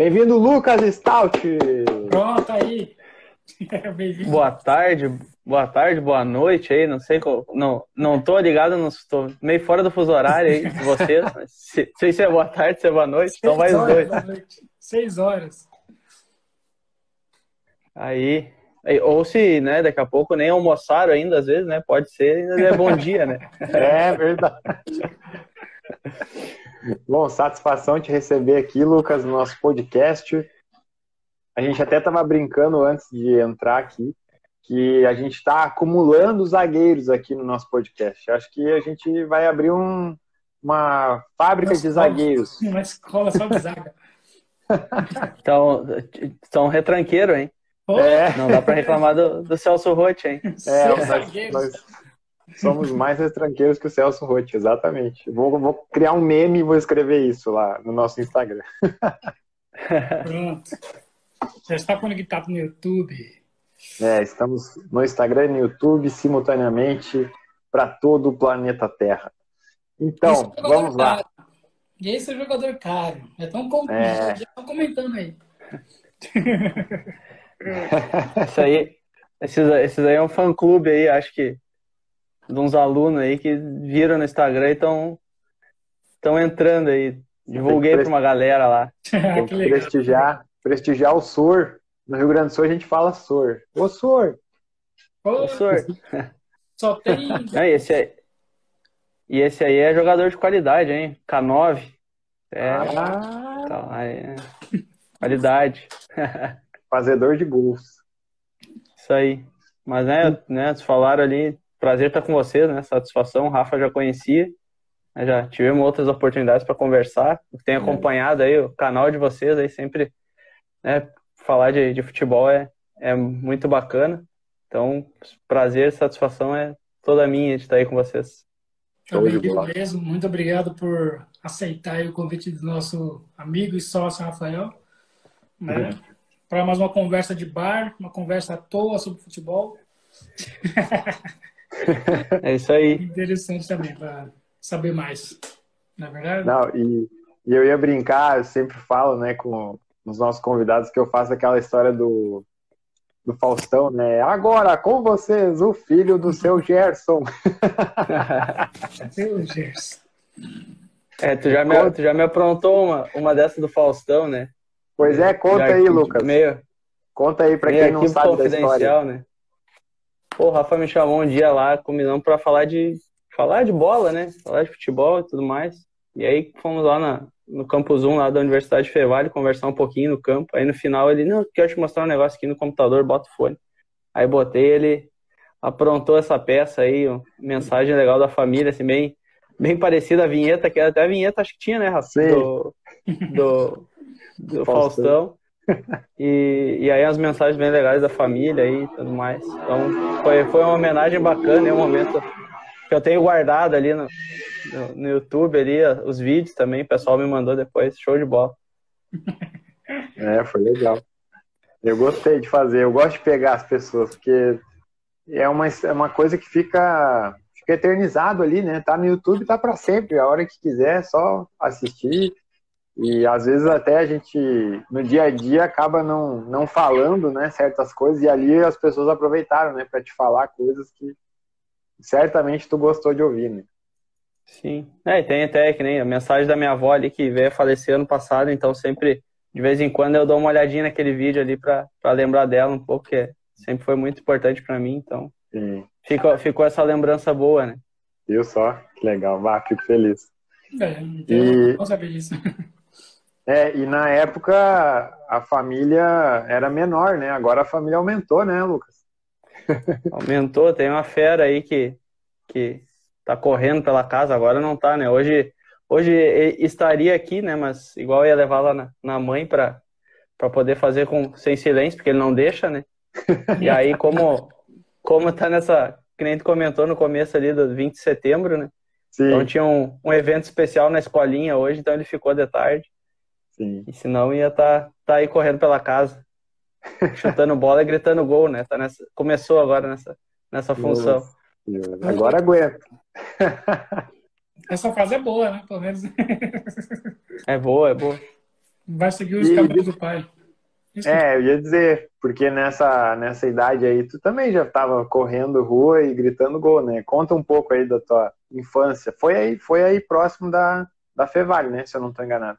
Bem-vindo, Lucas Stout! Pronto, aí. boa tarde, boa tarde, boa noite aí, não sei, não, não tô ligado, não tô meio fora do fuso horário aí de vocês, se, sei se é boa tarde, se é boa noite, então vai os dois. Seis horas. Aí, ou se, né, daqui a pouco nem almoçaram ainda, às vezes, né, pode ser, ainda é bom dia, né? É verdade. Bom, satisfação te receber aqui, Lucas, no nosso podcast. A gente até estava brincando antes de entrar aqui que a gente está acumulando zagueiros aqui no nosso podcast. Acho que a gente vai abrir um, uma fábrica de zagueiros. Uma escola só de zaga. então, são retranqueiro, hein? É. Não dá para reclamar do, do Celso Rotti, hein? É, nós, nós, somos mais retranqueiros que o Celso Rotti, exatamente. Vou, vou criar um meme e vou escrever isso lá no nosso Instagram. Pronto. Já está conectado no YouTube. É, estamos no Instagram e no YouTube simultaneamente para todo o planeta Terra. Então, é vamos lá. Caro. E esse é o jogador caro. É é... Já estão comentando aí. Isso aí, esses, esses aí é um fã clube aí, acho que de uns alunos aí que viram no Instagram e estão entrando aí. Divulguei para uma galera lá. Tem que prestigiar, prestigiar o SOR. No Rio Grande do Sul a gente fala SOR. Ô SOR! Ô SOR! Só tem. Não, e, esse aí, e esse aí é jogador de qualidade, hein? K9. É. Ah. Então, aí, é. Qualidade. Fazedor de gols. Isso aí. Mas, né, né, vocês falaram ali, prazer estar com vocês, né? Satisfação, o Rafa já conhecia. Né, já tivemos outras oportunidades para conversar. Tenho acompanhado aí o canal de vocês aí sempre, né? Falar de, de futebol é, é muito bacana. Então, prazer, satisfação é toda minha de estar aí com vocês. Também mesmo. Muito obrigado por aceitar o convite do nosso amigo e sócio Rafael. Né? Uhum. Para mais uma conversa de bar, uma conversa à toa sobre futebol. É isso aí. Interessante também para saber mais. Não é verdade? Não, e, e eu ia brincar, eu sempre falo, né, com os nossos convidados, que eu faço aquela história do, do Faustão, né? Agora com vocês, o filho do seu Gerson. seu Gerson. É, tu já me, tu já me aprontou uma, uma dessa do Faustão, né? Pois é, conta já, aí, Lucas. Meio, conta aí para quem não sabe da história. Né? Pô, o Rafa me chamou um dia lá, combinamos para falar de falar de bola, né? Falar de futebol e tudo mais. E aí fomos lá na, no campus 1 lá da Universidade de Fevale conversar um pouquinho no campo. Aí no final ele, não, quero te mostrar um negócio aqui no computador, bota o fone. Aí botei, ele aprontou essa peça aí, mensagem legal da família, assim, bem, bem parecida a vinheta, que era até a vinheta, acho que tinha, né, Rafa? Do, do, do Faustão. E, e aí as mensagens bem legais da família e tudo mais. Então foi, foi uma homenagem bacana, é um momento que eu tenho guardado ali no, no, no, YouTube, ali, os vídeos também, o pessoal me mandou depois, show de bola. É, foi legal. Eu gostei de fazer, eu gosto de pegar as pessoas, porque é uma, é uma coisa que fica, fica eternizado ali, né? Tá no YouTube, tá para sempre, a hora que quiser, é só assistir. E às vezes até a gente, no dia a dia, acaba não, não falando né, certas coisas, e ali as pessoas aproveitaram né, para te falar coisas que certamente tu gostou de ouvir. Né? Sim, é, tem até que nem a mensagem da minha avó ali que veio a falecer ano passado, então sempre, de vez em quando, eu dou uma olhadinha naquele vídeo ali para lembrar dela um pouco, que sempre foi muito importante para mim, então ficou, ficou essa lembrança boa, né? Viu só? Que legal, vá, fico feliz. É, então, e... não sabia disso. É, e na época a família era menor, né? Agora a família aumentou, né, Lucas? Aumentou, tem uma fera aí que, que tá correndo pela casa, agora não tá, né? Hoje, hoje estaria aqui, né? Mas igual ia levar lá na, na mãe para poder fazer com, sem silêncio, porque ele não deixa, né? E aí, como, como tá nessa. Que nem tu comentou no começo ali do 20 de setembro, né? Sim. Então tinha um, um evento especial na escolinha hoje, então ele ficou de tarde. Sim. E senão ia estar tá, tá aí correndo pela casa, chutando bola e gritando gol, né? Tá nessa, começou agora nessa, nessa função. Agora aguenta. Essa fase é boa, né? Pelo menos. É boa, é boa. Vai seguir os caminhos do pai. Isso é, eu ia dizer, porque nessa, nessa idade aí, tu também já estava correndo rua e gritando gol, né? Conta um pouco aí da tua infância. Foi aí, foi aí próximo da, da Fevale, né? Se eu não estou enganado.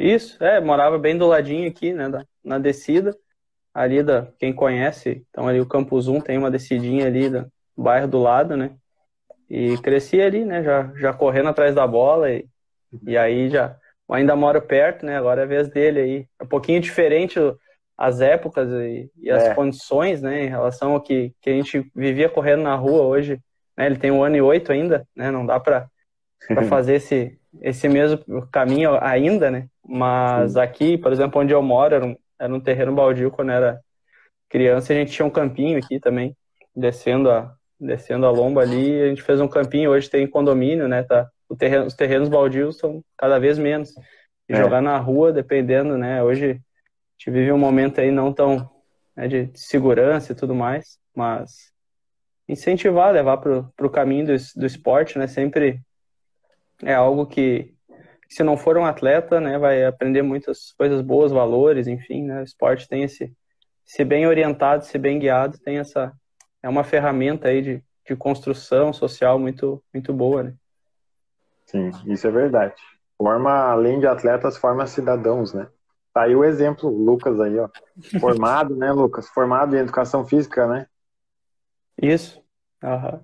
Isso, é, morava bem do ladinho aqui, né? Da, na descida. Ali da, quem conhece, então ali o Campus 1 tem uma descidinha ali do bairro do lado, né? E cresci ali, né? Já, já correndo atrás da bola e, e aí já ainda moro perto, né? Agora é a vez dele aí. É um pouquinho diferente as épocas e, e as é. condições, né? Em relação ao que, que a gente vivia correndo na rua hoje. Né? Ele tem um ano e oito ainda, né? Não dá para fazer esse, esse mesmo caminho ainda, né? Mas Sim. aqui, por exemplo, onde eu moro, era um, era um terreno baldio quando era criança. A gente tinha um campinho aqui também, descendo a, descendo a lomba ali. A gente fez um campinho, hoje tem condomínio, né? Tá terreno, os terrenos baldios são cada vez menos. E é. jogar na rua, dependendo, né? Hoje a gente vive um momento aí não tão né, de segurança e tudo mais, mas incentivar, levar para o caminho do, do esporte, né? Sempre é algo que, se não for um atleta, né, vai aprender muitas coisas boas, valores, enfim, né? O esporte tem esse, se bem orientado, se bem guiado, tem essa é uma ferramenta aí de, de construção social muito muito boa, né? Sim, isso é verdade. Forma, além de atletas, forma cidadãos, né? Tá aí o exemplo, Lucas aí, ó. Formado, né, Lucas? Formado em educação física, né? Isso. Uhum.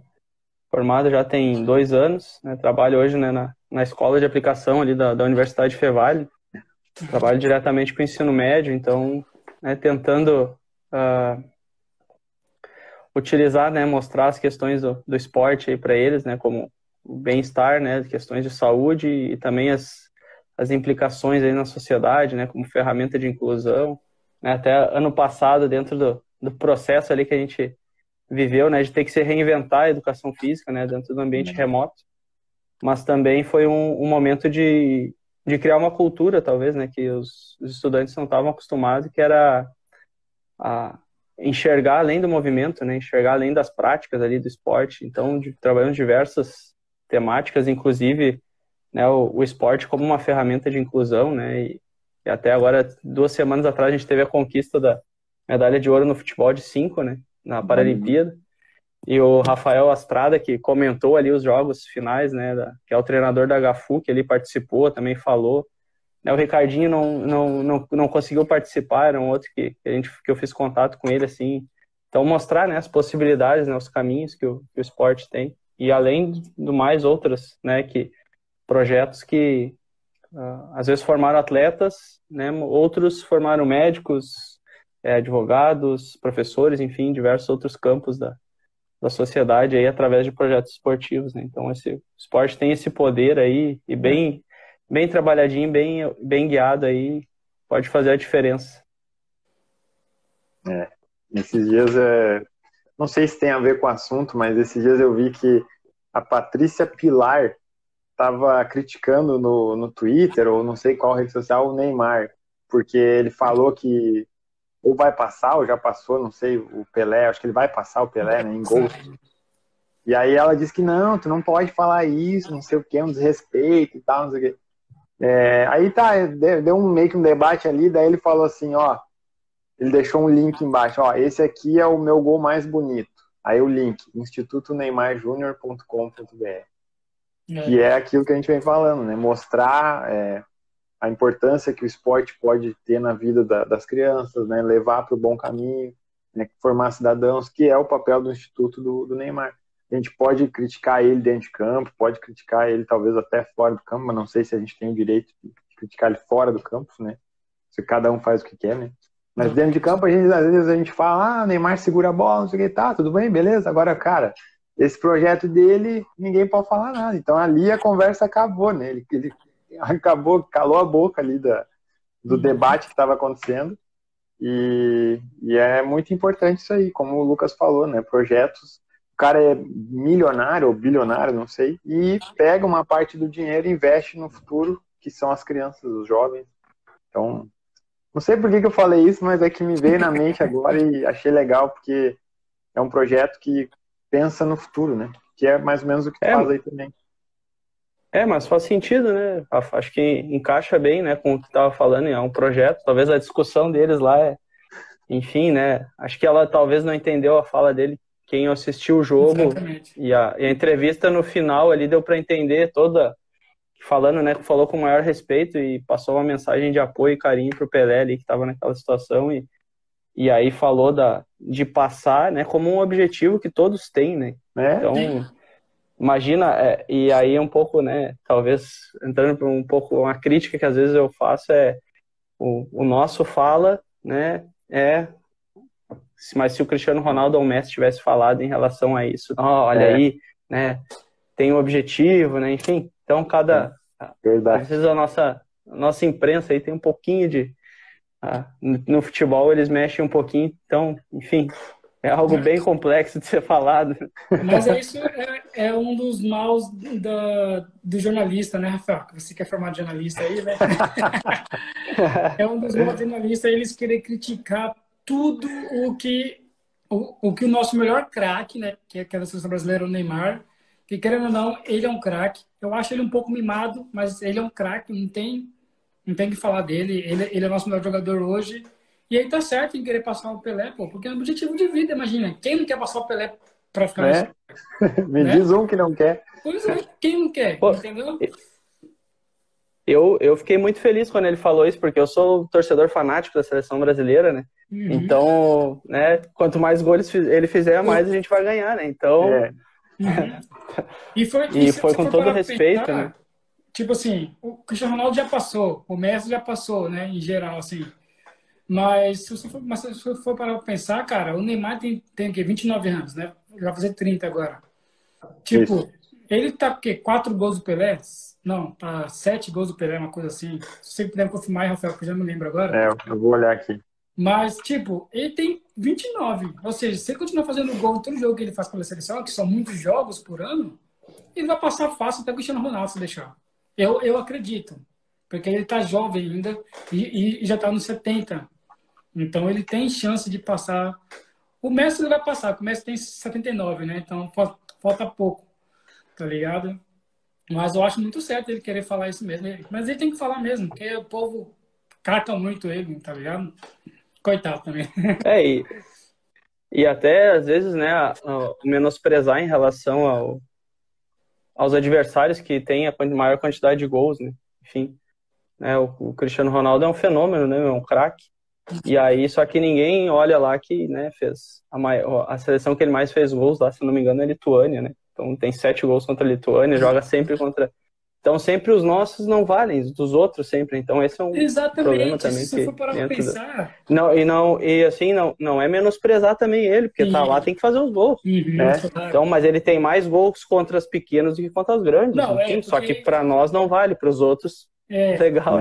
Formado já tem dois anos, né? Trabalho hoje né, na, na escola de aplicação ali da, da Universidade Fevale. Trabalho diretamente com o ensino médio, então, né, tentando uh, utilizar, né, mostrar as questões do, do esporte para eles, né, como o bem-estar, né, questões de saúde e também as, as implicações aí na sociedade, né, como ferramenta de inclusão. Né, até ano passado, dentro do, do processo ali que a gente viveu, né, de ter que se reinventar a educação física, né, dentro do ambiente uhum. remoto, mas também foi um, um, momento de, de criar uma cultura, talvez, né, que os, os estudantes não estavam acostumados, que era a, enxergar além do movimento, né, enxergar além das práticas ali do esporte. Então, de, trabalhamos diversas temáticas, inclusive né, o, o, esporte como uma ferramenta de inclusão, né? E, e, até agora, duas semanas atrás, a gente teve a conquista da medalha de ouro no futebol de cinco, né? Na Paralimpíada. E o Rafael Astrada, que comentou ali os jogos finais, né? Da, que é o treinador da HFU, que ele participou, também falou. Né, o Ricardinho não, não, não, não conseguiu participar, era um outro que, a gente, que eu fiz contato com ele, assim. Então, mostrar né, as possibilidades, né, os caminhos que o, que o esporte tem e além do mais outras, né, que projetos que uh, às vezes formaram atletas, né, outros formaram médicos, é, advogados, professores, enfim, diversos outros campos da, da sociedade aí através de projetos esportivos, né? Então esse esporte tem esse poder aí e bem bem trabalhadinho, bem bem guiado aí, pode fazer a diferença. É, esses dias é, não sei se tem a ver com o assunto, mas esses dias eu vi que a Patrícia Pilar estava criticando no, no Twitter, ou não sei qual rede social, o Neymar, porque ele falou que ou vai passar, ou já passou, não sei, o Pelé, acho que ele vai passar o Pelé, né, em gols. E aí ela disse que não, tu não pode falar isso, não sei o que, um desrespeito e tal, não sei o que. É, aí tá, deu um meio que um debate ali, daí ele falou assim, ó, ele deixou um link embaixo, ó, esse aqui é o meu gol mais bonito. Aí o link, institutoneymarjunior.com.br. É. Que é aquilo que a gente vem falando, né? Mostrar é, a importância que o esporte pode ter na vida da, das crianças, né? Levar para o bom caminho, né? formar cidadãos, que é o papel do Instituto do, do Neymar. A gente pode criticar ele dentro de campo, pode criticar ele talvez até fora do campo, mas não sei se a gente tem o direito de criticar ele fora do campo, né? Se cada um faz o que quer, né? Mas dentro de campo, a gente, às vezes a gente fala, ah, Neymar segura a bola, não sei o que, tá, tudo bem, beleza. Agora, cara, esse projeto dele, ninguém pode falar nada. Então ali a conversa acabou, né? Ele, ele acabou, calou a boca ali da, do uhum. debate que estava acontecendo. E, e, é muito importante isso aí, como o Lucas falou, né? Projetos, o cara é milionário ou bilionário, não sei, e pega uma parte do dinheiro e investe no futuro, que são as crianças, os jovens. Então, não sei por que, que eu falei isso, mas é que me veio na mente agora e achei legal, porque é um projeto que pensa no futuro, né? Que é mais ou menos o que é, faz aí também. É, mas faz sentido, né? Acho que encaixa bem, né, com o que estava falando. É um projeto. Talvez a discussão deles lá é, enfim, né? Acho que ela talvez não entendeu a fala dele. Quem assistiu o jogo e a, e a, entrevista no final ali deu para entender toda falando, né? Falou com o maior respeito e passou uma mensagem de apoio e carinho pro Pelé ali que estava naquela situação e e aí falou da de passar, né? Como um objetivo que todos têm, né? É, então imagina, é, e aí um pouco, né, talvez entrando para um pouco uma crítica que às vezes eu faço é o, o nosso fala, né, é mas se o Cristiano Ronaldo ou o Messi tivesse falado em relação a isso, oh, olha é. aí, né, tem um objetivo, né, enfim, então cada Verdade. às vezes a nossa a nossa imprensa aí tem um pouquinho de ah, no futebol eles mexem um pouquinho, então, enfim, é algo bem complexo de ser falado. Mas é isso é, é um dos maus da, do jornalista, né, Rafael? Você quer formar de jornalista aí, né? é um dos maus do jornalista eles querer criticar tudo o que o, o que o nosso melhor craque, né, que é aquela seleção brasileira, o Neymar, que querendo ou não, ele é um craque. Eu acho ele um pouco mimado, mas ele é um craque, não tem não tem que falar dele. Ele, ele é o nosso melhor jogador hoje e aí tá certo em querer passar o Pelé, pô, porque é um objetivo de vida, imagina. Quem não quer passar o Pelé pra ficar é? Me né? diz um que não quer. Pois é, quem não quer, pô, entendeu? Eu, eu fiquei muito feliz quando ele falou isso, porque eu sou torcedor fanático da seleção brasileira, né? Uhum. Então, né, quanto mais gols ele fizer, mais a gente vai ganhar, né? Então. É. Uhum. E foi, e foi com todo respeito, pensar, né? Tipo assim, o Cristiano Ronaldo já passou, o Messi já passou, né? Em geral, assim. Mas se você for, mas se você for parar pra pensar, cara, o Neymar tem, tem o quê? 29 anos, né? Vai fazer 30 agora. Tipo, Isso. ele tá o quê? 4 gols do Pelé? Não, tá 7 gols do Pelé, uma coisa assim. Se você puder confirmar, Rafael, porque eu já não lembro agora. É, eu vou olhar aqui. Mas, tipo, ele tem 29. Ou seja, se ele continuar fazendo gol em todo jogo que ele faz pela seleção, que são muitos jogos por ano, ele vai passar fácil até o Cristiano Ronaldo se deixar. Eu, eu acredito. Porque ele tá jovem ainda e, e já tá nos 70. Então ele tem chance de passar. O Messi vai passar, o Messi tem 79, né? Então falta pouco, tá ligado? Mas eu acho muito certo ele querer falar isso mesmo. Mas ele tem que falar mesmo, porque o povo cata muito ele, tá ligado? Coitado também. É, e, e até às vezes, né, menosprezar em relação ao, aos adversários que têm a maior quantidade de gols, né? Enfim, né, o, o Cristiano Ronaldo é um fenômeno, né? É um craque. E aí, só que ninguém olha lá que, né, fez a, maior, a seleção que ele mais fez gols lá, se não me engano, é a Lituânia, né? Então tem sete gols contra a Lituânia, joga sempre contra. Então sempre os nossos não valem, os dos outros sempre. Então esse é um Exatamente, problema também se que for para pensar. Da... Não, e não e assim não, não é menosprezar também ele, porque tá lá tem que fazer os gols. Uhum, né? Então, mas ele tem mais gols contra as pequenas do que contra as grandes. Não, é porque... Só que para nós não vale, para os outros é, Legal.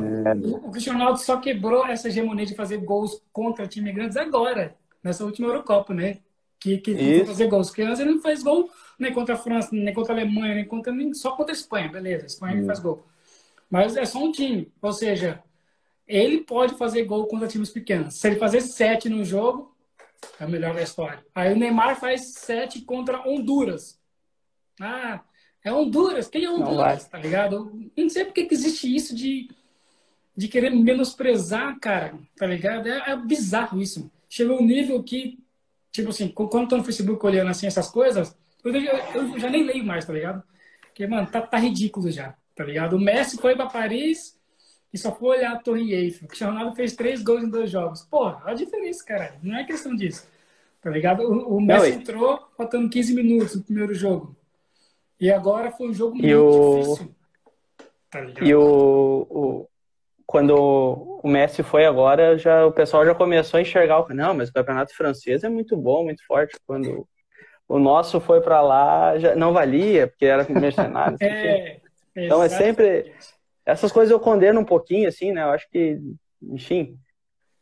O, Cristiano Ronaldo só quebrou essa hegemonia de fazer gols contra time grandes agora, nessa última Eurocopa, né? Que, que fazer gols. Porque antes ele não faz gol nem contra a França, nem contra a Alemanha, nem contra nem, só contra a Espanha, beleza. A Espanha ele faz gol. Mas é só um time. Ou seja, ele pode fazer gol contra times pequenos. Se ele fazer sete no jogo, é o melhor da história. Aí o Neymar faz sete contra Honduras. Ah, é Honduras. Quem é Honduras? Tá ligado? Eu não sei porque que existe isso de, de querer menosprezar, cara. Tá ligado? É, é bizarro isso. Chegou um nível que, tipo assim, quando eu tô no Facebook olhando assim essas coisas, eu, eu já nem leio mais, tá ligado? Porque, mano, tá, tá ridículo já, tá ligado? O Messi foi pra Paris e só foi olhar a Torre Eiffel. O Cristiano Ronaldo fez três gols em dois jogos. Porra, a diferença, cara. Não é questão disso. Tá ligado? O, o Messi não, entrou faltando 15 minutos no primeiro jogo. E agora foi um jogo muito o... difícil. Tá e o, o, quando o Messi foi agora, já, o pessoal já começou a enxergar o não, mas o campeonato francês é muito bom, muito forte. Quando o nosso foi para lá, já não valia, porque era mercenário. é, então é sempre essas coisas eu condeno um pouquinho assim, né? Eu acho que, enfim,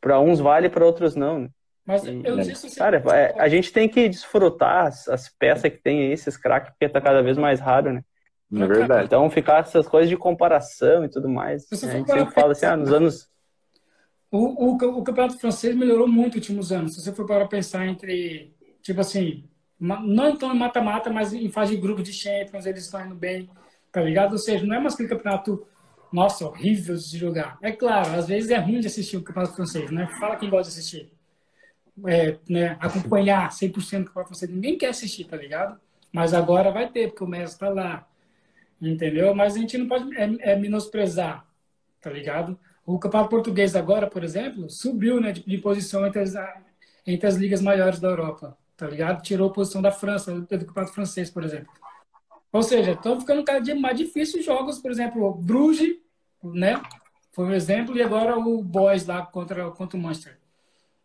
para uns vale, para outros não. Né? Mas eu não sei se você... Cara, é, a gente tem que desfrutar as, as peças que tem aí, esses craques, porque tá cada vez mais raro, né? É verdade. Então ficar essas coisas de comparação e tudo mais. Né? A gente sempre fala assim, ah, nos anos. O, o, o campeonato francês melhorou muito nos últimos anos. Se você for para pensar entre, tipo assim, não então em mata-mata, mas em fase de grupo de Champions, eles estão indo bem. tá ligado? Ou seja, não é mais aquele campeonato, nossa, horrível de jogar. É claro, às vezes é ruim de assistir o campeonato francês, né? Fala quem gosta de assistir. É, né, acompanhar 100% do campeonato francês. Ninguém quer assistir, tá ligado? Mas agora vai ter, porque o Messi tá lá. Entendeu? Mas a gente não pode é, é menosprezar, tá ligado? O campeonato português agora, por exemplo, subiu né, de, de posição entre as, entre as ligas maiores da Europa, tá ligado? Tirou a posição da França, do campeonato francês, por exemplo. Ou seja, estão ficando cada dia mais difíceis jogos, por exemplo, o Bruges, né? Foi um exemplo, e agora o Boys lá contra, contra o Manchester.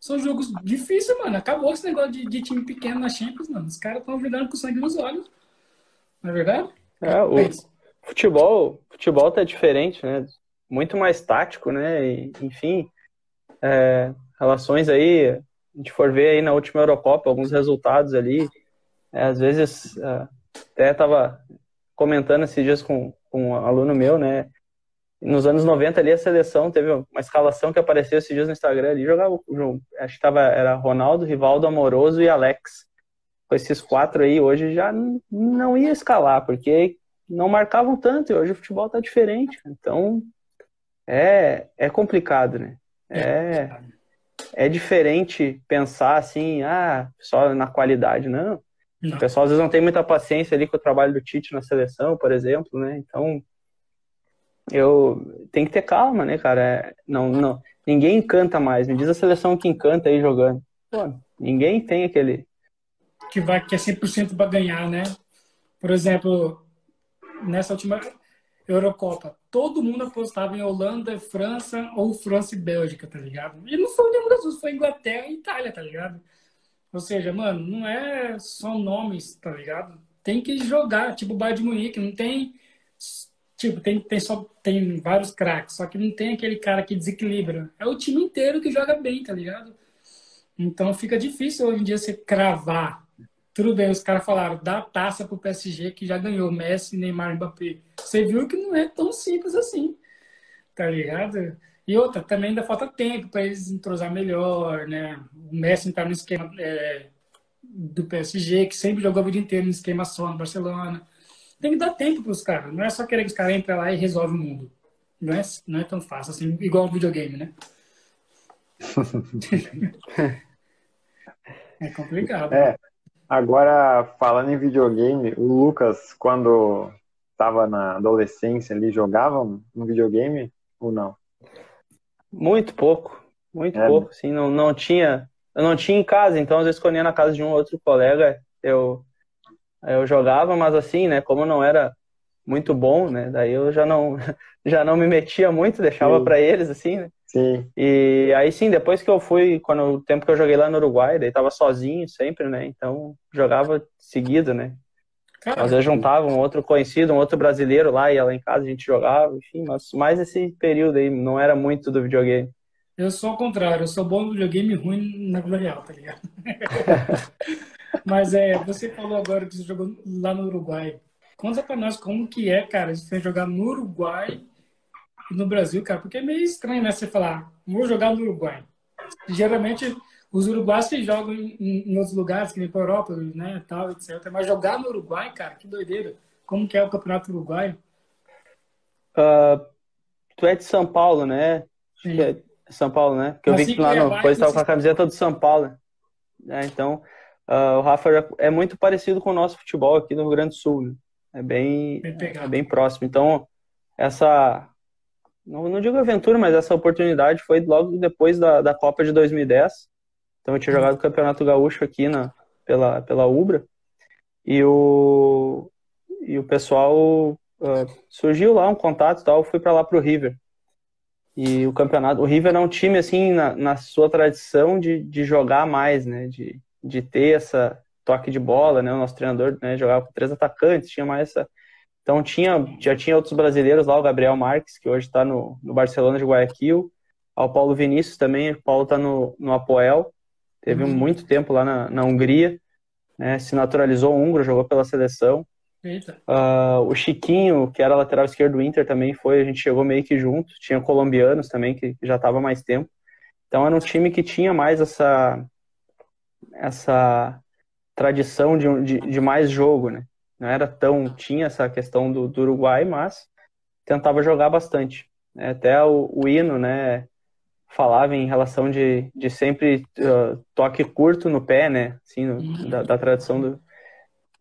São jogos difíceis, mano. Acabou esse negócio de, de time pequeno na Champions, mano. Os caras estão jogando com sangue nos olhos. Não é verdade? É, o futebol, futebol tá diferente, né? Muito mais tático, né? E, enfim, é, relações aí, a gente for ver aí na última Eurocopa, alguns resultados ali, é, às vezes, é, até tava comentando esses dias com, com um aluno meu, né? Nos anos 90 ali a seleção teve uma escalação que apareceu esses dias no Instagram ali, jogava, acho que tava, era Ronaldo, Rivaldo, Amoroso e Alex. Com esses quatro aí, hoje já não ia escalar, porque não marcavam tanto, e hoje o futebol tá diferente. Então, é, é complicado, né? É, é diferente pensar assim, ah, só na qualidade, não. não. O pessoal às vezes não tem muita paciência ali com o trabalho do Tite na seleção, por exemplo, né? Então, eu tem que ter calma, né, cara? Não, não, ninguém encanta mais. Me diz a seleção que encanta aí jogando. Pô, ninguém tem aquele que vai que é 100% para ganhar, né? Por exemplo, nessa última Eurocopa, todo mundo apostava em Holanda, França ou França e Bélgica, tá ligado? E não foi nenhum das duas, foi Inglaterra e Itália, tá ligado? Ou seja, mano, não é só nomes, tá ligado? Tem que jogar, tipo o Bayern de Munique, não tem tipo, tem, tem só tem vários craques, só que não tem aquele cara que desequilibra. É o time inteiro que joga bem, tá ligado? Então fica difícil hoje em dia você cravar tudo bem, os caras falaram, dá taça pro PSG que já ganhou Messi, Neymar, Mbappé. Você viu que não é tão simples assim, tá ligado? E outra, também ainda falta tempo para eles entrosar melhor, né? O Messi entrar no esquema é, do PSG, que sempre jogou a vida inteira no esquema só no Barcelona. Tem que dar tempo para os caras. Não é só querer que os caras entrem lá e resolvem o mundo. Não é, não é tão fácil, assim, igual o videogame, né? é complicado. É. Agora, falando em videogame, o Lucas, quando estava na adolescência ali, jogava um videogame ou não? Muito pouco, muito é. pouco, assim, não, não tinha, eu não tinha em casa, então às vezes quando ia na casa de um outro colega, eu, eu jogava, mas assim, né, como não era muito bom, né, daí eu já não, já não me metia muito, deixava para eles, assim, né, Sim. E aí sim, depois que eu fui, quando o tempo que eu joguei lá no Uruguai, daí tava sozinho sempre, né? Então jogava seguido, né? Caramba. Às vezes juntava um outro conhecido, um outro brasileiro lá, ia lá em casa, a gente jogava, enfim, mas mais esse período aí, não era muito do videogame. Eu sou ao contrário, eu sou bom no videogame ruim na vida real, tá ligado? mas é, você falou agora que você jogou lá no Uruguai. Conta pra nós como que é, cara, gente jogar no Uruguai no Brasil, cara, porque é meio estranho, né? Você falar, vou jogar no Uruguai. Geralmente, os uruguaios se jogam em, em, outros lugares, que nem para Europa, né, tal, etc. Mas jogar no Uruguai, cara, que doideira. Como que é o campeonato uruguaio? Uh, tu é de São Paulo, né? Sim. É São Paulo, né? Porque eu vi que lá no, depois estava com a camiseta do São Paulo. Né? Então, uh, o Rafa é muito parecido com o nosso futebol aqui no Rio Grande do Sul. Né? É bem, bem, é bem próximo. Então, essa não, não digo aventura, mas essa oportunidade foi logo depois da, da Copa de 2010. Então eu tinha jogado o Campeonato Gaúcho aqui na, pela, pela Ubra. E o, e o pessoal uh, surgiu lá um contato e tal, eu fui para lá pro River. E o campeonato, o River é um time assim na, na sua tradição de, de jogar mais, né, de, de ter essa toque de bola, né, o nosso treinador né, jogava com três atacantes, tinha mais essa então tinha, já tinha outros brasileiros lá, o Gabriel Marques, que hoje está no, no Barcelona de Guayaquil, ao Paulo Vinícius também, o Paulo está no, no Apoel, teve uhum. muito tempo lá na, na Hungria, né, se naturalizou húngaro, jogou pela seleção. Uh, o Chiquinho, que era lateral esquerdo do Inter, também foi, a gente chegou meio que junto, tinha colombianos também, que já estava mais tempo. Então era um time que tinha mais essa, essa tradição de, de, de mais jogo, né? não era tão tinha essa questão do, do Uruguai, mas tentava jogar bastante. Até o, o hino, né, falava em relação de, de sempre uh, toque curto no pé, né, assim, no, uhum. da, da tradição do.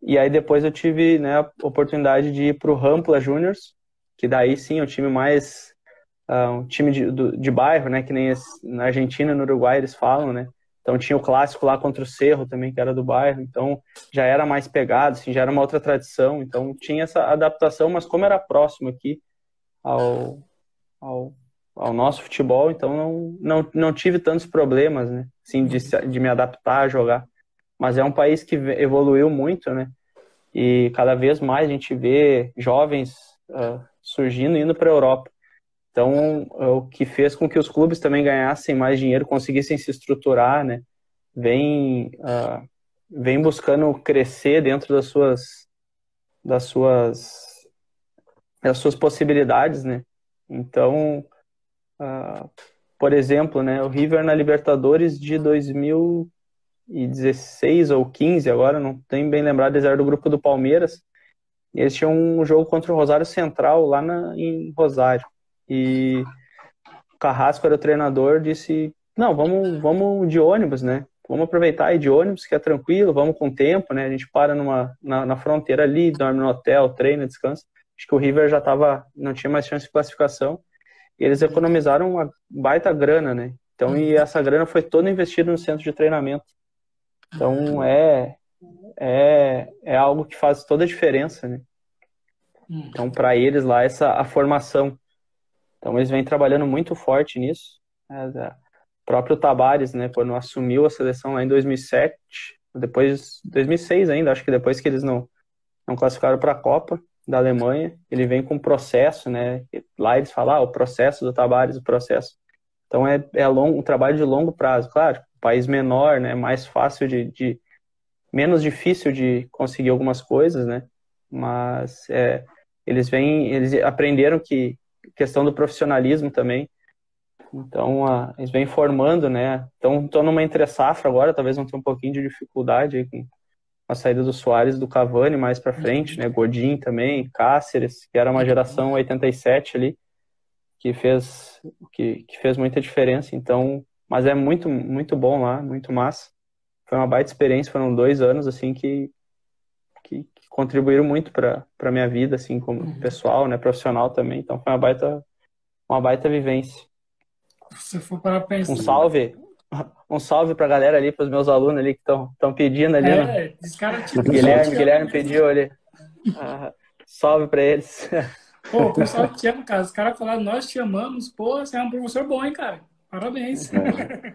E aí depois eu tive, né, a oportunidade de ir para o Rampla Juniors, que daí sim é um time mais uh, um time de, do, de bairro, né, que nem na Argentina no Uruguai eles falam, né. Então tinha o clássico lá contra o Cerro também, que era do bairro, então já era mais pegado, assim, já era uma outra tradição, então tinha essa adaptação, mas como era próximo aqui ao, ao ao nosso futebol, então não, não, não tive tantos problemas, né? Assim, de, de me adaptar a jogar. Mas é um país que evoluiu muito, né? E cada vez mais a gente vê jovens uh, surgindo indo para a Europa. Então, o que fez com que os clubes também ganhassem mais dinheiro, conseguissem se estruturar, né? Vem, uh, vem buscando crescer dentro das suas, das suas, das suas possibilidades, né? Então, Uh, por exemplo, né, o River na Libertadores de 2016 ou 15, agora não tenho bem lembrado, eles eram do grupo do Palmeiras. Eles tinham um jogo contra o Rosário Central lá na, em Rosário. E o Carrasco era o treinador, disse: Não, vamos, vamos de ônibus, né? Vamos aproveitar e de ônibus, que é tranquilo, vamos com tempo, né? A gente para numa, na, na fronteira ali, dorme no hotel, treina, descansa. Acho que o River já tava, não tinha mais chance de classificação e eles economizaram uma baita grana, né? Então, e essa grana foi toda investida no centro de treinamento. Então, é, é, é algo que faz toda a diferença, né? Uhum. Então, para eles lá, essa a formação. Então, eles vêm trabalhando muito forte nisso. É, o próprio Tabares, né, quando assumiu a seleção lá em 2007, depois 2006 ainda, acho que depois que eles não não classificaram para a Copa, da Alemanha, ele vem com um processo, né? Lá eles falam, ah, o processo do Tabares, o processo. Então é, é um trabalho de longo prazo. Claro, país menor, né? Mais fácil de, de menos difícil de conseguir algumas coisas, né? Mas é, eles vêm, eles aprenderam que questão do profissionalismo também. Então eles vêm formando, né? Então estou numa entre safra agora, talvez vão ter um pouquinho de dificuldade com a saída do Soares do Cavani mais para frente, né? Godin também, Cáceres, que era uma geração 87 ali, que fez que, que fez muita diferença. Então, mas é muito muito bom lá, muito massa. Foi uma baita experiência, foram dois anos assim que contribuíram muito para para minha vida assim como uhum. pessoal, né, profissional também. Então foi uma baita uma baita vivência. Se for para pensar. Um salve, um salve pra galera ali, pros meus alunos ali que estão pedindo ali. É, né? cara, tipo, Guilherme, Guilherme pediu ali. Ah, salve pra eles. Pô, o pessoal te ama, cara. Os caras falaram, nós te amamos. Pô, você é um professor bom, hein, cara? Parabéns. É,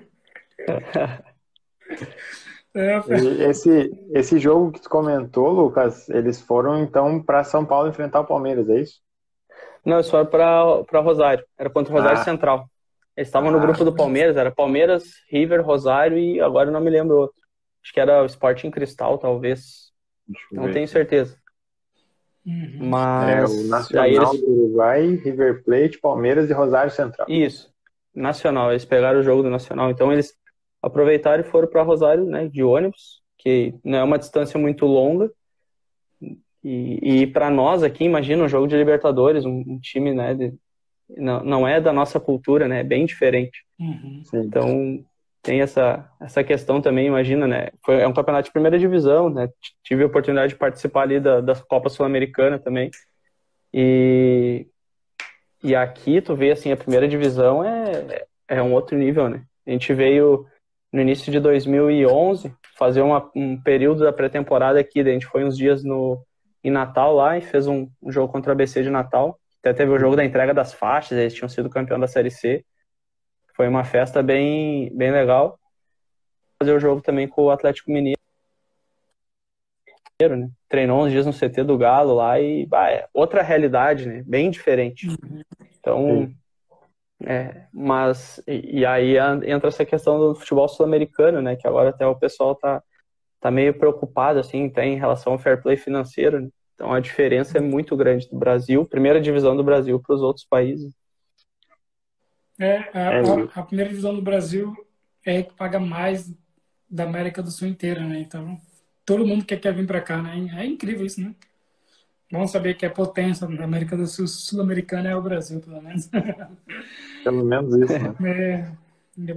esse, esse jogo que tu comentou, Lucas, eles foram então para São Paulo enfrentar o Palmeiras, é isso? Não, eles foram para Rosário. Era contra o Rosário ah. Central. Eles estavam no grupo do Palmeiras, era Palmeiras, River, Rosário e agora eu não me lembro outro. Acho que era o Sporting Cristal, talvez. Não tenho certeza. Uhum. Mas é, o Nacional eles... do Uruguai, River Plate, Palmeiras e Rosário Central. Isso. Nacional, eles pegaram o jogo do Nacional. Então eles aproveitaram e foram para Rosário, né, de ônibus, que não é uma distância muito longa. E, e para nós aqui, imagina um jogo de Libertadores, um, um time, né, de, não, não é da nossa cultura, né? É bem diferente. Uhum. Então tem essa, essa questão também, imagina, né? Foi, é um campeonato de primeira divisão, né? Tive a oportunidade de participar ali da, da Copa Sul-Americana também. E, e aqui tu vê assim, a primeira divisão é, é um outro nível, né? A gente veio no início de 2011 fazer uma, um período da pré-temporada aqui, a gente foi uns dias no, em Natal lá e fez um, um jogo contra a ABC de Natal. Até teve o jogo da entrega das faixas, eles tinham sido campeão da Série C. Foi uma festa bem, bem legal. Fazer o jogo também com o Atlético Mineiro. Né? Treinou uns dias no CT do Galo lá e bah, é outra realidade, né? Bem diferente. Então, é, mas e, e, aí entra essa questão do futebol sul-americano, né? Que agora até o pessoal tá, tá meio preocupado assim, tá, em relação ao fair play financeiro. Né? Então a diferença é muito grande do Brasil, primeira divisão do Brasil para os outros países. É, a, a, a, primeira divisão do Brasil é que paga mais da América do Sul inteira, né? Então todo mundo quer, quer vir para cá, né? É incrível isso, né? Vamos saber que é potência na América do Sul, sul-americana é o Brasil, pelo menos. Pelo menos isso, né?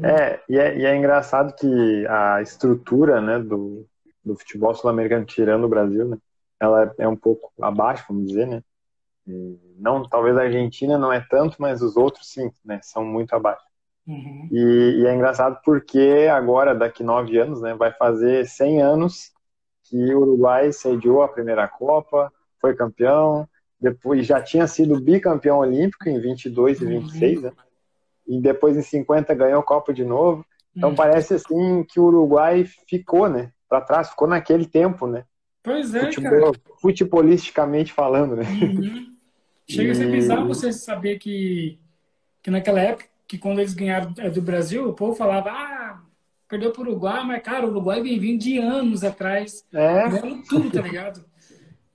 É, é, e é, e é engraçado que a estrutura né, do, do futebol sul-americano, tirando o Brasil, né, ela é um pouco abaixo, vamos dizer, né? não, talvez a Argentina não é tanto, mas os outros sim, né, são muito abaixo. Uhum. E, e, é engraçado porque agora, daqui nove anos, né, vai fazer 100 anos que o Uruguai sediou a primeira Copa, foi campeão, depois já tinha sido bicampeão olímpico em 22 e 26, uhum. né? E depois em 50 ganhou a Copa de novo. Então uhum. parece assim que o Uruguai ficou, né? Para trás, ficou naquele tempo, né? Pois é, Futebol, cara. Futebolisticamente falando, né? Uhum. Chega e... a ser bizarro você saber que, que naquela época, que quando eles ganharam é, do Brasil, o povo falava, ah, perdeu para o Uruguai, mas, cara, o Uruguai vem vindo de anos atrás. É. Ganhando tudo, tá ligado?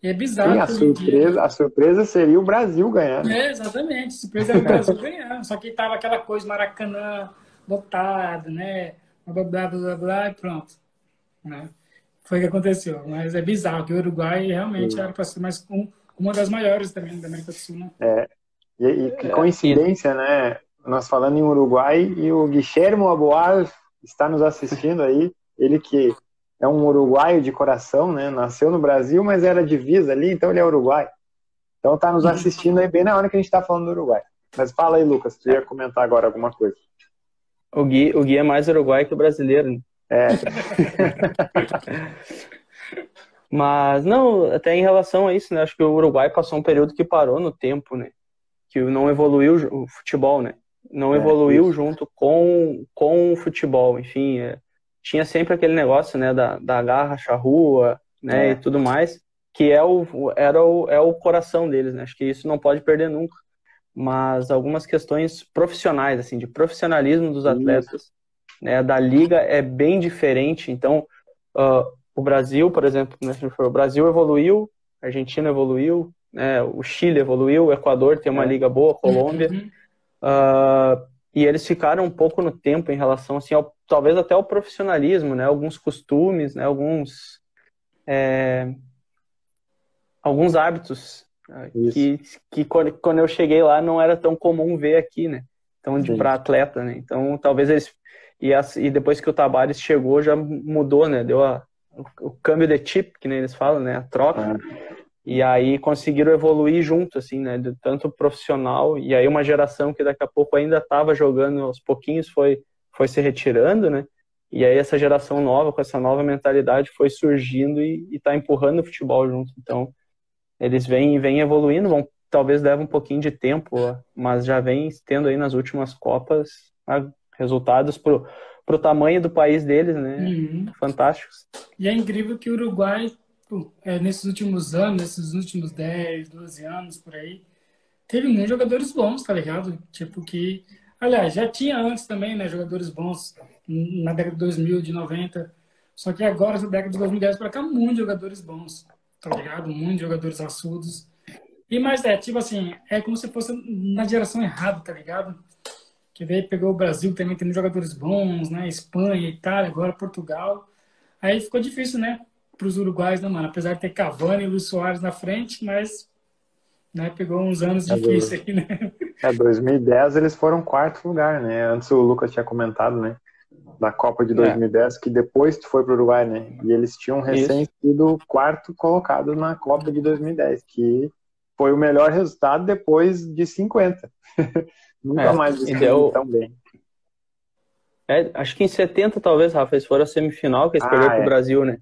E é bizarro. Sim, a, surpresa, a surpresa seria o Brasil ganhar. Né? É, exatamente. A surpresa era o Brasil ganhar. Só que tava aquela coisa Maracanã lotado, né? Blá, blá, blá, blá, e pronto. Né? Foi o que aconteceu. Mas é bizarro que o Uruguai realmente Sim. era para ser mais um, uma das maiores também da América do Sul, né? É. E, e que coincidência, né? Nós falando em Uruguai e o Guilherme Aboal está nos assistindo aí. Ele que é um uruguaio de coração, né? Nasceu no Brasil, mas era divisa ali, então ele é uruguai. Então tá nos assistindo aí bem na hora que a gente tá falando do Uruguai. Mas fala aí, Lucas, tu ia comentar agora alguma coisa. O Gui, o Gui é mais uruguai que o brasileiro. Né? É. mas, não, até em relação a isso, né? Acho que o Uruguai passou um período que parou no tempo, né? Que não evoluiu o futebol, né? Não é, evoluiu isso. junto com, com o futebol. Enfim, é, tinha sempre aquele negócio, né, da, da garra, charrua, né, é. e tudo mais, que é o, era o, é o coração deles, né, acho que isso não pode perder nunca, mas algumas questões profissionais, assim, de profissionalismo dos atletas, né, da liga é bem diferente, então, uh, o Brasil, por exemplo, né, o Brasil evoluiu, a Argentina evoluiu, né, o Chile evoluiu, o Equador tem uma é. liga boa, a Colômbia, uh, e eles ficaram um pouco no tempo em relação assim ao, talvez até ao profissionalismo né? Alguns costumes né? Alguns é, alguns hábitos né, que, que quando eu cheguei lá não era tão comum ver aqui né? Então de para atleta né? Então talvez eles e, as, e depois que o Tabares chegou já mudou né? Deu a, o, o câmbio de chip que nem eles falam né? A troca. Ah. E aí conseguiram evoluir junto, assim, né? De tanto profissional, e aí uma geração que daqui a pouco ainda estava jogando aos pouquinhos foi, foi se retirando, né? E aí essa geração nova, com essa nova mentalidade, foi surgindo e está empurrando o futebol junto. Então, eles vêm, vêm evoluindo, vão, talvez leve um pouquinho de tempo, mas já vem tendo aí nas últimas Copas resultados pro, pro tamanho do país deles, né? Uhum. Fantásticos. E é incrível que o Uruguai é, nesses últimos anos, nesses últimos 10, 12 anos por aí, teve muitos jogadores bons, tá ligado? Tipo que, aliás, já tinha antes também, né, jogadores bons na década de 2000, de 90, só que agora, na década de 2010 para cá, muitos jogadores bons, tá ligado? Muitos jogadores assudos. E mais é, tipo assim, é como se fosse na geração errada, tá ligado? Que veio, pegou o Brasil também, tem jogadores bons, né? Espanha, Itália, agora Portugal. Aí ficou difícil, né? Para os uruguais, né, mano? Apesar de ter Cavani e Luiz Soares na frente, mas né, pegou uns anos é difíceis aí, né? É, 2010 eles foram quarto lugar, né? Antes o Lucas tinha comentado, né? Da Copa de 2010, é. que depois tu foi para o Uruguai, né? E eles tinham recém Isso. sido quarto colocado na Copa de 2010, que foi o melhor resultado depois de 50. Nunca é, mais eles deu... tão bem. É, acho que em 70, talvez, Rafa, eles foram a semifinal, que eles ah, perderam pro é. Brasil, né?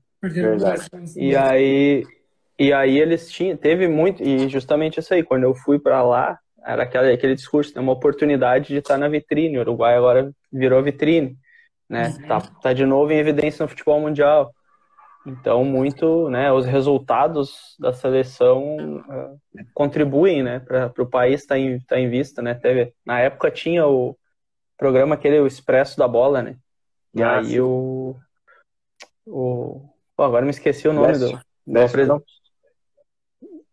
E aí, e aí eles tinham, teve muito, e justamente isso aí, quando eu fui para lá, era aquele, aquele discurso, né, uma oportunidade de estar na vitrine, o Uruguai agora virou vitrine, né, uhum. tá, tá de novo em evidência no futebol mundial. Então, muito, né, os resultados da seleção uh, contribuem, né, para o país estar tá em, tá em vista, né, teve, na época tinha o programa aquele, o Expresso da Bola, né, e ah, aí o, o Pô, agora me esqueci o nome Décio. do. Décio, do...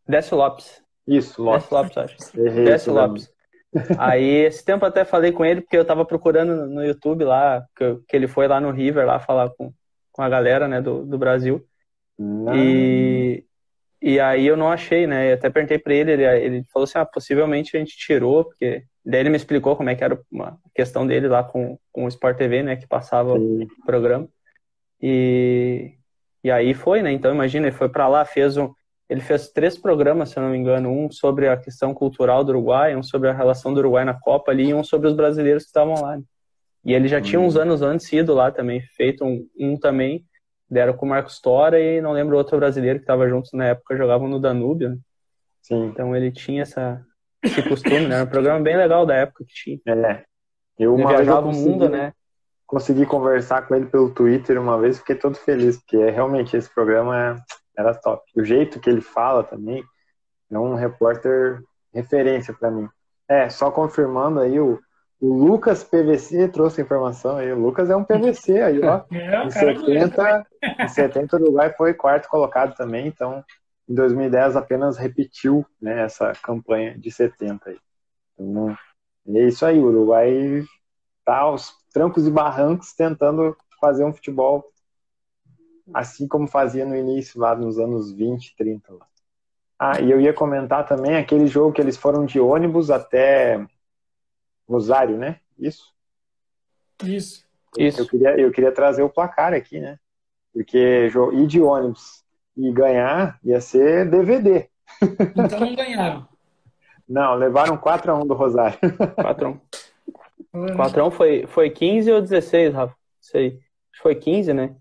Décio Lopes. Isso, Lopes. Décio Lopes, acho. Errei Décio Lopes. Aí, esse tempo até falei com ele, porque eu tava procurando no YouTube lá, que, que ele foi lá no River lá falar com, com a galera, né, do, do Brasil. Não. E, e aí eu não achei, né? Eu até perguntei para ele, ele, ele falou assim, ah, possivelmente a gente tirou, porque daí ele me explicou como é que era uma questão dele lá com, com o Sport TV, né? Que passava Sim. o programa. E, e aí foi, né? Então imagina, ele foi para lá, fez um, ele fez três programas, se eu não me engano, um sobre a questão cultural do Uruguai, um sobre a relação do Uruguai na Copa ali, e um sobre os brasileiros que estavam lá. Né? E ele já tinha uns uhum. anos antes ido lá também, feito um, um também, deram com o Marcos Tora e não lembro outro brasileiro que estava juntos na época, jogavam no Danúbio. Né? Sim. Então ele tinha essa, esse costume, né? Era um programa bem legal da época que tinha. É. Eu ele viajava o mundo, né? Consegui conversar com ele pelo Twitter uma vez, fiquei todo feliz, porque é, realmente esse programa era top. O jeito que ele fala também é um repórter referência para mim. É, só confirmando aí o o Lucas PVC trouxe a informação aí. O Lucas é um PVC aí, ó. É, em, 70, em 70 o Uruguai foi quarto colocado também, então em 2010 apenas repetiu né, essa campanha de 70 aí. Então, é isso aí, o Uruguai tá aos trancos e barrancos tentando fazer um futebol assim como fazia no início, lá nos anos 20, 30. Lá. Ah, e eu ia comentar também aquele jogo que eles foram de ônibus até Rosário, né? Isso? Isso. Isso. Eu queria, eu queria trazer o placar aqui, né? Porque ir de ônibus e ganhar ia ser DVD. Então não ganharam. Não, levaram 4x1 do Rosário. 4x1. 4x1 foi, foi 15 ou 16, Rafa? Sei. Foi 15, né?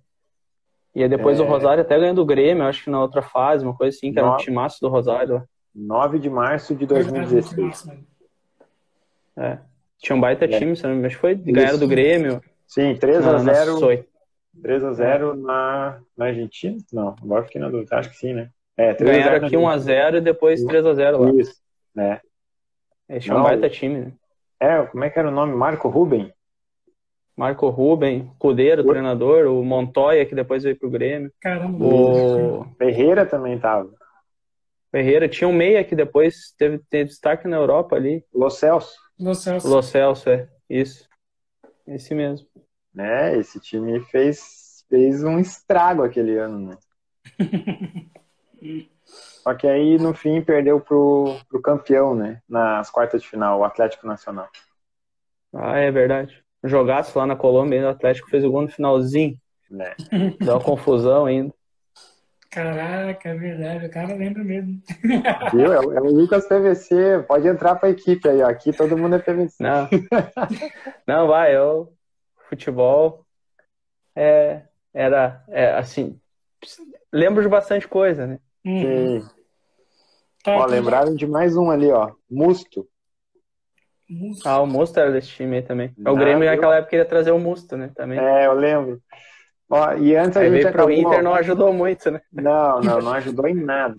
E aí depois é... o Rosário até ganhou do Grêmio, acho que na outra fase, uma coisa assim, que era um timaço do Rosário. 9 de março de 2016. É. Tinha um baita é. time, mas foi ganharam do Grêmio. Sim, 3x0. 3x0 na, na Argentina? Não, agora fiquei na dúvida. Acho que sim, né? É, ganharam aqui 1x0 e depois 3x0 lá. Isso, né? Esse é um baita time, né? É, como é que era o nome? Marco Ruben? Marco Ruben, Cudeiro, o... treinador, o Montoya, que depois veio pro Grêmio. Caramba. O Ferreira também tava. Ferreira, tinha um meia que depois teve, teve destaque na Europa ali. Lo Celso. Lo Celso. Lo Celso, é. Isso. Esse mesmo. Né, esse time fez, fez um estrago aquele ano, né? Só que aí, no fim, perdeu pro, pro campeão, né? Nas quartas de final, o Atlético Nacional. Ah, é verdade. Jogasse lá na Colômbia, o Atlético fez o gol no finalzinho. Né? Deu uma confusão ainda. Caraca, é verdade, o cara lembra mesmo. Viu? É, é o Lucas PVC, pode entrar pra equipe aí, ó. Aqui todo mundo é PVC. Não, não vai, eu. Futebol é, era, é, assim, lembro de bastante coisa, né? Uhum. Sim. Tá, ó, lembraram de mais um ali, ó. Musto. Musto. Ah, o Musto era desse time aí também. Não, o Grêmio naquela época queria trazer o Musto, né? Também. É, eu lembro. Ó, e antes a Aí gente acabou... pro Inter não ajudou muito, né? Não, não, não ajudou em nada.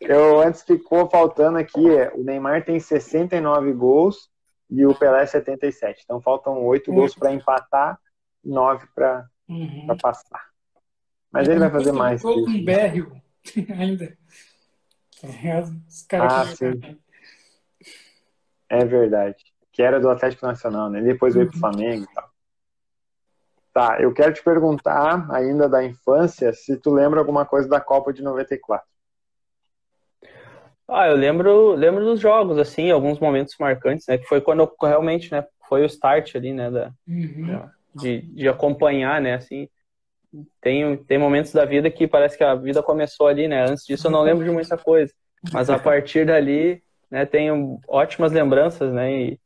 Eu antes ficou faltando aqui, é, o Neymar tem 69 gols e o Pelé 77. Então faltam 8 gols para empatar, 9 para uhum. passar. Mas ele vai fazer mais. Com um Berrio ainda. ah, sim. É verdade. Que era do Atlético Nacional, né? Depois veio pro uhum. Flamengo e tal. Tá, eu quero te perguntar, ainda da infância, se tu lembra alguma coisa da Copa de 94. Ah, eu lembro, lembro dos jogos, assim, alguns momentos marcantes, né? Que foi quando eu, realmente, né? Foi o start ali, né? Da, uhum. de, de acompanhar, né? Assim, tem, tem momentos da vida que parece que a vida começou ali, né? Antes disso eu não lembro de muita coisa. Mas a partir dali, né? Tenho ótimas lembranças, né? E,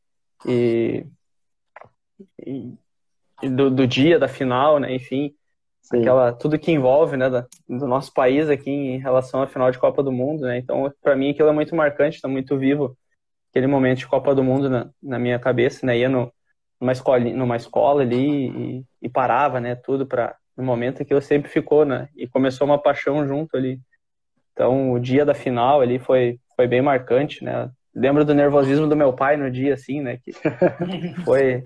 e, e do, do dia da final, né? Enfim, Sim. aquela tudo que envolve, né, da, do nosso país aqui em relação à final de Copa do Mundo, né? Então, para mim aquilo é muito marcante, está muito vivo aquele momento de Copa do Mundo na, na minha cabeça, né? Ia no, numa escola, numa escola ali e, e parava, né? Tudo para no momento que eu sempre ficou, né? E começou uma paixão junto ali. Então, o dia da final ali foi foi bem marcante, né? Lembro do nervosismo do meu pai no dia, assim, né? Que foi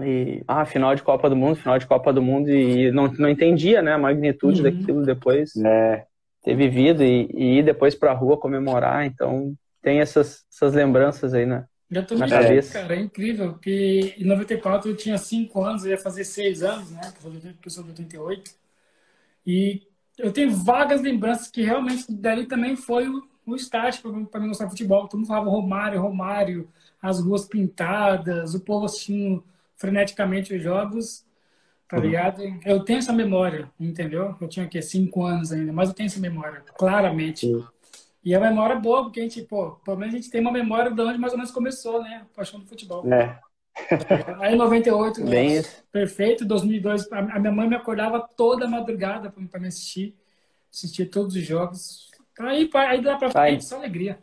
e, ah, final de Copa do Mundo, final de Copa do Mundo, e não, não entendia, né, a magnitude uhum. daquilo depois. É. Ter vivido e, e ir depois pra rua comemorar, então tem essas, essas lembranças aí na, já tô cabeça. Cara, é incrível, porque em 94 eu tinha 5 anos, eu ia fazer 6 anos, né, que eu sou de 88, e eu tenho vagas lembranças que realmente dali também foi o, o start para mim gostar de futebol. Todo mundo falava Romário, Romário, as ruas pintadas, o povo assistindo freneticamente os jogos, tá uhum. ligado? Eu tenho essa memória, entendeu? Eu tinha aqui cinco anos ainda, mas eu tenho essa memória, claramente. Uhum. E a memória é boa, porque a gente, pô, pelo menos a gente tem uma memória de onde mais ou menos começou, né? A paixão do futebol. É. Aí em 98, Bem perfeito, 2002, a minha mãe me acordava toda madrugada para me assistir, assistir todos os jogos. Aí, aí dá para frente, só alegria.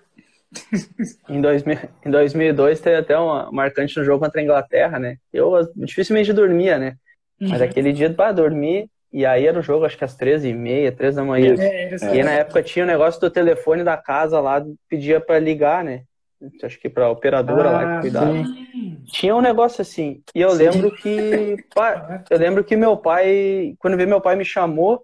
Em, 2000, em 2002 teve até uma marcante no jogo contra a Inglaterra, né? Eu dificilmente dormia, né? Mas uhum. aquele dia para dormir, e aí era o jogo, acho que às 13h30, 3 da manhã. É, assim. e na época tinha o negócio do telefone da casa lá, pedia para ligar, né? Acho que pra operadora ah, lá que ah, cuidava. Sim. Tinha um negócio assim. E eu sim. lembro que. eu lembro que meu pai, quando veio meu pai me chamou,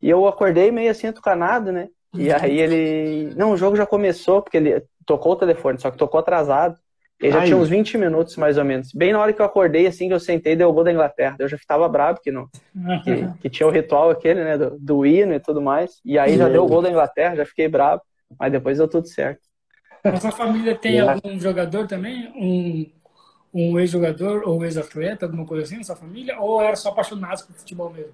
e eu acordei meio assim, atucanado, né? E aí ele. Não, o jogo já começou, porque ele tocou o telefone, só que tocou atrasado. Ele já Ai. tinha uns 20 minutos, mais ou menos. Bem na hora que eu acordei, assim, que eu sentei, deu o gol da Inglaterra. Eu já estava bravo que, não, que, que, tinha o ritual aquele, né, do, do hino e tudo mais. E aí já deu o gol da Inglaterra, já fiquei bravo. Mas depois deu tudo certo. A sua família tem algum jogador também? Um, um ex-jogador ou ex-atleta, alguma coisa assim na sua família? Ou era só apaixonado por futebol mesmo?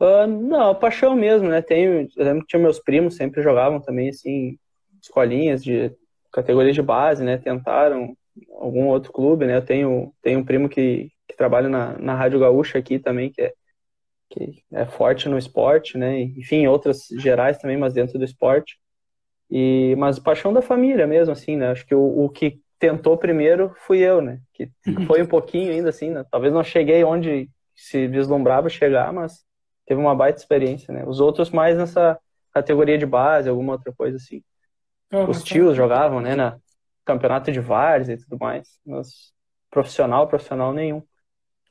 Uh, não, paixão mesmo, né? Tenho, eu lembro que tinha meus primos, sempre jogavam também, assim, escolinhas de categoria de base, né? Tentaram algum outro clube, né? Eu tenho, tenho um primo que, que trabalha na, na Rádio Gaúcha aqui também, que é, que é forte no esporte, né? Enfim, outras gerais também, mas dentro do esporte. E, mas paixão da família mesmo, assim, né? Acho que o, o que tentou primeiro fui eu, né? Que foi um pouquinho ainda, assim, né? Talvez não cheguei onde se vislumbrava chegar, mas teve uma baita experiência, né? Os outros mais nessa categoria de base, alguma outra coisa assim. Oh, Os tios jogavam, né, na campeonato de várzea e tudo mais, mas profissional, profissional nenhum.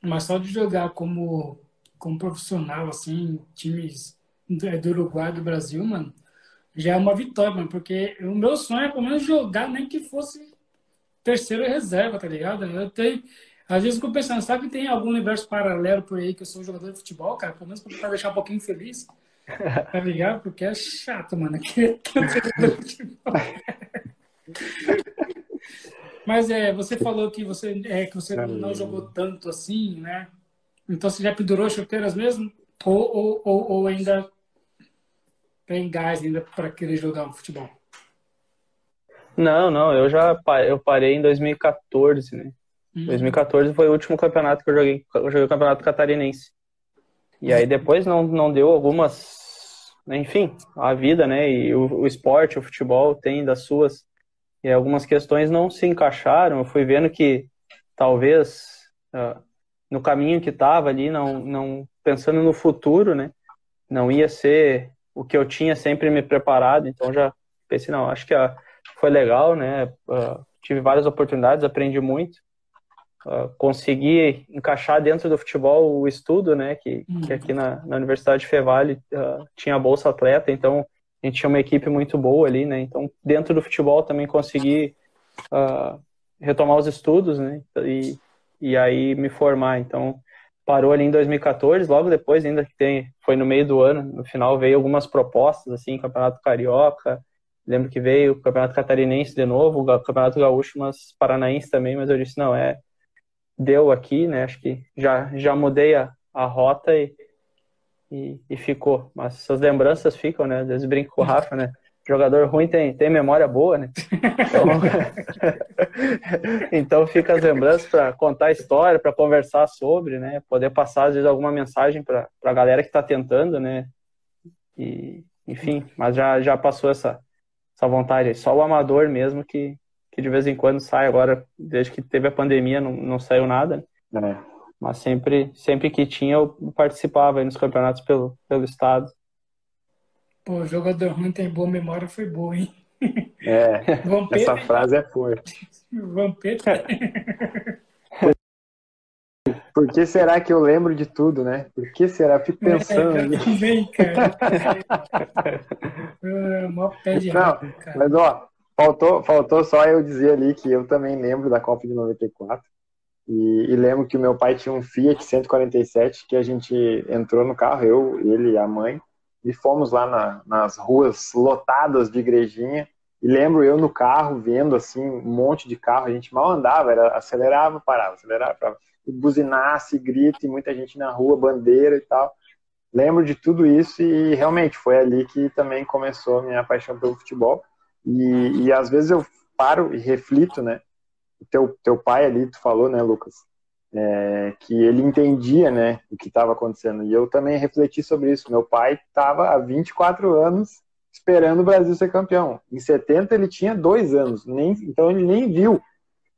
Mas só de jogar como, como profissional, assim, times do Uruguai, do Brasil, mano, já é uma vitória, mano, porque o meu sonho é pelo menos jogar, nem que fosse terceiro reserva, tá ligado? Eu tenho, às vezes eu fico pensando, sabe que tem algum universo paralelo por aí que eu sou jogador de futebol, cara? Pelo menos pra deixar um pouquinho feliz. Tá ligado? Porque é chato, mano. Mas é, você falou que você, é, que você não jogou tanto assim, né? Então você já pendurou chuteiras mesmo? Ou, ou, ou, ou ainda tem gás ainda para querer jogar um futebol? Não, não, eu já eu parei em 2014, né? 2014 uhum. foi o último campeonato que eu joguei. Eu joguei o campeonato catarinense. E aí depois não, não deu algumas. Enfim, a vida, né? E o, o esporte, o futebol tem das suas. E algumas questões não se encaixaram. Eu fui vendo que talvez uh, no caminho que estava ali, não, não pensando no futuro, né? Não ia ser o que eu tinha sempre me preparado. Então já pensei, não, acho que uh, foi legal, né? Uh, tive várias oportunidades, aprendi muito uh, conseguir encaixar dentro do futebol o estudo, né? Que, uhum. que aqui na, na Universidade Fevale uh, tinha bolsa atleta, então a gente tinha uma equipe muito boa ali, né? Então dentro do futebol também consegui uh, retomar os estudos, né? E, e aí me formar. Então parou ali em 2014, logo depois ainda que tem, foi no meio do ano, no final veio algumas propostas assim, Campeonato Carioca, lembro que veio o Campeonato Catarinense de novo, o Campeonato Gaúcho, mas Paranaense também, mas eu disse não é deu aqui, né? Acho que já, já mudei a, a rota e, e, e ficou. Mas essas lembranças ficam, né? Às vezes brinco com o Rafa, né? Jogador ruim tem, tem memória boa, né? Então, então fica as lembranças para contar a história, para conversar sobre, né? Poder passar, às vezes, alguma mensagem para a galera que está tentando, né? E, enfim, mas já, já passou essa, essa vontade. Só o amador mesmo que, que de vez em quando sai agora, desde que teve a pandemia, não, não saiu nada. É. Mas sempre, sempre que tinha, eu participava aí nos campeonatos pelo, pelo estado. Pô, jogador ruim tem boa memória, foi boa, hein? É, Vampeta, essa frase é forte. Vampeta. Por que será que eu lembro de tudo, né? Por que será? Fico pensando. É, vem, cara. é, mó pé de Não, cara. Mas, ó, Faltou, faltou só eu dizer ali que eu também lembro da Copa de 94. E, e, lembro que o meu pai tinha um Fiat 147 que a gente entrou no carro, eu, ele e a mãe, e fomos lá na, nas ruas lotadas de igrejinha. E lembro eu no carro vendo assim um monte de carro, a gente mal andava, era acelerava, parava, acelerava, parava. E buzinasse, grita, e muita gente na rua, bandeira e tal. Lembro de tudo isso e realmente foi ali que também começou a minha paixão pelo futebol. E, e às vezes eu paro e reflito, né? teu, teu pai ali, tu falou, né, Lucas? É, que ele entendia, né, o que estava acontecendo. E eu também refleti sobre isso. Meu pai estava há 24 anos esperando o Brasil ser campeão. Em 70 ele tinha dois anos, nem, então ele nem viu.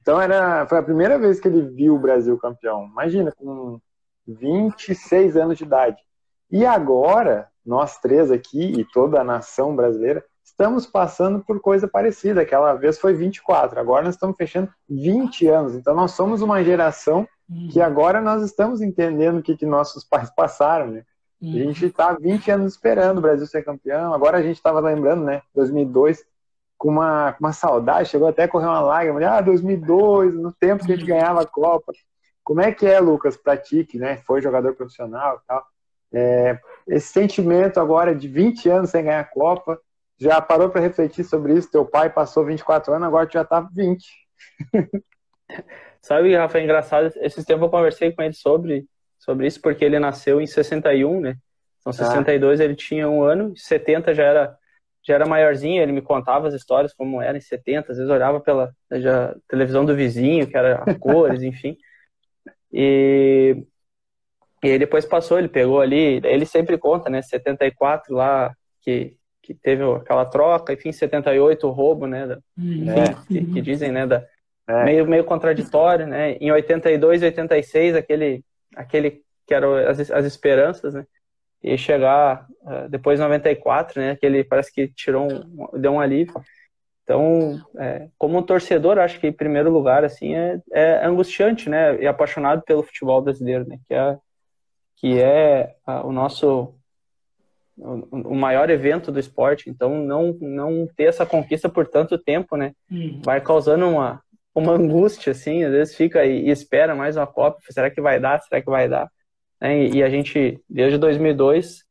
Então era, foi a primeira vez que ele viu o Brasil campeão. Imagina, com 26 anos de idade. E agora, nós três aqui e toda a nação brasileira, estamos passando por coisa parecida. Aquela vez foi 24, agora nós estamos fechando 20 anos. Então nós somos uma geração que uhum. agora nós estamos entendendo o que, que nossos pais passaram, né? A uhum. gente está 20 anos esperando o Brasil ser campeão. Agora a gente estava lembrando, né? 2002, com uma, uma saudade, chegou até a correr uma lágrima. Ah, 2002, no tempo que a gente uhum. ganhava a Copa. Como é que é, Lucas, para ti, que né, foi jogador profissional e tal? É, esse sentimento agora de 20 anos sem ganhar a Copa, já parou para refletir sobre isso? Teu pai passou 24 anos, agora tu já tá 20. Sabe, Rafa, é engraçado. Esses tempos eu conversei com ele sobre, sobre isso, porque ele nasceu em 61, né? Então, 62 ah. ele tinha um ano, 70 já era, já era maiorzinho, ele me contava as histórias como era em 70, às vezes olhava pela já, televisão do vizinho, que era cores, enfim. E, e ele depois passou, ele pegou ali, ele sempre conta, né? 74 lá, que que teve aquela troca, enfim, 78 o roubo, né, uhum. né que, que, dizem, né, da, é. meio, meio contraditório, né, em 82 e 86, aquele, aquele que eram as, as esperanças, né, e chegar uh, depois 94, né, que ele parece que tirou um, deu um alívio. Então, é, como um torcedor, acho que em primeiro lugar, assim, é, é angustiante, né, e apaixonado pelo futebol brasileiro, né, que é, que é uh, o nosso o maior evento do esporte, então não não ter essa conquista por tanto tempo, né, uhum. vai causando uma uma angústia assim, às vezes fica e, e, espera mais uma Copa, será que vai dar, será que vai dar, né? e, e, a gente desde 2002,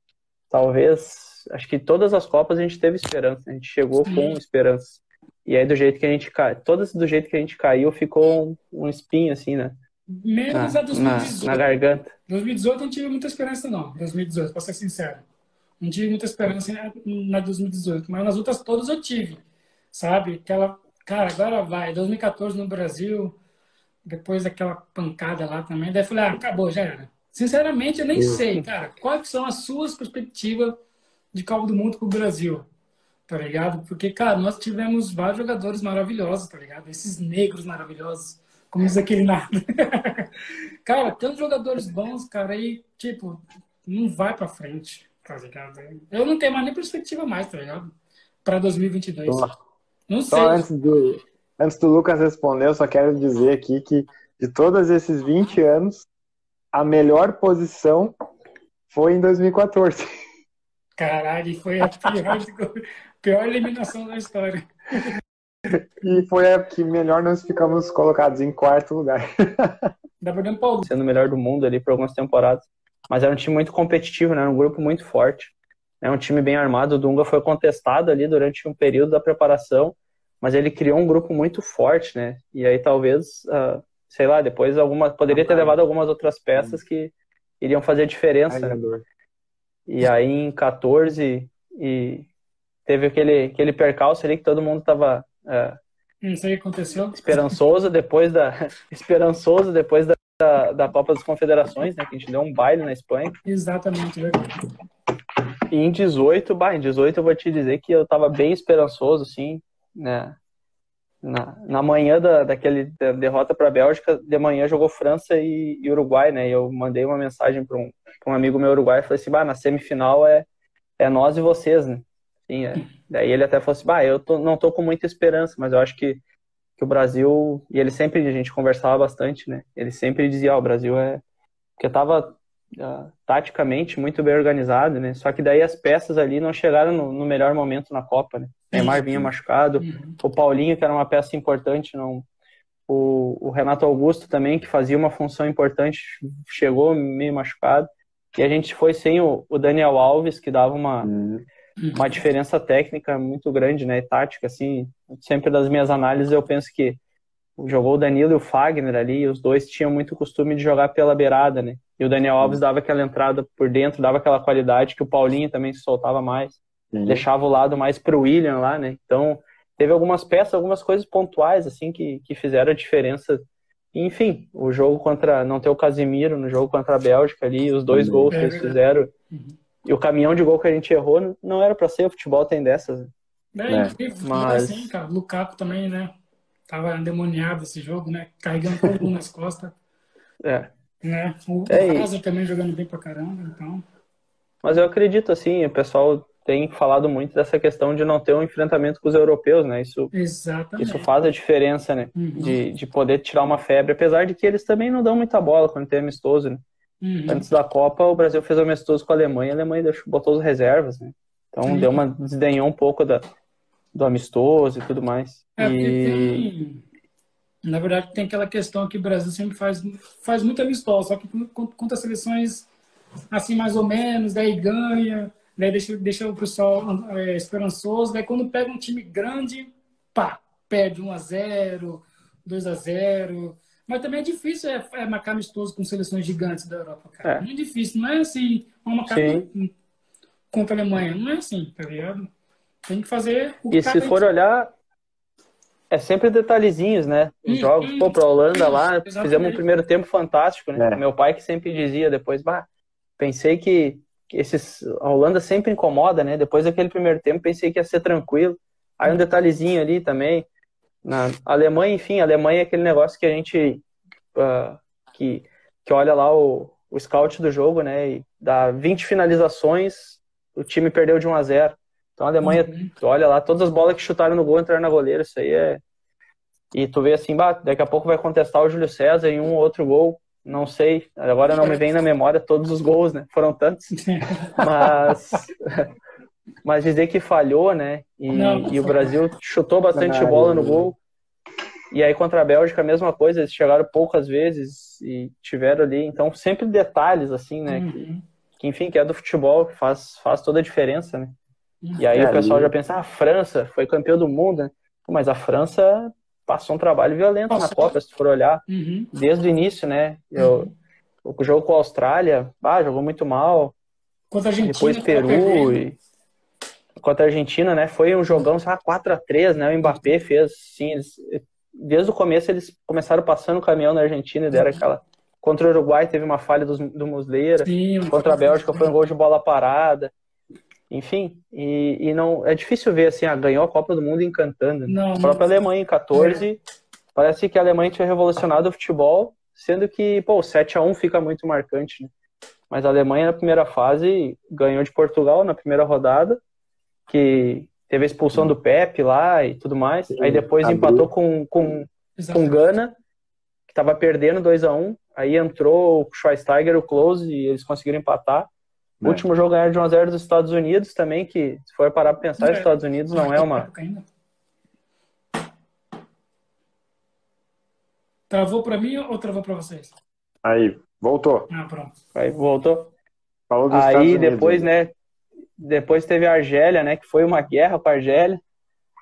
talvez, acho que todas as Copas a gente teve esperança, a gente chegou com esperança, e aí do jeito que a gente cai, todas do jeito que a gente caiu ficou um, um espinho assim, né, Menos na, a 2018. Na, na garganta. 2018 eu não tive muita esperança, não. 2018, pra ser sincero. Não tive muita esperança na 2018, mas nas outras todas eu tive, sabe? Aquela, cara, agora vai. 2014 no Brasil, depois daquela pancada lá também. Daí eu falei, ah, acabou, já era. Sinceramente, eu nem Isso. sei, cara, quais são as suas perspectivas de Copa do Mundo com o Brasil, tá ligado? Porque, cara, nós tivemos vários jogadores maravilhosos, tá ligado? Esses negros maravilhosos, como diz aquele nada. cara, tantos jogadores bons, cara, aí, tipo, não vai pra frente tá ligado? Eu não tenho mais nem perspectiva mais, tá ligado? Pra 2022. Não sei. Só antes do, antes do Lucas responder, eu só quero dizer aqui que de todos esses 20 anos, a melhor posição foi em 2014. Caralho, foi a pior, pior eliminação da história. E foi a que melhor nós ficamos colocados em quarto lugar. Dá pra Paulo. Sendo o melhor do mundo ali por algumas temporadas. Mas era um time muito competitivo, né? Era um grupo muito forte. É um time bem armado. O Dunga foi contestado ali durante um período da preparação, mas ele criou um grupo muito forte, né? E aí talvez, uh, sei lá, depois alguma poderia ter levado algumas outras peças que iriam fazer diferença. Né? E aí em 14 e teve aquele aquele percalço ali que todo mundo tava uh, isso aí aconteceu. Esperançoso depois da esperançoso depois da da, da Copa das Confederações, né? Que a gente deu um baile na Espanha. Exatamente, verdade. E em 18, bah, em 18 eu vou te dizer que eu tava bem esperançoso, assim, né? Na, na manhã da, daquele da derrota para a Bélgica, de manhã jogou França e, e, Uruguai, né? E eu mandei uma mensagem para um, um amigo meu uruguai e falei assim: bah, na semifinal é, é nós e vocês, né? Sim, é. Daí ele até falou assim: bah, eu tô, não tô com muita esperança, mas eu acho que que o Brasil, e ele sempre, a gente conversava bastante, né? Ele sempre dizia, ó, oh, o Brasil é. Porque tava uh, taticamente muito bem organizado, né? Só que daí as peças ali não chegaram no, no melhor momento na Copa, né? Neymar vinha machucado, uhum. o Paulinho, que era uma peça importante, não, o, o, Renato Augusto também, que fazia uma função importante, chegou meio machucado. E a gente foi sem o, o Daniel Alves, que dava uma, uhum. Uma diferença técnica muito grande, né? E tática, assim. Sempre das minhas análises eu penso que jogou o Danilo e o Fagner ali, e os dois tinham muito costume de jogar pela beirada, né? E o Daniel Alves dava aquela entrada por dentro, dava aquela qualidade que o Paulinho também se soltava mais, uhum. deixava o lado mais pro William lá, né? Então, teve algumas peças, algumas coisas pontuais, assim, que, que fizeram a diferença. Enfim, o jogo contra. Não ter o Casimiro no jogo contra a Bélgica ali, os dois uhum. gols que eles fizeram. Uhum. E o caminhão de gol que a gente errou não era para ser, o futebol tem dessas. Né? É, é. incrível. Mas... Assim, cara, o Lukaku também, né? Tava endemoniado esse jogo, né? Carregando todo mundo nas costas. É. Né? O é, Hazard também jogando bem pra caramba, então. Mas eu acredito, assim, o pessoal tem falado muito dessa questão de não ter um enfrentamento com os europeus, né? Isso, Exatamente. isso faz a diferença, né? Uhum. De, de poder tirar uma febre, apesar de que eles também não dão muita bola quando tem amistoso, né? Uhum. Antes da Copa, o Brasil fez amistoso com a Alemanha, a Alemanha deixou, botou as reservas, né? Então deu uma desdenhou um pouco da, do amistoso e tudo mais. É, e... tem, na verdade, tem aquela questão que o Brasil sempre faz, faz muito amistoso, só que contra seleções assim mais ou menos, daí ganha, daí deixa, deixa o pessoal é, esperançoso. Daí quando pega um time grande, pá, perde 1 a 0 2 a 0 Mas também é difícil é, é marcar amistoso com seleções gigantes da Europa, cara. É. Muito difícil. Não é assim, vamos marcar contra a Alemanha. Não é assim, tá ligado? Tem que fazer o E se for gente... olhar, é sempre detalhezinhos, né? Os hum, jogos, hum, pô, pra Holanda hum, lá, exatamente. fizemos um primeiro tempo fantástico, né? É. Meu pai que sempre dizia depois, bah, pensei que esses, a Holanda sempre incomoda, né? Depois daquele primeiro tempo, pensei que ia ser tranquilo. Aí um detalhezinho ali também. Na Alemanha, enfim, a Alemanha é aquele negócio que a gente uh, que, que olha lá o, o scout do jogo, né? E dá 20 finalizações, o time perdeu de 1 a 0. Então a Alemanha, uhum. olha lá, todas as bolas que chutaram no gol entraram na goleira, isso aí é. E tu vê assim, bah, daqui a pouco vai contestar o Júlio César em um ou outro gol não sei, agora não me vem na memória todos os gols, né? Foram tantos. Mas, mas dizer que falhou, né? E, não, e o Brasil chutou bastante não, bola no gol. E aí contra a Bélgica a mesma coisa, eles chegaram poucas vezes e tiveram ali. Então sempre detalhes assim, né? Uhum. Que, que, enfim, que é do futebol, que faz, faz toda a diferença, né? E aí é, o pessoal ali. já pensa, ah, a França foi campeão do mundo, né? Mas a França passou um trabalho violento passou. na Copa, se tu for olhar, uhum. desde o início, né? Eu, uhum. O jogo com a Austrália, ah, jogou muito mal. Contra a Argentina. Depois Peru e contra a Argentina, né? Foi um jogão, sei lá, 4x3, né? O Mbappé fez, sim, eles, desde o começo eles começaram passando o caminhão na Argentina e deram aquela... Contra o Uruguai teve uma falha do, do Musleira. Sim, contra a Bélgica foi um gol de bola parada enfim, e, e, não é difícil ver assim, ah, ganhou a Copa do Mundo encantando. Não, a própria não... Alemanha em 14, é. parece que a Alemanha tinha revolucionado o futebol, sendo que, pô, o 7 a 1 fica muito marcante, né? Mas a Alemanha na primeira fase ganhou de Portugal na primeira rodada, que teve a expulsão do Pepe lá e tudo mais. Aí depois Abriu. empatou com com, com Gana, que estava perdendo 2 a 1 Aí entrou o Schweinsteiger, o Close, e eles conseguiram empatar. O é. último jogo ganharam de 1x0 dos Estados Unidos também, que se for parar para pensar, os é. Estados Unidos não é uma. Travou para mim ou travou para vocês? Aí, voltou. Ah, pronto. Aí voltou. Falou dos Aí depois, né? Depois teve a Argélia, né? Que foi uma guerra com a Argélia.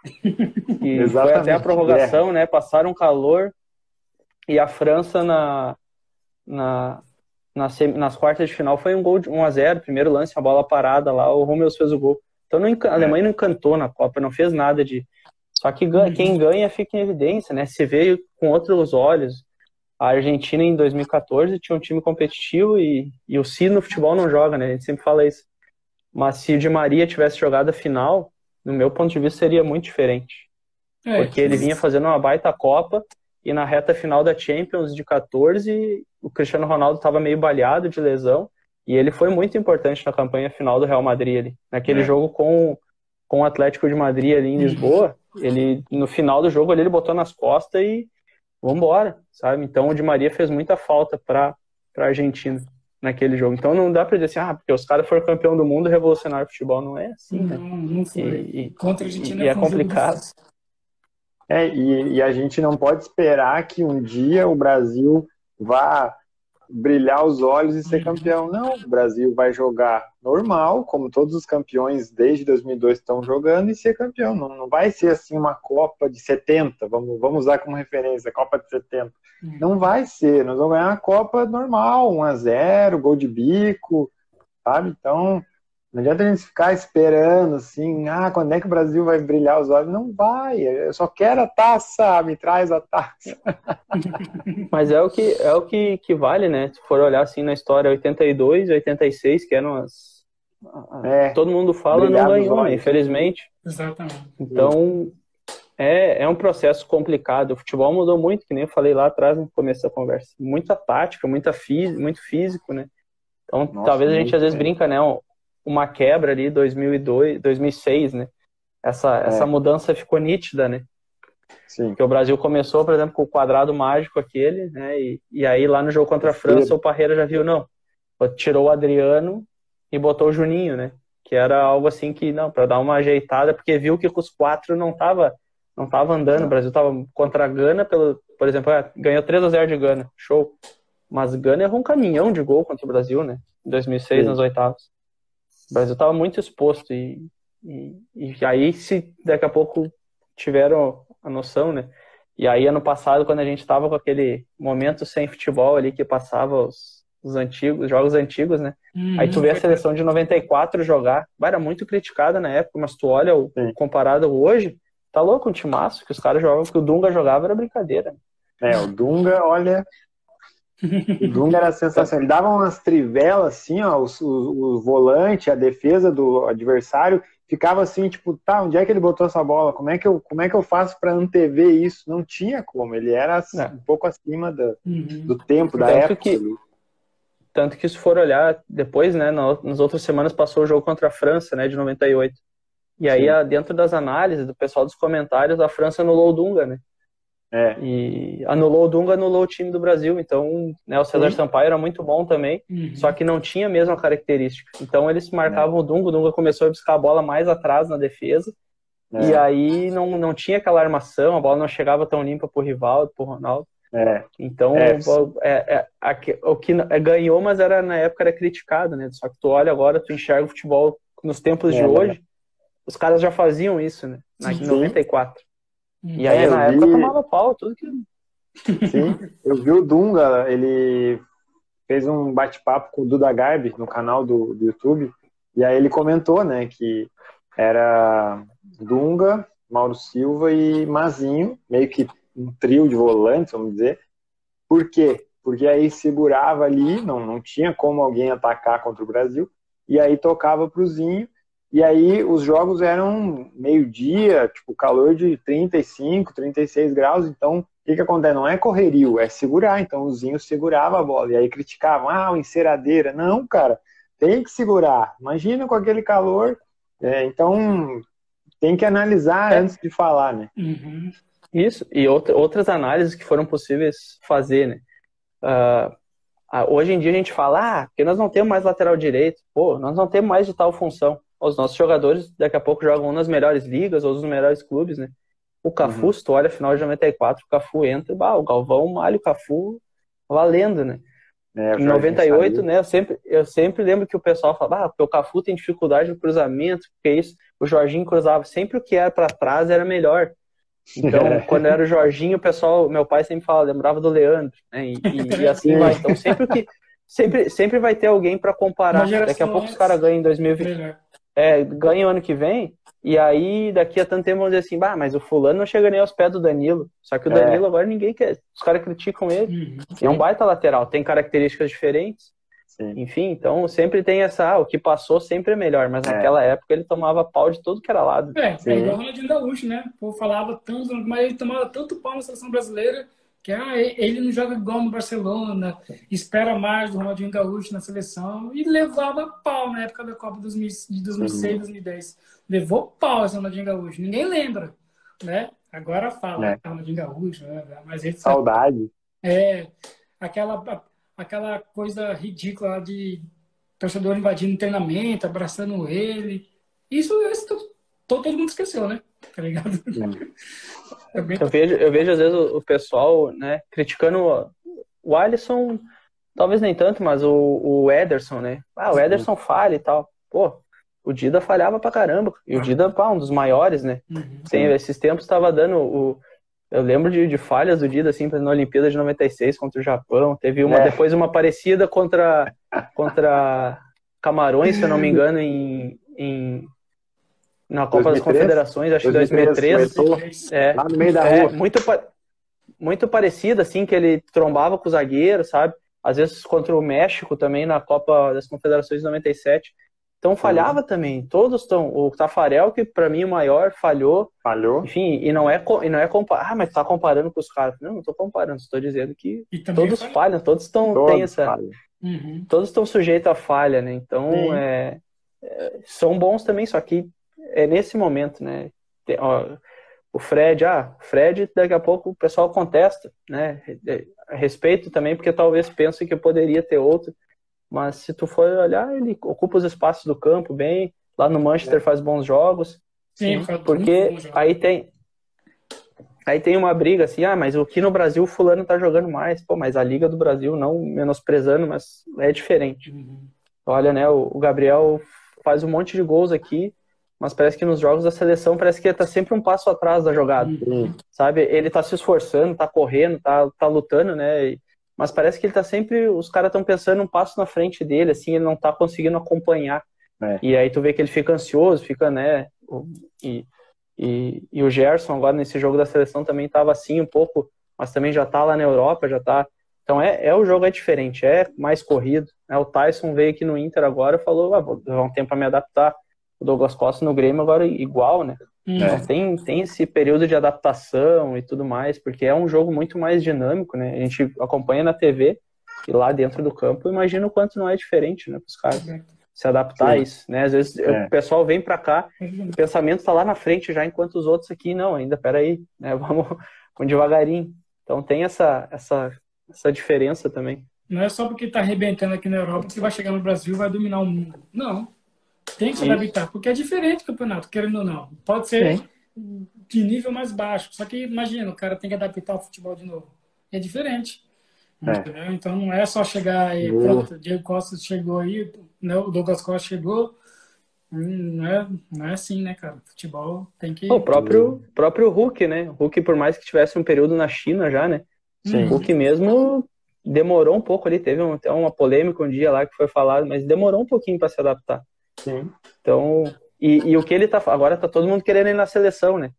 E foi até a prorrogação, guerra. né? Passaram calor. E a França na, na, nas, nas quartas de final foi um gol de 1 a 0 primeiro lance, a bola parada lá, o Hummels fez o gol. Então não, a Alemanha não encantou na Copa, não fez nada de. Só que ganha, quem ganha fica em evidência, né? Se vê com outros olhos. A Argentina em 2014 tinha um time competitivo e, e o Si no futebol não joga, né? A gente sempre fala isso. Mas se o Di Maria tivesse jogado a final, no meu ponto de vista seria muito diferente. É, porque ele vinha fazendo uma baita Copa e na reta final da Champions de 14 o Cristiano Ronaldo estava meio baleado de lesão e ele foi muito importante na campanha final do Real Madrid ali. Naquele é. jogo com, com o Atlético de Madrid ali em uhum. Lisboa, ele no final do jogo ali, ele botou nas costas e vambora, sabe? Então o Di Maria fez muita falta para a Argentina naquele jogo. Então não dá para dizer assim, ah, porque os caras foram campeão do mundo revolucionário o futebol. Não é assim, né? Não, não foi. E, Contra a Argentina e é complicado. É, e, e a gente não pode esperar que um dia o Brasil vá brilhar os olhos e ser uhum. campeão. Não, o Brasil vai jogar normal, como todos os campeões desde 2002 estão jogando, e ser campeão. Não, não vai ser assim uma Copa de 70, vamos, vamos usar como referência, Copa de 70. Uhum. Não vai ser, nós vamos ganhar uma Copa normal, 1 a 0 gol de bico, sabe? Então, não adianta a gente ficar esperando assim, ah, quando é que o Brasil vai brilhar os olhos? Não vai, eu só quero a taça, me traz a taça. Mas é o que é o que, que vale, né? Se for olhar assim na história 82, 86, que eram as é, todo mundo fala não ganhou, né? infelizmente. Exatamente. Então, é, é um processo complicado. O futebol mudou muito, que nem eu falei lá atrás no começo da conversa. Muita tática, muita fí muito físico, né? Então, Nossa, talvez a gente às vezes brinca, né? Uma quebra ali 2002, 2006, né? Essa, é. essa mudança ficou nítida, né? Sim. Porque o Brasil começou, por exemplo, com o quadrado mágico aquele, né? E, e aí lá no jogo contra a França, o Parreira já viu, não. Tirou o Adriano e botou o Juninho, né? Que era algo assim que, não, para dar uma ajeitada, porque viu que com os quatro não tava, não tava andando. O Brasil tava contra a Gana, pelo, por exemplo, é, ganhou 3 a 0 de Gana, show. Mas Gana errou um caminhão de gol contra o Brasil, né? Em 2006, Sim. nas oitavas. O Brasil estava muito exposto e, e, e, aí se daqui a pouco tiveram a noção, né? E aí ano passado quando a gente estava com aquele momento sem futebol ali que passava os, os antigos, os jogos antigos, né? Uhum. Aí tu vê a seleção de 94 jogar, era muito criticada na época, mas tu olha o Sim. comparado hoje, tá louco um timaço que os caras jogavam, que o Dunga jogava era brincadeira. É, o Dunga, olha, o Dunga era sensacional. Ele dava umas trivelas assim, ó, o, o, o, volante, a defesa do adversário ficava assim, tipo, tá, onde é que ele botou essa bola? Como é que eu, como é que eu faço para antever isso? Não tinha como. Ele era assim, um pouco acima do, uhum. do tempo, da tanto época. Que, tanto que se for olhar depois, né, nas outras semanas passou o jogo contra a França, né, de 98. E aí, Sim. dentro das análises do pessoal dos comentários, a França anulou o Dunga, né? É. E anulou o Dunga, anulou o time do Brasil. Então, né, o César uhum. Sampaio era muito bom também, uhum. só que não tinha a mesma característica. Então, eles marcavam é. o Dunga, o Dunga começou a buscar a bola mais atrás na defesa. É. E aí não, não tinha aquela armação, a bola não chegava tão limpa pro Rivaldo, pro Ronaldo. É. Então, é. é, é, o que ganhou, mas era na época era criticado, né? Só que tu olha agora, tu enxerga o futebol nos tempos de hoje, os caras já faziam isso, né? Na, em 94. E aí, é, na época, vi... tomava pau, tudo que. Sim, eu vi o Dunga, ele fez um bate-papo com o Duda Garbi no canal do, do YouTube, e aí ele comentou, né, que era Dunga, Mauro Silva e Mazinho, meio que um trio de volantes, vamos dizer. Por quê? Porque aí segurava ali, não, não tinha como alguém atacar contra o Brasil, e aí tocava pro Zinho, e aí os jogos eram meio-dia, tipo, calor de 35, 36 graus, então o que, que acontece? Não é correrio, é segurar. Então o Zinho segurava a bola. E aí criticavam, ah, o enceradeira. Não, cara, tem que segurar. Imagina com aquele calor. É, então tem que analisar é. antes de falar, né? Uhum. Isso, e outra, outras análises que foram possíveis fazer, né? Uh, hoje em dia a gente fala, ah, porque nós não temos mais lateral direito, pô, nós não temos mais de tal função os nossos jogadores daqui a pouco jogam nas melhores ligas ou nos melhores clubes, né? O Cafu, uhum. se tu olha final de 94, o Cafu entra, bah, o Galvão malha o Cafu valendo, né? É, em 98, né, eu sempre, eu sempre lembro que o pessoal falava, ah, porque o Cafu tem dificuldade no cruzamento, porque isso, o Jorginho cruzava, sempre o que era para trás era melhor. Então, quando era o Jorginho, o pessoal, meu pai sempre falava, lembrava do Leandro, né, e, e, e assim vai. Então, sempre que sempre, sempre vai ter alguém para comparar. Daqui a pouco os caras ganham em 2020 é, ganha o ano que vem, e aí daqui a tanto tempo vão dizer assim, bah, mas o fulano não chega nem aos pés do Danilo. Só que o é. Danilo agora ninguém quer. Os caras criticam ele. Uhum. É um baita lateral, tem características diferentes. Sim. Enfim, então sempre tem essa, ah, o que passou sempre é melhor, mas é. naquela época ele tomava pau de todo que era lado. É, é igual o Ronaldinho Gaúcho, né? O povo falava tanto, mas ele tomava tanto pau na seleção brasileira que ah, ele não joga igual no Barcelona, espera mais do Ronaldinho Gaúcho na seleção e levava pau na época da Copa de 2006, 2010. Levou pau esse Ronaldinho Gaúcho. Ninguém lembra, né? Agora fala é. Ronaldinho Gaúcho, né? mas ele saudade. É aquela aquela coisa ridícula de torcedor invadindo treinamento, abraçando ele. Isso, isso todo, mundo esqueceu, né? Tá ligado? Eu vejo, eu vejo às vezes o, o pessoal, né, criticando o Alisson, talvez nem tanto, mas o, o Ederson, né? Ah, o Ederson falha e tal. Pô, o Dida falhava pra caramba. E o Dida, pá, um dos maiores, né? Uhum. Sim, esses tempos estava dando o. Eu lembro de, de, falhas do Dida, assim, na Olimpíada de 96 contra o Japão. Teve uma, é. depois uma parecida contra, contra Camarões, se eu não me engano, em, em na Copa 2003? das Confederações, acho que 2003. 2003 é, lá no meio da é, rua. Muito, muito parecida, assim, que ele trombava com o zagueiro, sabe? Às vezes contra o México também, na Copa das Confederações de 97. Então falhava uhum. também. Todos estão. O Tafarel, que para mim o maior, falhou. Falhou. Enfim, e não é, e não é comparar. Ah, mas tá comparando com os caras. Não, não estou comparando. Estou dizendo que todos falha. falham, todos estão. Todos essa. Uhum. Todos estão sujeitos à falha, né? Então é, é, são bons também, só que é nesse momento, né? Tem, ó, o Fred, ah, Fred, daqui a pouco o pessoal contesta, né? Respeito também, porque talvez pense que poderia ter outro. Mas se tu for olhar, ele ocupa os espaços do campo bem. Lá no Manchester é. faz bons jogos. Sim, porque aí tem aí tem uma briga assim, ah, mas aqui no Brasil o fulano tá jogando mais. Pô, mas a Liga do Brasil, não menosprezando, mas é diferente. Uhum. Olha, né, o, Gabriel faz um monte de gols aqui, mas parece que nos jogos da seleção parece que ele tá sempre um passo atrás da jogada. Uhum. Sabe? Ele tá se esforçando, tá correndo, tá, tá lutando, né? mas parece que ele tá sempre. Os caras estão pensando um passo na frente dele, assim, ele não tá conseguindo acompanhar. É. E aí tu vê que ele fica ansioso, fica, né? E, e, e, o Gerson agora nesse jogo da seleção também tava assim um pouco, mas também já tá lá na Europa, já tá. Então é, é o jogo é diferente, é mais corrido. Né? O Tyson veio aqui no Inter agora e falou, ah, vou levar um tempo para me adaptar. O Douglas Costa no Grêmio agora igual, né? É. Tem, tem esse período de adaptação e tudo mais, porque é um jogo muito mais dinâmico, né? A gente acompanha na TV e lá dentro do campo, imagina o quanto não é diferente, né, para os caras se adaptar Sim. a isso, né? Às vezes é. o pessoal vem para cá, o pensamento está lá na frente já, enquanto os outros aqui não, ainda, peraí, né? Vamos, vamos devagarinho. Então tem essa, essa, essa diferença também. Não é só porque está arrebentando aqui na Europa que vai chegar no Brasil e vai dominar o mundo. Não. Tem que se adaptar, porque é diferente o campeonato, querendo ou não. Pode ser Sim. de nível mais baixo. Só que imagina, o cara tem que adaptar ao futebol de novo. É diferente. É. Então não é só chegar e pronto, o Diego Costa chegou aí, né, o Douglas Costa chegou. Hum, não é, não é assim, né, cara? Futebol tem que. O próprio, próprio Hulk, né? O Hulk, por mais que tivesse um período na China já, né? Sim. O Hulk mesmo demorou um pouco ali, teve até uma polêmica um dia lá que foi falado, mas demorou um pouquinho para se adaptar. Sim. Então, e, e, o que ele tá. Agora tá todo mundo querendo ir na seleção, né?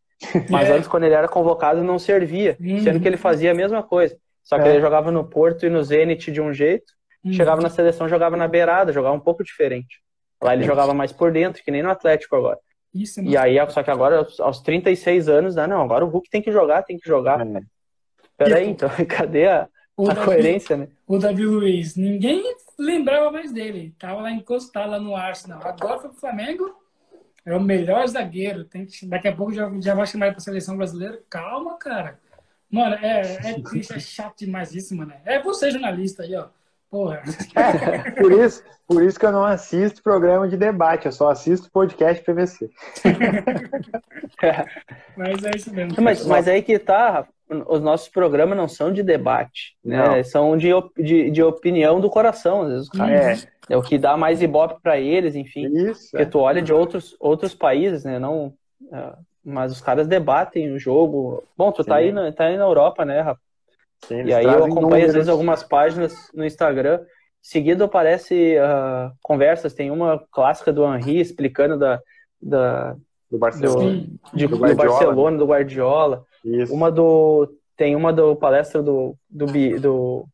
Mas é. antes, quando ele era convocado, não servia. Uhum. Sendo que ele fazia a mesma coisa. Só que é. ele jogava no Porto e no Zenit de um jeito, uhum. chegava na seleção, jogava na beirada, jogava um pouco diferente. Lá ele jogava mais por dentro, que nem no Atlético agora. Isso, é e aí, só que agora, aos 36 anos, né, não, agora o Hulk tem que jogar, tem que jogar. É. Peraí, então, cadê a, a Davi, coerência, né? O Davi Luiz, ninguém lembrava mais dele. Tava lá encostado lá no Arsenal. Agora foi pro Flamengo. É o melhor zagueiro. Tem que, daqui a pouco já, já vai chamar ele pra seleção brasileira. Calma, cara. Mano, é, é triste, é chato demais isso, mano. É você, jornalista aí, ó. Porra. É, por, isso, por isso que eu não assisto programa de debate, eu só assisto podcast PVC. mas é isso mesmo. Mas, mas aí que tá, os nossos programas não são de debate, né? São de, de, de, opinião do coração, às vezes. É, é o que dá mais ibope para eles, enfim. Isso, porque é. tu olha de outros, outros países, né? Não, uh, mas os caras debatem o jogo. Bom, tu tá aí, na, tá aí na Europa, né, Rafa? Sim, e aí eu acompanho números. às vezes algumas páginas no Instagram. Seguido aparece uh, conversas, tem uma clássica do Henri explicando da, da do Barcelona, do, de, do, do Barcelona, do Guardiola. Isso. Uma do tem uma do palestra do do, do,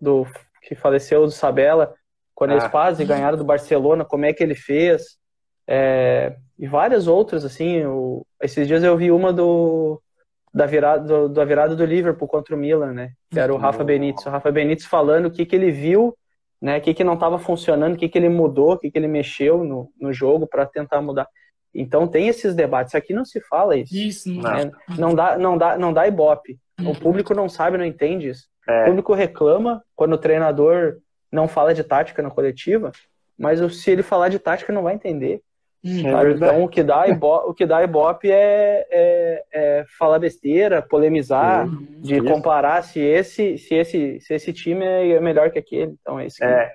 do que faleceu do Sabella quando ah. eles quase ganharam do Barcelona, como é que ele fez? É, e várias outras assim. O, esses dias eu vi uma do da virada do, da virada do Liverpool contra o Milan, né? Que era o Rafa Benítez. O Rafa Benítez falando o que que ele viu, né? O que que não estava funcionando, o que que ele mudou, o que que ele mexeu no, no jogo para tentar mudar. Então tem esses debates. Aqui não se fala isso. Isso, não. Né? Não dá, não dá, não dá ibope. Uhum. O público não sabe, não entende isso. É. O público reclama quando o treinador não fala de tática na coletiva, mas se ele falar de tática não vai entender. Hum, é então o que dá ibope, o que dá ibope é, é, é falar besteira, polemizar, uhum. de isso. comparar se esse, se, esse, se esse time é melhor que aquele. Então é isso. Que... É,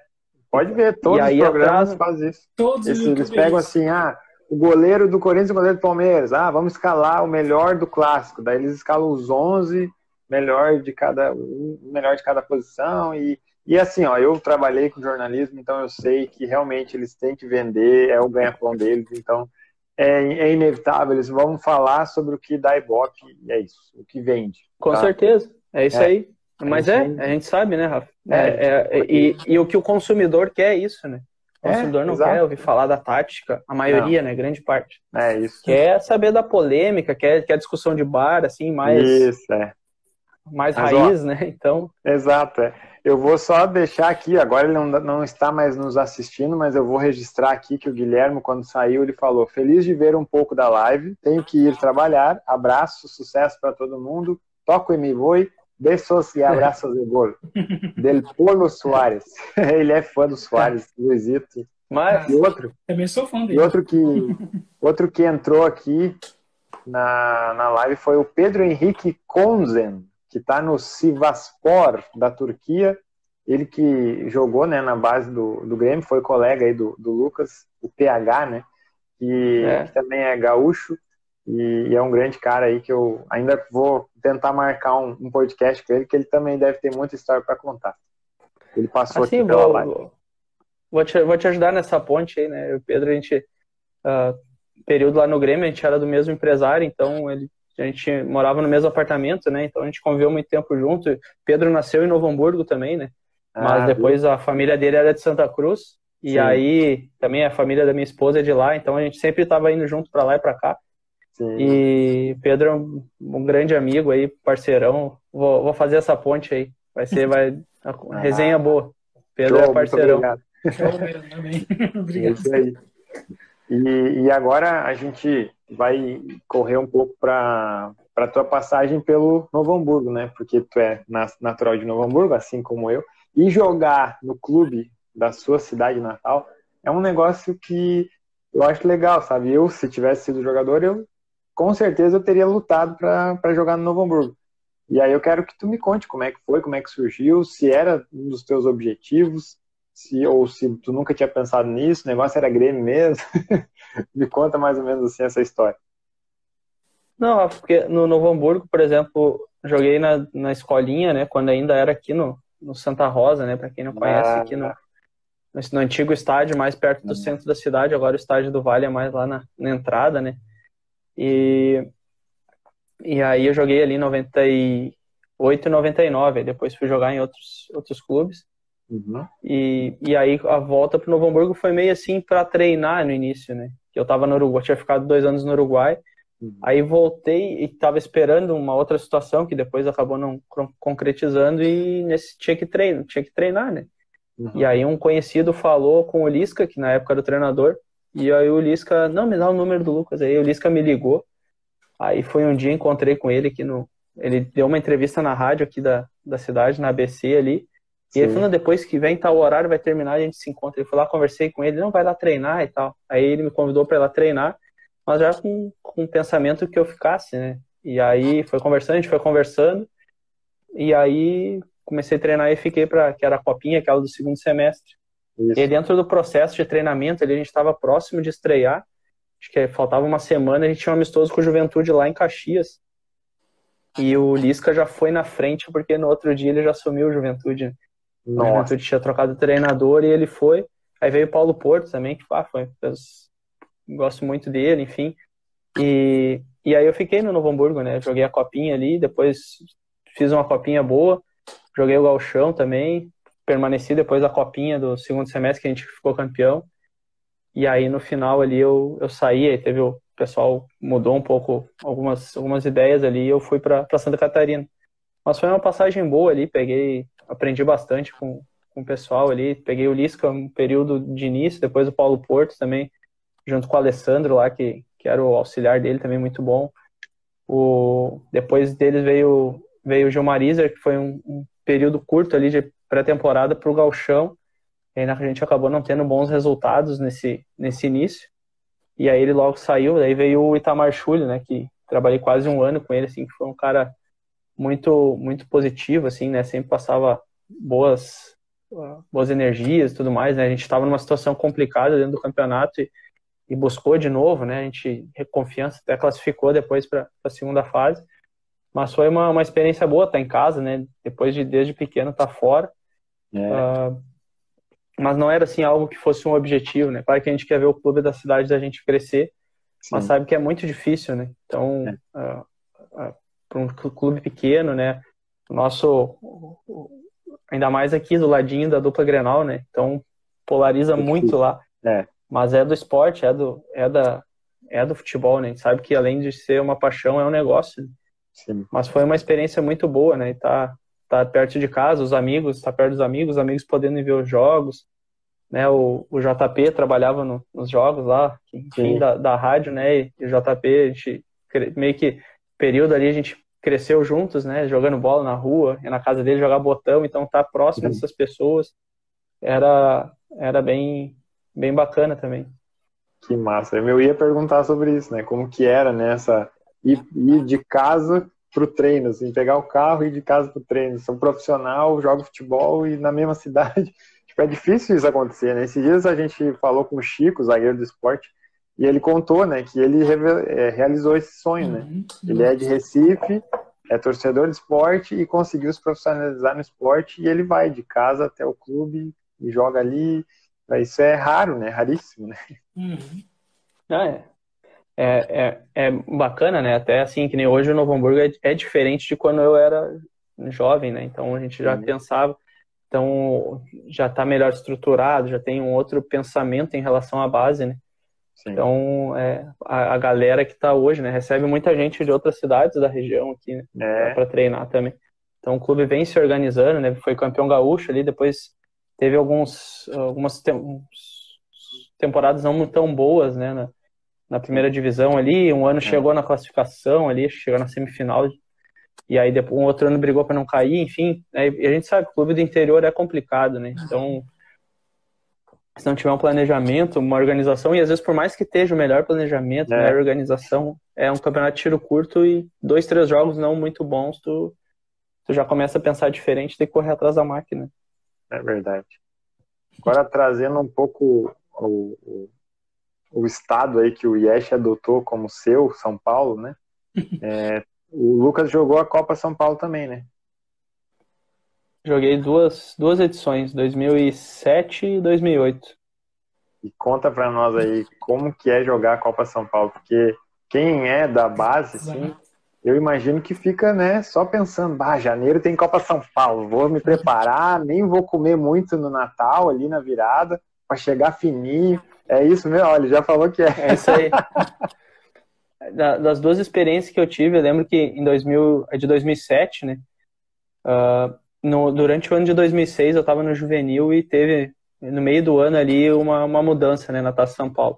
pode ver, todos os programas atrás, fazem isso. Todos Esse, eles pegam assim, ah, o goleiro do Corinthians e o goleiro do Palmeiras. Ah, vamos escalar o melhor do clássico. Daí eles escalam os 11 melhor de cada melhor de cada posição e e assim, ó, eu trabalhei com jornalismo, então eu sei que realmente eles têm que vender, é o ganha-pão deles, então é, é, inevitável, eles vão falar sobre o que dá Ibope, e é isso, o que vende. Com tá? certeza, é isso é. aí. Mas é, a gente sabe, né, Rafa? É, é, é e, e, o que o consumidor quer é isso, né? O consumidor não exato. quer ouvir falar da tática, a maioria, não. né? Grande parte. É isso. Quer saber da polêmica, quer, quer discussão de bar, assim, mais. Isso, é. Mais Mas, raiz, ó, né? Então. Exato, é. Eu vou só deixar aqui, agora ele não, não está mais nos assistindo, mas eu vou registrar aqui que o Guilherme, quando saiu, ele falou: Feliz de ver um pouco da live, tenho que ir trabalhar, abraço, sucesso para todo mundo, toco e me voe, beijos e abraços de gol. Del Polo Soares. ele é fã do Soares, Luizito. Mas... E outro, também sou fã dele. E outro que, outro que entrou aqui na, na live foi o Pedro Henrique Konzen que está no Sivaspor da Turquia. Ele que jogou né, na base do, do Grêmio, foi colega aí do, do Lucas, o PH, né? Que, é. que também é gaúcho e, e, é um grande cara aí que eu ainda vou tentar marcar um, um podcast com ele, que ele também deve ter muita história para contar. Ele passou assim, aqui pela vou, live. Vou te, vou te ajudar nessa ponte aí, né? O Pedro, a gente, uh, período lá no Grêmio, a gente era do mesmo empresário, então ele a gente morava no mesmo apartamento, né? Então a gente conviveu muito tempo junto. Pedro nasceu em Novo Hamburgo também, né? Mas ah, depois viu? a família dele era de Santa Cruz. E Sim. aí também a família da minha esposa é de lá, então a gente sempre estava indo junto para lá e para cá. Sim. E Pedro é um, um, grande amigo aí, parceirão. Vou, vou fazer essa ponte aí. Vai ser, vai. A resenha boa. Pedro Show, é parceirão. Obrigado. obrigado. É e, e agora a gente vai correr um pouco para para tua passagem pelo Novo Hamburgo, né? Porque tu é natural de Novo Hamburgo, assim como eu, e jogar no clube da sua cidade natal é um negócio que eu acho legal, sabe? Eu, se tivesse sido jogador, eu com certeza eu teria lutado para jogar no Novo Hamburgo. E aí eu quero que tu me conte como é que foi, como é que surgiu, se era um dos teus objetivos, se ou se tu nunca tinha pensado nisso, o negócio era Grêmio mesmo. Me conta mais ou menos assim essa história. Não, porque no Novo Hamburgo, por exemplo, joguei na, na escolinha, né, quando ainda era aqui no, no Santa Rosa, né, para quem não conhece, ah, aqui no, no, no, antigo estádio, mais perto do uhum. centro da cidade, agora o estádio do Vale é mais lá na, na entrada, né, e, e aí eu joguei ali em 98 e 99, depois fui jogar em outros, outros clubes, Uhum. E, e aí a volta para Novo Hamburgo foi meio assim para treinar no início, né? Eu estava no Uruguai, tinha ficado dois anos no Uruguai, uhum. aí voltei e estava esperando uma outra situação que depois acabou não concretizando e nesse tinha que treinar, tinha que treinar, né? Uhum. E aí um conhecido falou com o Lisca, que na época era o treinador, e aí o Lisca, não, me dá o número do Lucas. Aí o Lisca me ligou. Aí foi um dia, encontrei com ele aqui no. Ele deu uma entrevista na rádio aqui da, da cidade, na ABC ali. E ele falou, depois que vem tal horário, vai terminar, a gente se encontra. Ele foi lá, conversei com ele, não, vai lá treinar e tal. Aí ele me convidou para ir lá treinar, mas já com, com o pensamento que eu ficasse, né? E aí foi conversando, a gente foi conversando, e aí comecei a treinar e fiquei para que era a copinha, aquela do segundo semestre. Isso. E dentro do processo de treinamento, ali, a gente estava próximo de estrear, acho que faltava uma semana, a gente tinha um amistoso com o Juventude lá em Caxias. E o Lisca já foi na frente, porque no outro dia ele já assumiu o Juventude. Né? Nossa. O Juventude tinha trocado de treinador e ele foi. Aí veio o Paulo Porto também, que ah, foi. Gosto muito dele, enfim. E, e aí eu fiquei no Novo Hamburgo, né? Joguei a copinha ali, depois fiz uma copinha boa, joguei o Galchão também, permaneci depois da copinha do segundo semestre que a gente ficou campeão. E aí no final ali eu, eu saí, aí teve o pessoal mudou um pouco algumas, algumas ideias ali e eu fui para Santa Catarina. Mas foi uma passagem boa ali, peguei aprendi bastante com, com o pessoal ali. Peguei o Lisca um período de início, depois o Paulo Porto também, junto com o Alessandro lá, que, que era o auxiliar dele também muito bom. O, depois deles veio, veio o Gilmar Iser, que foi um, um período curto ali de pré-temporada para o Galchão. E aí a gente acabou não tendo bons resultados nesse, nesse início. E aí ele logo saiu, daí veio o Itamar Schulli, né, que trabalhei quase um ano com ele, assim, que foi um cara muito muito positivo, assim, né, sempre passava boas boas energias e tudo mais, né, a gente estava numa situação complicada dentro do campeonato e, e buscou de novo, né, a gente, confiança, até classificou depois para a segunda fase, mas foi uma, uma experiência boa estar tá em casa, né, depois de desde pequeno estar tá fora, é. uh, mas não era assim algo que fosse um objetivo, né? Claro que a gente quer ver o clube da cidade da gente crescer, Sim. mas sabe que é muito difícil, né? Então, é. uh, uh, para um clube pequeno, né? O nosso, ainda mais aqui do ladinho da dupla Grenal, né? Então polariza é muito lá. É. Mas é do esporte, é do, é da, é do futebol, né? A gente sabe que além de ser uma paixão, é um negócio. Sim. Mas foi uma experiência muito boa, né? E tá, tá perto de casa, os amigos, tá perto dos amigos, os amigos podendo ver os jogos, né? O, o JP trabalhava no, nos jogos lá, enfim, da, da rádio, né? E o JP, a gente meio que período ali a gente cresceu juntos, né? Jogando bola na rua, e na casa dele jogar botão, então tá próximo dessas pessoas era era bem bem bacana também. Que massa. Eu ia perguntar sobre isso, né? Como que era nessa né? Ir, ir de casa pro treino, assim, pegar o carro e ir de casa pro treino. Sou profissional, jogo futebol e na mesma cidade. Tipo, é difícil isso acontecer, né? Esses dias a gente falou com o Chico, zagueiro do esporte, e ele contou, né, que ele é, realizou esse sonho, né? Uhum. Ele é de Recife, é torcedor de esporte e conseguiu se profissionalizar no esporte e ele vai de casa até o clube e joga ali. Isso é raro, né? Raríssimo, né? Uhum. Ah, é. É, é, é bacana, né? Até assim, que nem hoje o Novo Hamburgo é, é diferente de quando eu era jovem, né? Então a gente já uhum. pensava, então já está melhor estruturado, já tem um outro pensamento em relação à base, né? Sim. Então é, a, a, galera que está hoje, né? Recebe muita gente de outras cidades da região aqui, né? É. Para treinar também. Então o clube vem se organizando, né? Foi campeão gaúcho ali, depois teve alguns algumas temporadas não tão boas, né? Na, na primeira divisão ali, um ano é. chegou na classificação ali, chegou na semifinal, e aí depois um outro ano brigou para não cair, enfim. Né, e a gente sabe que o clube do interior é complicado, né? Então, se não tiver um planejamento, uma organização, e às vezes por mais que esteja o melhor planejamento, é. melhor organização, é um campeonato de tiro curto e dois, três jogos não muito bons, tu, tu já começa a pensar diferente, tem que correr atrás da máquina. É verdade. Agora trazendo um pouco o, o o estado aí que o Yesh adotou como seu, São Paulo, né? É, o Lucas jogou a Copa São Paulo também, né? Joguei duas, duas edições, 2007 e 2008. E conta pra nós aí como que é jogar a Copa São Paulo, porque quem é da base, sim, eu imagino que fica, né, só pensando, bah, janeiro tem Copa São Paulo, vou me preparar, nem vou comer muito no Natal, ali na virada, para chegar fininho. É isso mesmo, olha, já falou que é. É isso aí. das duas experiências que eu tive, eu lembro que em 2000, é de 2007, né? Uh, no, durante o ano de 2006 eu estava no juvenil e teve no meio do ano ali uma, uma mudança, né, na Taça São Paulo,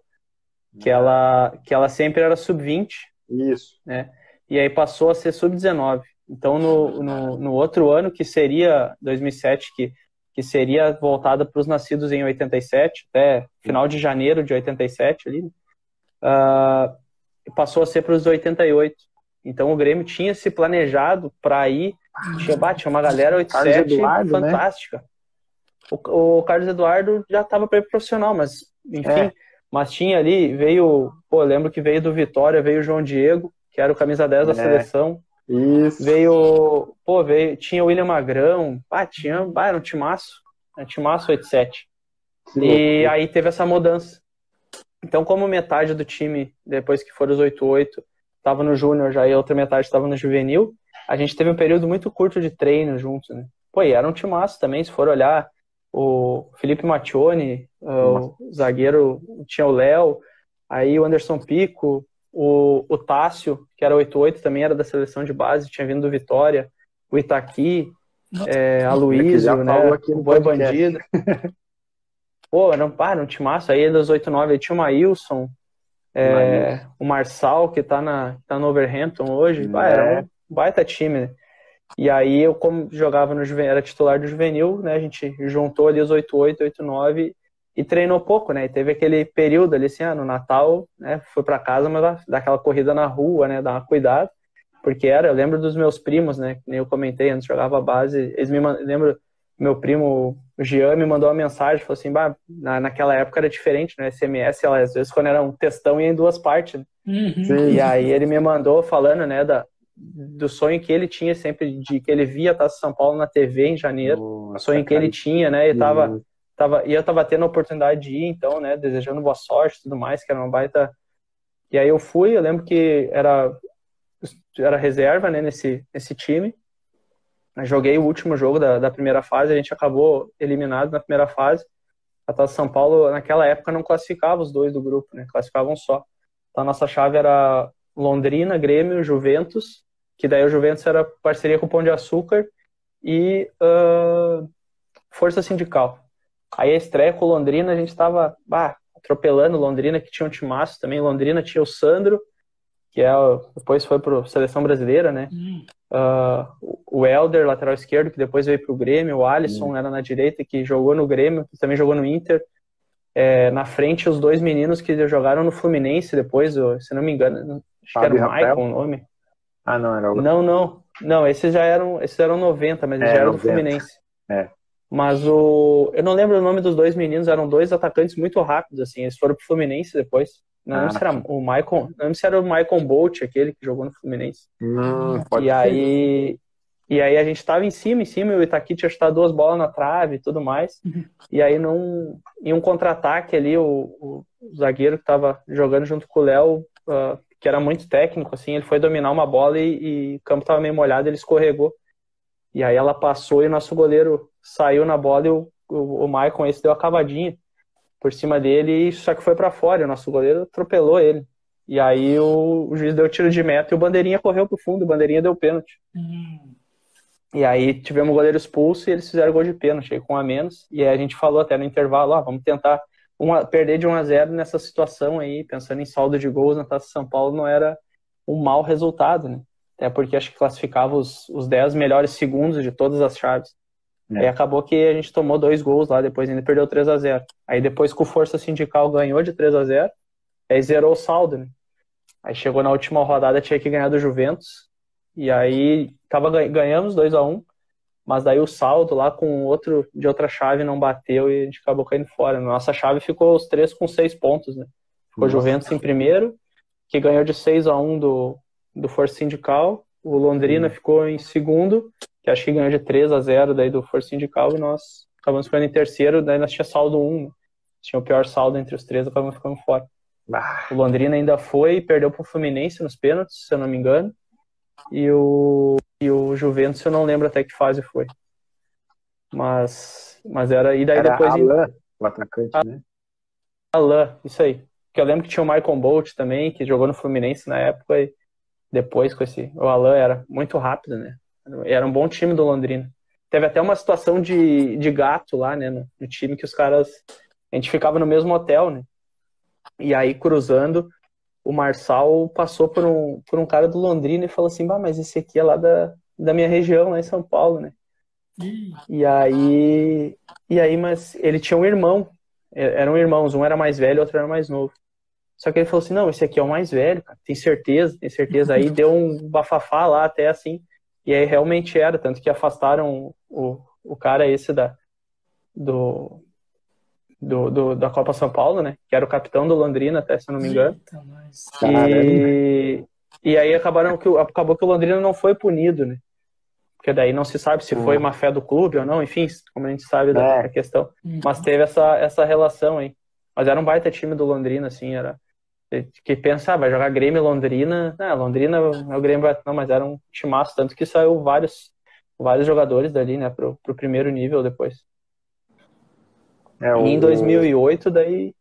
que ela que ela sempre era sub-20. Isso. Né? E aí passou a ser sub-19. Então no, no, no outro ano que seria 2007 que que seria voltada para os nascidos em 87, até final de janeiro de 87 ali, uh, passou a ser para os 88. Então o Grêmio tinha se planejado para ir, tinha, tinha uma galera 87 Eduardo, né? fantástica. Né? O, o, Carlos Eduardo já estava para profissional, mas enfim, é. mas tinha ali, veio, pô, lembro que veio do Vitória, veio o João Diego, que era o camisa 10 da é. seleção, isso. Veio, pô, veio, tinha o William Magrão, ah, tinha, ah, era um timaço, um timaço 87. E aí teve essa mudança. Então, como metade do time, depois que foram os 88, estava no júnior já e a outra metade estava no juvenil, a gente teve um período muito curto de treino juntos, né? Pô, e era um timaço também, se for olhar, o Felipe Mattioni, o zagueiro, tinha o Léo, aí o Anderson Pico, o, o Tássio, que era 88, também era da seleção de base, tinha vindo do Vitória. O Itaqui, é, a Luísa, né? O Boi Bandido. Pô, era um, ah, era um timaço. Aí dos 89 aí tinha o Maílson, é, o Marçal, que tá, na, tá no Overhampton hoje. Ah, era um baita time, né? E aí eu, como jogava no juvenil, era titular do juvenil, né? A gente juntou ali os 88, 89 e treinou pouco, né? E teve aquele período ali, assim, ah, no Natal, né? Foi para casa, mas dá aquela corrida na rua, né? Dar uma cuidado. Porque era, eu lembro dos meus primos, né? Que nem eu comentei antes, jogava base. Eles me lembro, meu primo, o Jean, me mandou uma mensagem, falou assim, bah, na, naquela época era diferente, né? SMS, ela, às vezes, quando era um textão, ia em duas partes. Né? Uhum. E aí ele me mandou falando, né, da, do sonho que ele tinha sempre, de que ele via a Taça São Paulo na TV em janeiro. Nossa, sonho que ele tinha, né? E tava, tava, e eu tava tendo a oportunidade de ir, então, né? Desejando boa sorte e tudo mais, que era uma baita. E aí eu fui, eu lembro que era, era reserva, né, nesse, nesse time. Eu joguei o último jogo da, da primeira fase, a gente acabou eliminado na primeira fase. A Taça São Paulo, naquela época, não classificava os dois do grupo, né? Classificavam só. Então, a nossa chave era Londrina, Grêmio, Juventus, que daí o Juventus era parceria com o Pão de Açúcar e uh, Força Sindical. Aí a estreia com Londrina, a gente estava atropelando Londrina, que tinha um timaço também. Londrina tinha o Sandro, que é, depois foi para Seleção Brasileira, né? Hum. Uh, o Elder, lateral esquerdo, que depois veio para o Grêmio. O Alisson hum. era na direita, que jogou no Grêmio, que também jogou no Inter. É, na frente, os dois meninos que jogaram no Fluminense depois, se não me engano, acho Fábio que era o Michael o nome. Ah, não, era o... Não, não. Não, esses já eram, esses eram 90, mas é, já eram 90. do Fluminense. É. Mas o. Eu não lembro o nome dos dois meninos, eram dois atacantes muito rápidos, assim. Eles foram pro Fluminense depois. Não ah, lembro se era o Michael. Não lembro se era o Michael Bolt, aquele que jogou no Fluminense. Não, pode e ser. aí. E aí a gente tava em cima, em cima, e o Itaqui tinha chutado duas bolas na trave e tudo mais. Uhum. E aí num, em um contra-ataque ali, o, o, zagueiro que tava jogando junto com o Léo, uh, que era muito técnico, assim, ele foi dominar uma bola e, e o campo tava meio molhado, ele escorregou. E aí ela passou e o nosso goleiro saiu na bola e o, o, o Maicon esse deu a cavadinha por cima dele, só que foi para fora, o nosso goleiro atropelou ele. E aí o, o, juiz deu tiro de meta e o bandeirinha correu pro fundo, o bandeirinha deu pênalti. Hum. E aí tivemos o goleiro expulso e eles fizeram gol de pênalti com a menos. E aí a gente falou até no intervalo, ah, vamos tentar uma, perder de 1 a 0 nessa situação aí, pensando em saldo de gols na Taça São Paulo, não era um mau resultado, né? Até porque acho que classificava os, os 10 melhores segundos de todas as chaves. É. Aí acabou que a gente tomou dois gols lá, depois ainda perdeu 3 a 0 Aí depois com Força Sindical ganhou de 3 a 0 aí zerou o saldo, né? Aí chegou na última rodada, tinha que ganhar do Juventus, e aí tava, ganhamos 2 a 1 mas daí o saldo lá com outro de outra chave não bateu e a gente acabou caindo fora. Nossa chave ficou os três com seis pontos, né? Ficou Nossa. Juventus em primeiro, que ganhou de 6 a 1 do, do Força Sindical. O Londrina ficou em segundo, que acho que ganhou de 3 a 0 daí do Força Sindical, e nós acabamos ficando em terceiro, daí nós tinha saldo 1. Né? Tinha o pior saldo entre os três, acabamos ficando fora. Ah. O Londrina ainda foi, perdeu para o Fluminense nos pênaltis, se eu não me engano. E o e o Juventus eu não lembro até que fase foi. Mas, mas era. E daí era depois. Alan, o atacante, a, né? Alan, isso aí. Que eu lembro que tinha o Michael Bolt também, que jogou no Fluminense na época, e depois com esse. O Alan era muito rápido, né? Era um bom time do Londrina. Teve até uma situação de, de gato lá, né? No, no time que os caras. A gente ficava no mesmo hotel, né? E aí cruzando o Marçal passou por um, por um cara do Londrina e falou assim, bah, mas esse aqui é lá da, da minha região, lá em São Paulo, né? E aí, e aí, mas ele tinha um irmão, eram irmãos, um era mais velho, outro era mais novo. Só que ele falou assim, não, esse aqui é o mais velho, cara, tem certeza, tem certeza. Aí deu um bafafá lá até assim, e aí realmente era, tanto que afastaram o, o cara esse da, do, do, do, da Copa São Paulo, né? Que era o capitão do Londrina, até se eu não me engano. E, e aí acabaram que, acabou que o Londrina não foi punido, né? Porque daí não se sabe se foi uma fé do clube ou não, enfim, como a gente sabe da, é. questão. Uhum. Mas teve essa, essa relação aí. Mas era um baita time do Londrina, assim, era. Que pensa, ah, vai jogar Grêmio e Londrina. Ah, Londrina é o Grêmio, não, mas era um timaço, tanto que saiu vários, vários jogadores dali, né, pro, pro primeiro nível depois. É, o... E em 2008, daí.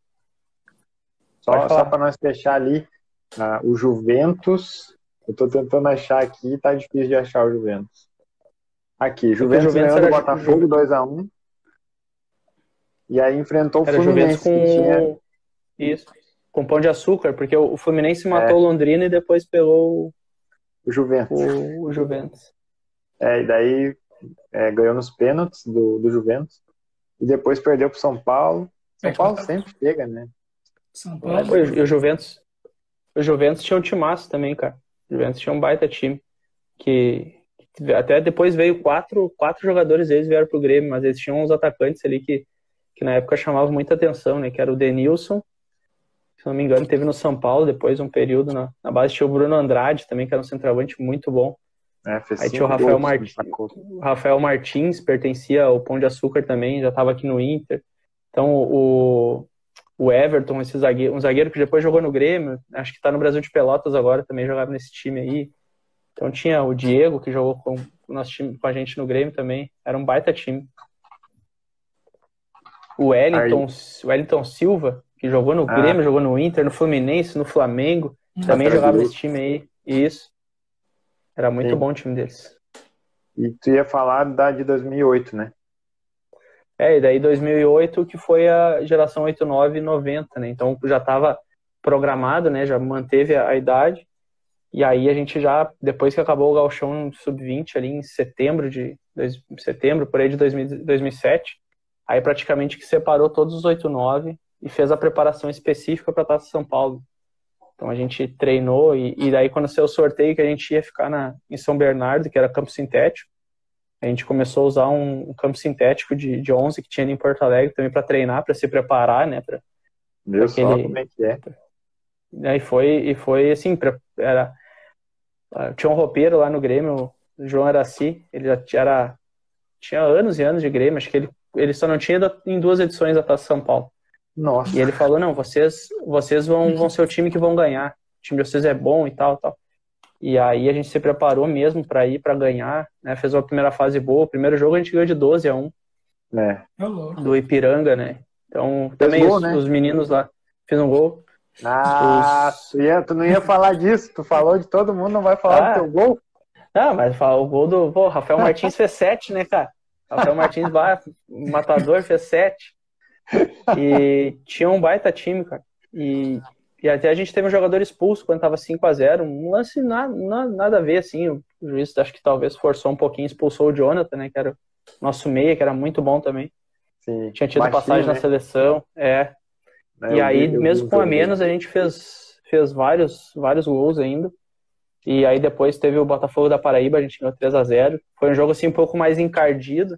Só, só para nós fechar ali, uh, o Juventus. Eu tô tentando achar aqui, tá difícil de achar o Juventus. Aqui, Juventus, Juventus ganhou do Botafogo 2x1. E aí enfrentou o Fluminense. Com... Tinha... Isso. Com pão de açúcar, porque o Fluminense matou é. o Londrina e depois pegou o Juventus. O, o Juventus. É, e daí é, ganhou nos pênaltis do, do Juventus e depois perdeu para São Paulo. São Paulo sempre chega, né? São Paulo. Pô, e o Juventus. O Juventus tinha um timaço também, cara. O Juventus tinha um baita time. Que, que até depois veio quatro, quatro jogadores eles vieram pro Grêmio, mas eles tinham uns atacantes ali que, que na época chamavam muita atenção, né? Que era o Denilson, se não me engano, teve no São Paulo depois um período na, na base. Tinha o Bruno Andrade também, que era um centroavante muito bom. É, Aí tinha o Rafael, Martins, o Rafael Martins, pertencia ao Pão de Açúcar também, já estava aqui no Inter. Então o, o Everton, esse zagueiro, um zagueiro que depois jogou no Grêmio, acho que está no Brasil de Pelotas agora, também jogava nesse time aí. Então tinha o Diego, que jogou com o nosso time, com a gente no Grêmio também. Era um baita time. O Wellington, o Wellington Silva, que jogou no ah. Grêmio, jogou no Inter, no Fluminense, no Flamengo, também jogava nesse time aí. Isso. Era muito Sim. bom o time deles. E tu ia falar da de 2008, né? É, e daí 2008 que foi a geração 89 e 90, né? Então já estava programado, né? Já manteve a, a, idade. E aí a gente já, depois que acabou o Galchão Sub-20 ali em setembro de dois, setembro, por aí de 2000, 2007, aí praticamente que separou todos os 8-9 e fez a preparação específica para a Taça São Paulo. Então a gente treinou e, e daí quando saiu o sorteio que a gente ia ficar na, em São Bernardo, que era campo sintético, a gente começou a usar um, um campo sintético de, de 11 que tinha em Porto Alegre também para treinar, para se preparar, né? Pra, Meu pra aquele... só como é que é. E foi, e foi assim, pra, era, ah, tinha um roupeiro lá no Grêmio, o João Araci, ele já era, tinha anos e anos de Grêmio, acho que ele, ele só não tinha em duas edições da Taça São Paulo. Nossa. E ele falou, não, vocês, vocês vão, vão ser o time que vão ganhar. O time de vocês é bom e tal, tal. E aí a gente se preparou mesmo para ir para ganhar, né? Fez uma primeira fase boa. O primeiro jogo a gente ganhou de 12 a 1. É. Do Ipiranga, né? Então, Fez também gol, os, né? os, meninos lá fiz um gol. Ah, os... tu, ia, tu não ia falar disso. Tu falou de todo mundo, não vai falar ah, do teu gol? Não, mas o gol do. Pô, Rafael Martins fez 7, né, cara? Rafael Martins, matador, fez 7. E tinha um baita time, cara. E, e até a gente teve um jogador expulso quando tava 5 a 0 Um lance nada, nada a ver, assim. O juiz acho que talvez forçou um pouquinho, expulsou o Jonathan, né? Que era o nosso meia, que era muito bom também. Sim. Tinha tido Baixinho, passagem né? na seleção. É. é e aí, vi, mesmo com a menos, a gente fez, fez vários, vários gols ainda. E aí depois teve o Botafogo da Paraíba, a gente ganhou 3 a 0 Foi um jogo assim um pouco mais encardido,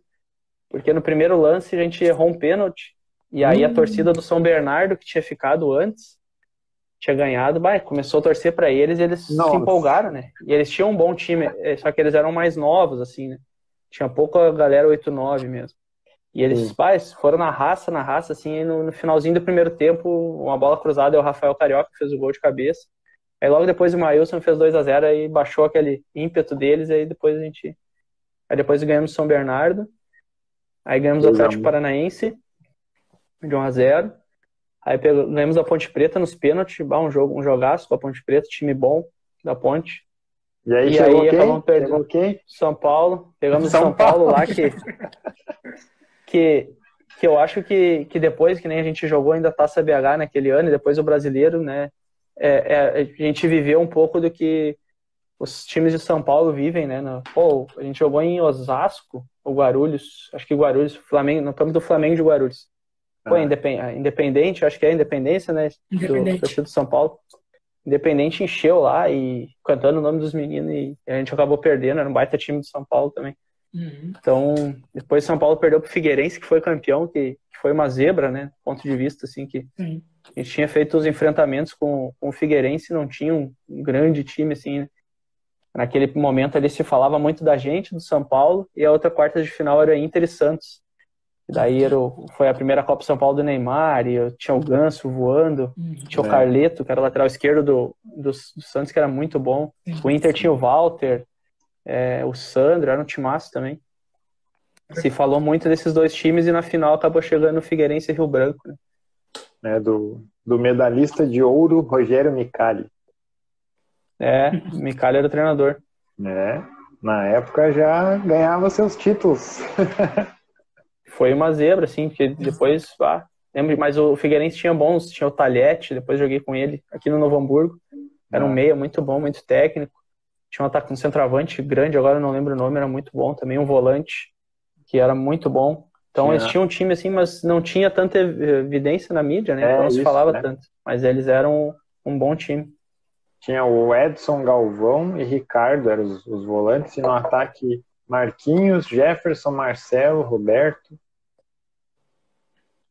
porque no primeiro lance a gente errou um pênalti e aí a hum. torcida do São Bernardo, que tinha ficado antes, tinha ganhado, bah, começou a torcer para eles e eles Nossa. se empolgaram, né? E eles tinham um bom time, é, só que eles eram mais novos, assim, né? Tinha pouca galera 8-9 mesmo. E eles, pais, foram na raça, na raça, assim, no, no, finalzinho do primeiro tempo, uma bola cruzada, é o Rafael Carioca que fez o gol de cabeça. Aí logo depois o Mailson fez 2 a 0 aí baixou aquele ímpeto deles, aí depois a gente. Aí depois ganhamos São Bernardo. Aí ganhamos o Atlético Paranaense de 1 a 0 Aí ganhamos a Ponte Preta nos pênaltis, um jogo, um jogaço com a Ponte Preta, time bom da Ponte. E aí, e aí acabamos perdendo quem? São Paulo. Pegamos São, São Paulo. Paulo lá que, que que eu acho que, que depois que nem a gente jogou ainda Taça BH naquele ano e depois o brasileiro, né? É, é, a gente viveu um pouco do que os times de São Paulo vivem, né? No, pô, a gente jogou em Osasco, o Guarulhos, acho que Guarulhos, Flamengo, no campo do Flamengo de Guarulhos. Foi ah. independente, acho que é independência, né? Independente. Do, do São Paulo. Independente encheu lá e cantando o nome dos meninos e a gente acabou perdendo, era um baita time do São Paulo também. Uhum. Então, depois São Paulo perdeu pro Figueirense, que foi campeão, que, que foi uma zebra, né? Ponto de vista, assim, que uhum. a gente tinha feito os enfrentamentos com, com o Figueirense, não tinha um, um grande time, assim, né? Naquele momento ali se falava muito da gente, do São Paulo, e a outra quarta de final era Inter e Santos. Daí era o, foi a primeira Copa São Paulo do Neymar, e eu tinha o Ganso voando, uhum. tinha o é. Carleto, que era o lateral esquerdo do, do, do Santos, que era muito bom. O Inter tinha o Walter, é, o Sandro, era um timaço também. Se falou muito desses dois times e na final acabou chegando o Figueirense e Rio Branco. Né? É, do, do medalhista de ouro, Rogério Micali. É, Micali era o treinador. É, na época já ganhava seus títulos. foi uma zebra, assim, porque depois, ah, lembro, mas o Figueirense tinha bons, tinha o Talhete, depois joguei com ele aqui no Novo Hamburgo. Era um ah. meia muito bom, muito técnico. Tinha um ataque, um centroavante grande, agora eu não lembro o nome, era muito bom também, um volante que era muito bom. Então tinha. eles tinham um time assim, mas não tinha tanta evidência na mídia, né? É, não se falava né? tanto. Mas eles eram um, um bom time. Tinha o Edson Galvão e Ricardo, eram os, os volantes, e no ataque Marquinhos, Jefferson, Marcelo, Roberto.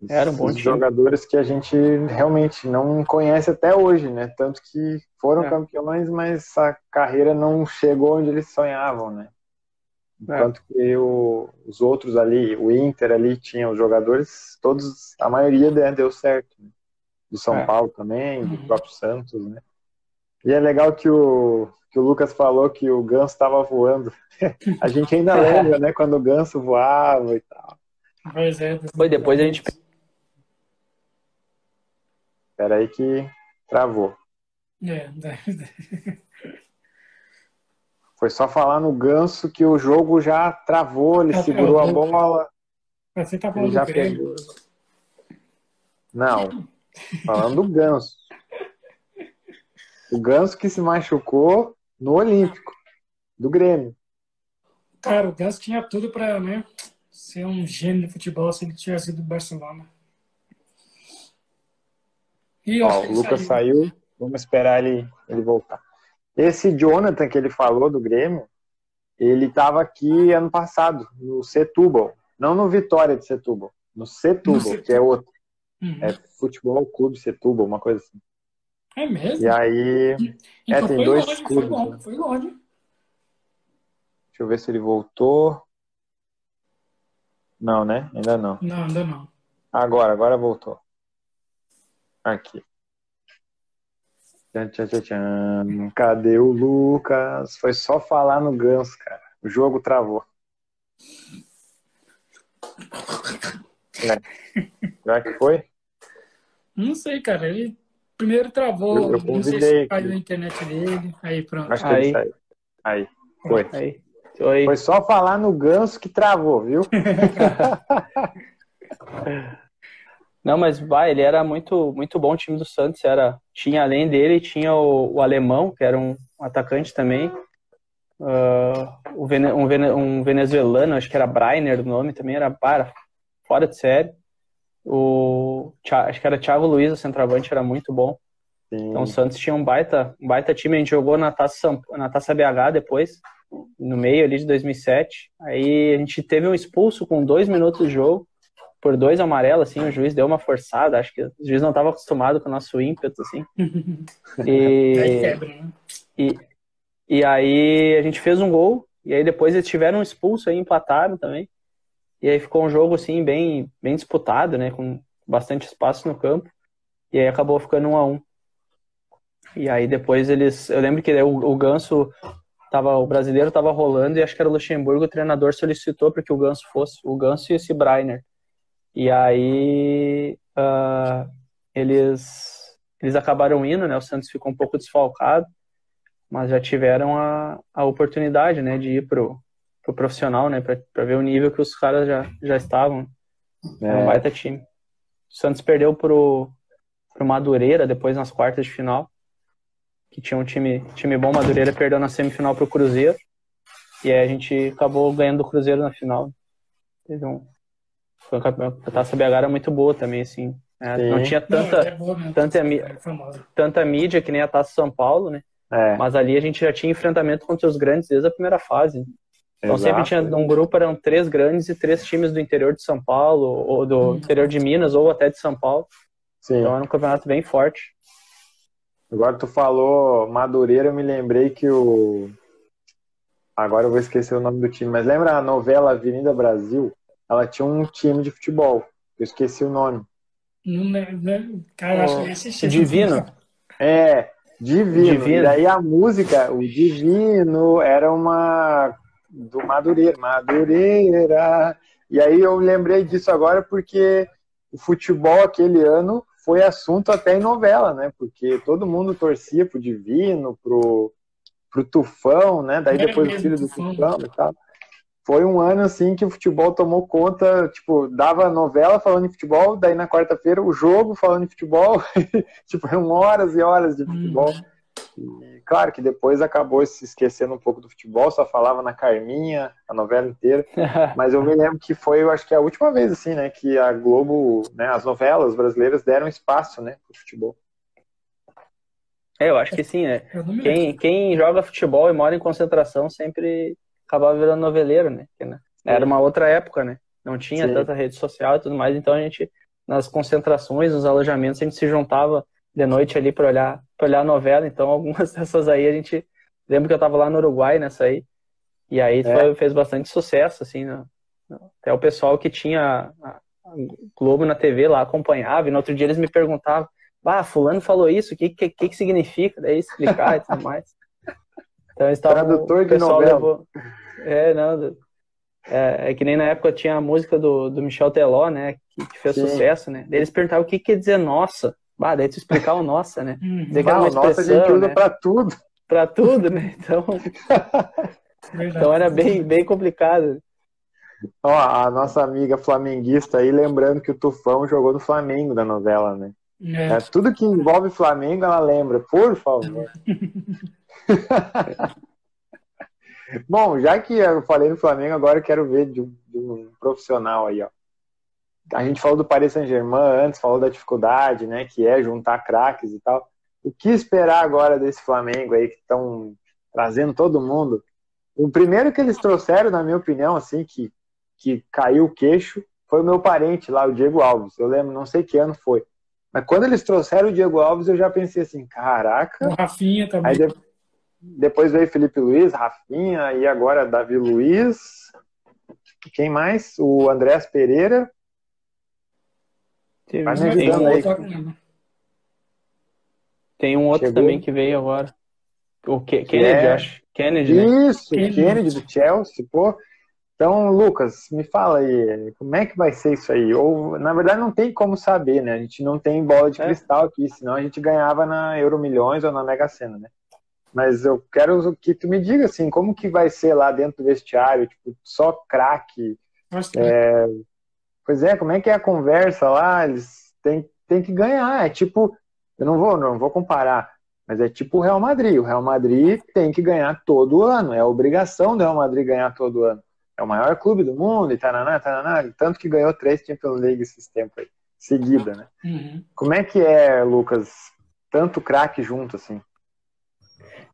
Era um bom time. jogadores que a gente realmente não conhece até hoje, né? Tanto que foram é. campeões, mas a carreira não chegou onde eles sonhavam, né? Enquanto é. que o, os outros ali, o Inter ali tinha os jogadores, todos, a maioria deu certo. Né? Do São é. Paulo também, do uhum. próprio Santos, né? E é legal que o, que o Lucas falou que o ganso estava voando. a gente ainda lembra, né? Quando o ganso voava e tal. Pois é. Foi depois a gente Espera aí que travou. É, Foi só falar no ganso que o jogo já travou, ele tá segurou a bola. Você tá falando já pegou. Não, falando do ganso. O ganso que se machucou no Olímpico, do Grêmio. Cara, o ganso tinha tudo para né, ser um gênio de futebol se ele tivesse ido do Barcelona. Ó, o Lucas saiu. saiu. Vamos esperar ele, ele voltar. Esse Jonathan que ele falou do Grêmio, ele estava aqui ano passado, no Setúbal. Não no Vitória de Setúbal, no Setúbal, no que é outro. Uhum. É Futebol Clube Setúbal, uma coisa assim. É mesmo? E aí. Então é, tem dois longe, clubes. Foi, né? foi longe. Deixa eu ver se ele voltou. Não, né? Ainda não. Não, ainda não. Agora, agora voltou. Aqui. Tchan, tchan, tchan. Cadê o Lucas? Foi só falar no ganso, cara. O jogo travou. É. Já que foi? Não sei, cara. Ele primeiro travou. Eu, eu não sei se caiu a internet dele. Aí pronto. Acho que aí. Ele Aí. Foi. Aí. Foi. Foi só falar no ganso que travou, viu? Não, mas vai, ele era muito muito bom o time do Santos. Era, tinha além dele, tinha o, o alemão, que era um, atacante também. Uh, um, um, venezuelano, acho que era Brainer o nome, também era para, fora de série. O, acho que era Thiago Luiz, o centroavante, era muito bom. Sim. Então o Santos tinha um baita, um baita time, a gente jogou na Taça, na Taça BH depois, no meio ali de 2007. Aí a gente teve um expulso com dois minutos de jogo por dois amarelos, assim, o juiz deu uma forçada, acho que o juiz não estava acostumado com o nosso ímpeto, assim. E, né? e, e aí a gente fez um gol, e aí depois eles tiveram um expulso aí, empataram também. E aí ficou um jogo, assim, bem, bem disputado, né, com bastante espaço no campo. E aí acabou ficando um a um. E aí depois eles, eu lembro que o, o Ganso tava, o brasileiro tava rolando e acho que era o Luxemburgo, o treinador solicitou para que o Ganso fosse, o Ganso e esse Breiner. E aí uh, eles, eles acabaram indo, né? O Santos ficou um pouco desfalcado, mas já tiveram a, a oportunidade, né, de ir pro, pro profissional, né, para ver o nível que os caras já, já estavam. É. Era um baita time. O Santos perdeu pro, pro Madureira depois nas quartas de final, que tinha um time, time bom. Madureira perdeu na semifinal pro Cruzeiro. E aí a gente acabou ganhando o Cruzeiro na final. Teve um, foi um campeonato, a Taça BH era muito boa também, assim. Né? Não tinha tanta, não, é boa, tanta, é tanta mídia que nem a Taça São Paulo, né? É. Mas ali a gente já tinha enfrentamento contra os grandes desde a primeira fase. Então Exato. sempre tinha um grupo, eram três grandes e três times do interior de São Paulo, ou do hum. interior de Minas, ou até de São Paulo. Sim. Então era um campeonato bem forte. Agora tu falou Madureira, eu me lembrei que o. Agora eu vou esquecer o nome do time, mas lembra a novela Avenida Brasil? Ela tinha um time de futebol. Eu esqueci o nome. Não lembro. Cara, acho que assisti. Divino. É, Divino. Divino. E daí a música, o Divino, era uma do Madureira. Madureira. E aí eu lembrei disso agora porque o futebol aquele ano foi assunto até em novela, né? Porque todo mundo torcia pro Divino, pro, pro Tufão, né? Daí depois o filho do Tufão e tal foi um ano assim que o futebol tomou conta, tipo, dava novela falando em futebol, daí na quarta-feira o jogo falando em futebol, tipo, eram horas e horas de futebol. Uhum. E claro que depois acabou se esquecendo um pouco do futebol, só falava na Carminha, a novela inteira. Mas eu me lembro que foi, eu acho que a última vez, assim, né, que a Globo, né, as novelas brasileiras deram espaço, né, pro futebol. É, eu acho que sim, né? Quem, quem joga futebol e mora em concentração sempre acabava virando noveleiro, né? né era uma outra época, né? Não tinha sim. tanta rede social e tudo mais, então a gente, nas concentrações, nos alojamentos, a gente se juntava de noite ali para olhar, pra olhar a novela, então algumas dessas aí a gente. Lembro que eu tava lá no Uruguai nessa aí, e aí é. foi, fez bastante sucesso, assim, né? até o pessoal que tinha a Globo na TV lá acompanhava, e no outro dia eles me perguntavam ah, fulano falou isso, o que, que, que, significa? Daí explicar e tudo mais. Então, estava, Tradutor de novela. Levou... É, não, é, é, que nem na época tinha a música do, do Michel Teló, né, que, que fez Sim. sucesso, né? Daí eles perguntavam o que quer dizer nossa. Bah, daí tu explicar o nossa, né? Hum. Dizer que ah, uma nossa a gente usa né? pra tudo. Pra tudo, né? Então, então era bem, bem complicado. Ó, a nossa amiga flamenguista aí, lembrando que o Tufão jogou no Flamengo da novela, né? É. É, tudo que envolve Flamengo, ela lembra, por favor. Bom, já que eu falei no Flamengo, agora eu quero ver de um, de um, profissional aí, ó. A gente falou do Paris Saint-Germain antes, falou da dificuldade, né, que é juntar craques e tal. O que esperar agora desse Flamengo aí que estão trazendo todo mundo? O primeiro que eles trouxeram, na minha opinião, assim, que, que caiu o queixo, foi o meu parente lá, o Diego Alves. Eu lembro, não sei que ano foi. Mas quando eles trouxeram o Diego Alves, eu já pensei assim, caraca. O Rafinha também. Aí. Depois veio Felipe Luiz, Rafinha, e agora Davi Luiz. Quem mais? O Andrés Pereira. Teve Vai me ajudando aí. Outro... Tem um outro Chegou. também que veio agora. O Kennedy, é... acho. Kennedy, né? Isso, Kennedy. Kennedy do Chelsea, pô. Então, Lucas, me fala aí, como é que vai ser isso aí? Ou, na verdade, não tem como saber, né? A gente não tem bola de é. cristal aqui, senão a gente ganhava na Euro Milhões ou na Mega Sena, né? Mas eu quero que tu me diga, assim, como que vai ser lá dentro do vestiário, tipo, só craque? É... Pois é, como é que é a conversa lá? Eles têm, têm que ganhar, é tipo, eu não vou, não vou comparar, mas é tipo o Real Madrid. O Real Madrid tem que ganhar todo ano, é obrigação do Real Madrid ganhar todo ano é o maior clube do mundo e taraná, taraná, tanto que ganhou três Champions League esses tempos aí, seguida, né? Uhum. Como é que é, Lucas, tanto craque junto assim?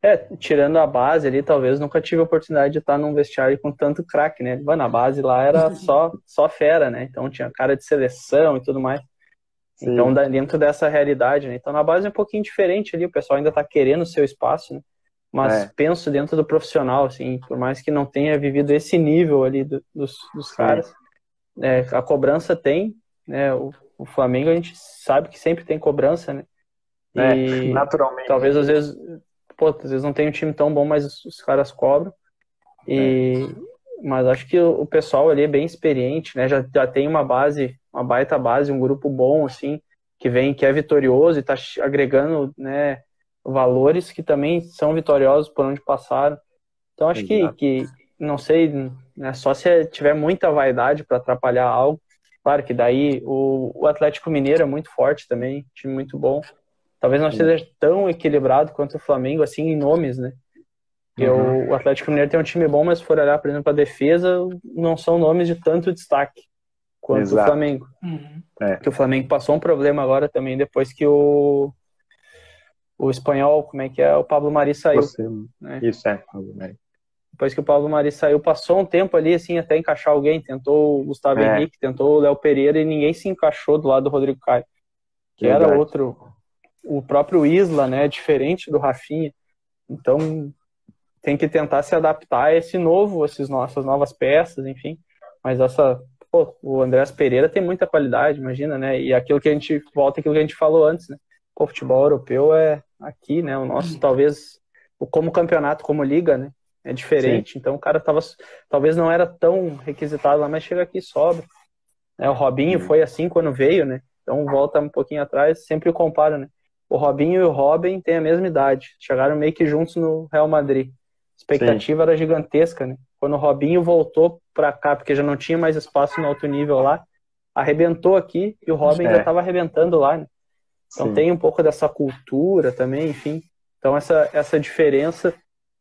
É, tirando a base ali, talvez nunca tive a oportunidade de estar num vestiário com tanto craque, né? Mano, a base lá era só, só fera, né? Então tinha cara de seleção e tudo mais. Sim. Então, dentro dessa realidade, né? Então na base é um pouquinho diferente ali, o pessoal ainda tá querendo o seu espaço, né? mas é. penso dentro do profissional, assim, por mais que não tenha vivido esse nível ali do, dos, dos caras, é, a cobrança tem, né, o, o, Flamengo a gente sabe que sempre tem cobrança, né, é, e naturalmente. talvez às vezes, pô, às vezes não tem um time tão bom, mas os, os caras cobram, e, é. mas acho que o, o, pessoal ali é bem experiente, né, já, já tem uma base, uma baita base, um grupo bom, assim, que vem, que é vitorioso e tá agregando, né, valores que também são vitoriosos por onde passaram. Então acho que, que, não sei, né, só se tiver muita vaidade para atrapalhar algo. Claro que daí o, o, Atlético Mineiro é muito forte também, time muito bom. Talvez não seja tão equilibrado quanto o Flamengo, assim, em nomes, né? Uhum. o Atlético Mineiro tem um time bom, mas se for olhar, por exemplo, a defesa, não são nomes de tanto destaque quanto Exato. o Flamengo. Uhum. É. Que o Flamengo passou um problema agora também depois que o o espanhol, como é que é? O Pablo Mari saiu. Você, né? Isso é, Pablo Mari. Depois que o Pablo Mari saiu, passou um tempo ali, assim, até encaixar alguém. Tentou o Gustavo é. Henrique, tentou o Léo Pereira e ninguém se encaixou do lado do Rodrigo Caio. Que Verdade. era outro. O próprio Isla, né? Diferente do Rafinha. Então, tem que tentar se adaptar a esse novo, essas nossas novas peças, enfim. Mas essa. Pô, o Andrés Pereira tem muita qualidade, imagina, né? E aquilo que a gente. Volta aquilo que a gente falou antes, né? o futebol europeu é aqui, né? O nosso, talvez, como campeonato, como liga, né? É diferente. Sim. Então o cara tava, talvez não era tão requisitado lá, mas chega aqui e sobra. É, o Robinho foi assim quando veio, né? Então volta um pouquinho atrás, sempre compara, né? O Robinho e o Robin têm a mesma idade, chegaram meio que juntos no Real Madrid. A expectativa Sim. era gigantesca, né? Quando o Robinho voltou para cá, porque já não tinha mais espaço no alto nível lá, arrebentou aqui e o Robin é. já estava arrebentando lá, né? Então Sim. tem um pouco dessa cultura também, enfim. Então essa, essa diferença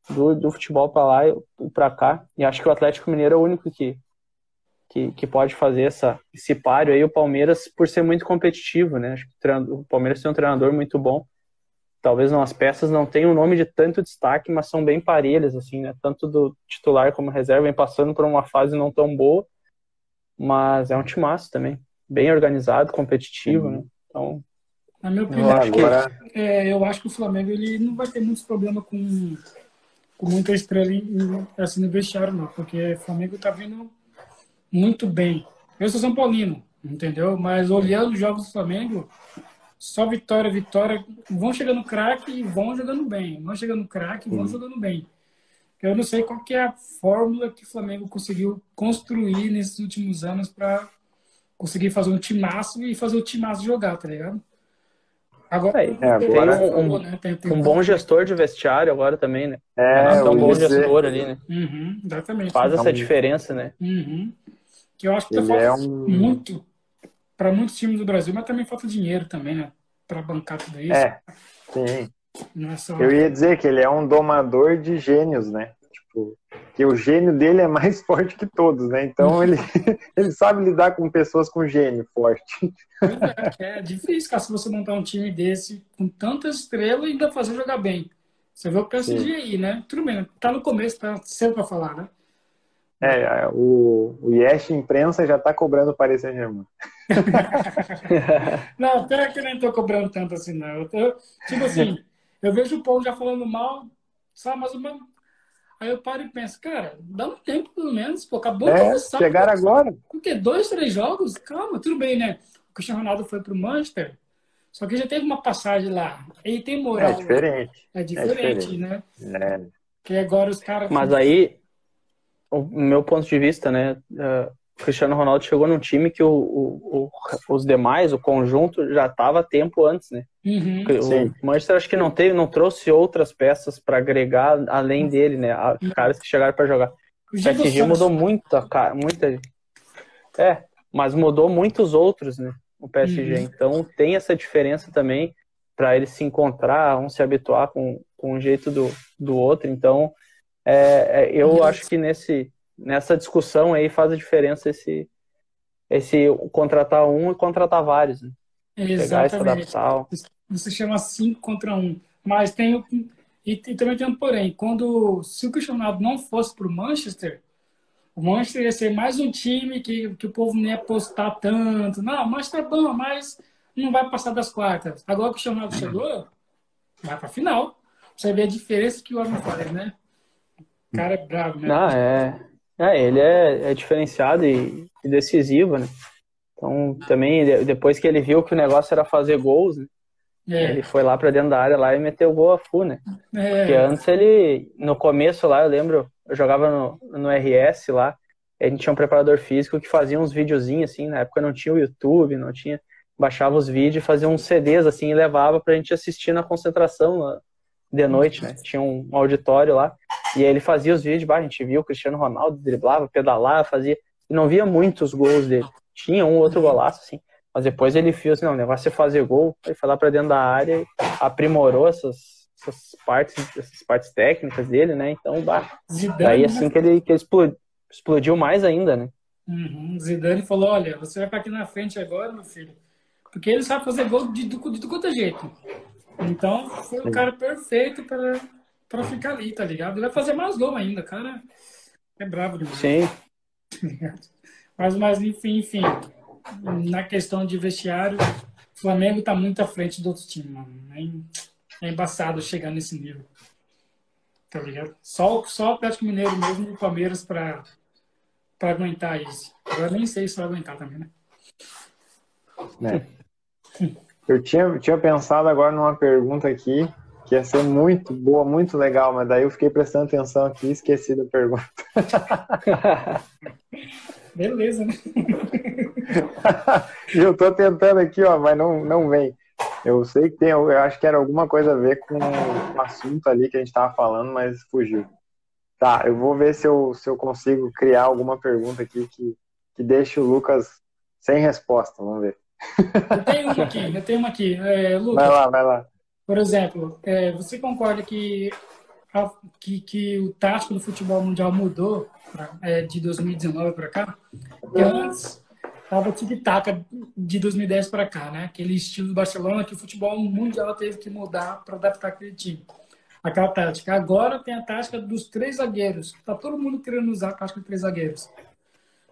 do, do futebol para lá e para cá, e acho que o Atlético Mineiro é o único que, que, que pode fazer essa, esse páreo aí, o Palmeiras por ser muito competitivo, né? Acho que o Palmeiras tem um treinador muito bom, talvez não, as peças não tenham um nome de tanto destaque, mas são bem parelhas, assim, né? Tanto do titular como reserva, vem passando por uma fase não tão boa, mas é um timaço também, bem organizado, competitivo, né? Então, na minha opinião, eu acho, que, é, eu acho que o Flamengo ele não vai ter muitos problemas com, com muita estrela em, assim, no vestiário, não, porque o Flamengo tá vindo muito bem. Eu sou São Paulino, entendeu? Mas olhando os jogos do Flamengo, só vitória, vitória. Vão chegando craque e vão jogando bem. Vão chegando craque e vão jogando bem. Eu não sei qual que é a fórmula que o Flamengo conseguiu construir nesses últimos anos para conseguir fazer um timaço e fazer o timaço jogar, tá ligado? Agora, é, agora tem um, um, né? tem, tem um, bom gestor de vestiário agora também, né? É, é um bom gestor ali, né? Uhum, exatamente. Faz essa diferença, né? Uhum. Que eu acho que tá falta é um... muito para muitos times do Brasil, mas também falta dinheiro também, né? Para bancar tudo isso. É, sim. É só... Eu ia dizer que ele é um domador de gênios, né? Tipo, que o gênio dele é mais forte que todos, né? Então ele, ele sabe lidar com pessoas com gênio forte. É, é difícil, cara, se você montar um time desse com tantas estrelas e ainda fazer jogar bem. Você vê o PSG aí, né? Tudo bem, tá no começo, tá cedo para falar, né? É, o, o Yesh imprensa já tá cobrando o Paris Saint-Germain. não, pior que eu nem tô cobrando tanto assim, não. Eu, tô, tipo assim, eu vejo o povo já falando mal, sabe, mas uma... Aí eu paro e penso, cara, dá um tempo pelo menos, pô, acabou é, de começar. Chegar agora. O quê? Dois, três jogos? Calma, tudo bem, né? O Cristiano Ronaldo foi pro Manchester, só que já teve uma passagem lá. Ele tem moral. É diferente. É diferente, é diferente. né? É. Que agora os caras. Mas aí, o meu ponto de vista, né? Uh, o Cristiano Ronaldo chegou num time que o, o, o os demais, o conjunto, já estava tempo antes, né? Uhum, o Manchester acho que não teve, não trouxe outras peças para agregar além dele, né? Uhum. Caras que chegaram para jogar. O PSG mudou muito, muita. É, mas mudou muitos outros, né? O PSG. Uhum. Então tem essa diferença também para eles se encontrar, um se habituar com, com o jeito do, do outro. Então é, é, eu acho que nesse, nessa discussão aí faz a diferença esse, esse contratar um e contratar vários. Né? Exatamente. Isso se chama 5 contra 1. Um. Mas tem e, e, também tem um porém. Quando se o Cristiano Ronaldo não fosse para o Manchester, o Manchester ia ser mais um time que, que o povo não ia apostar tanto. Não, o Manchester é bom, mas não vai passar das quartas. Agora que o Cristiano Ronaldo chegou, vai para a final. Você vê a diferença que o homem faz, né? O cara é bravo, né? Não, é. é ele é, é diferenciado e, e, decisivo, né? Então, também, depois que ele viu que o negócio era fazer gols, né? É. Ele foi lá para dentro da área lá e meteu o gol a full, né? É. Porque antes ele, no começo lá, eu lembro, eu jogava no, no RS lá, a gente tinha um preparador físico que fazia uns videozinhos assim, na época não tinha o YouTube, não tinha, baixava os vídeos, fazia uns CDs assim e levava pra gente assistir na concentração, de noite, né? Tinha um auditório lá. E aí ele fazia os vídeos, bah, a gente via o Cristiano Ronaldo driblava, pedalava, fazia. E não via muitos gols dele. Tinha um outro golaço, assim. Mas depois ele viu assim, não, o negócio é fazer gol. Aí foi lá pra dentro da área e aprimorou essas, essas partes, essas partes técnicas dele, né? Então, bah. Zidane, daí assim que ele, que ele explodiu, explodiu mais ainda, né? Uhum. Zidane falou, olha, você vai ficar aqui na frente agora, meu filho. Porque ele sabe fazer gol de, de, de, jeito. Então, foi o cara perfeito para para ficar ali, tá ligado? Ele vai fazer mais gol ainda, cara. É bravo demais. Sim. mas, mas, enfim, enfim. Na questão de vestiário, o Flamengo tá muito à frente do outro time, mano. É, é embaçado chegar nesse nível. Tá ligado? Só, só o Atlético Mineiro mesmo e o Palmeiras para pra aguentar isso. Agora nem sei se vai aguentar também, né? É. Eu tinha, tinha pensado agora numa pergunta aqui que ia ser muito boa, muito legal, mas daí eu fiquei prestando atenção aqui e esqueci da pergunta. Beleza, né? eu tô tentando aqui, ó, mas não, não vem. Eu sei que tem, eu acho que era alguma coisa a ver com o assunto ali que a gente tava falando, mas fugiu. Tá, eu vou ver se eu, se eu consigo criar alguma pergunta aqui que, que deixe o Lucas sem resposta, vamos ver. Eu tenho uma aqui, eu tenho uma aqui. É, Lucas, vai lá, vai lá. Por exemplo, é, você concorda que, a, que, que o tático do futebol mundial mudou pra, é, de 2019 para cá? Porque antes tava tic-tac de 2010 para cá, né? Aquele estilo do Barcelona que o futebol mundial teve que mudar para adaptar aquele time. Aquela tática. Agora tem a tática dos três zagueiros. Tá todo mundo querendo usar a tática de três zagueiros.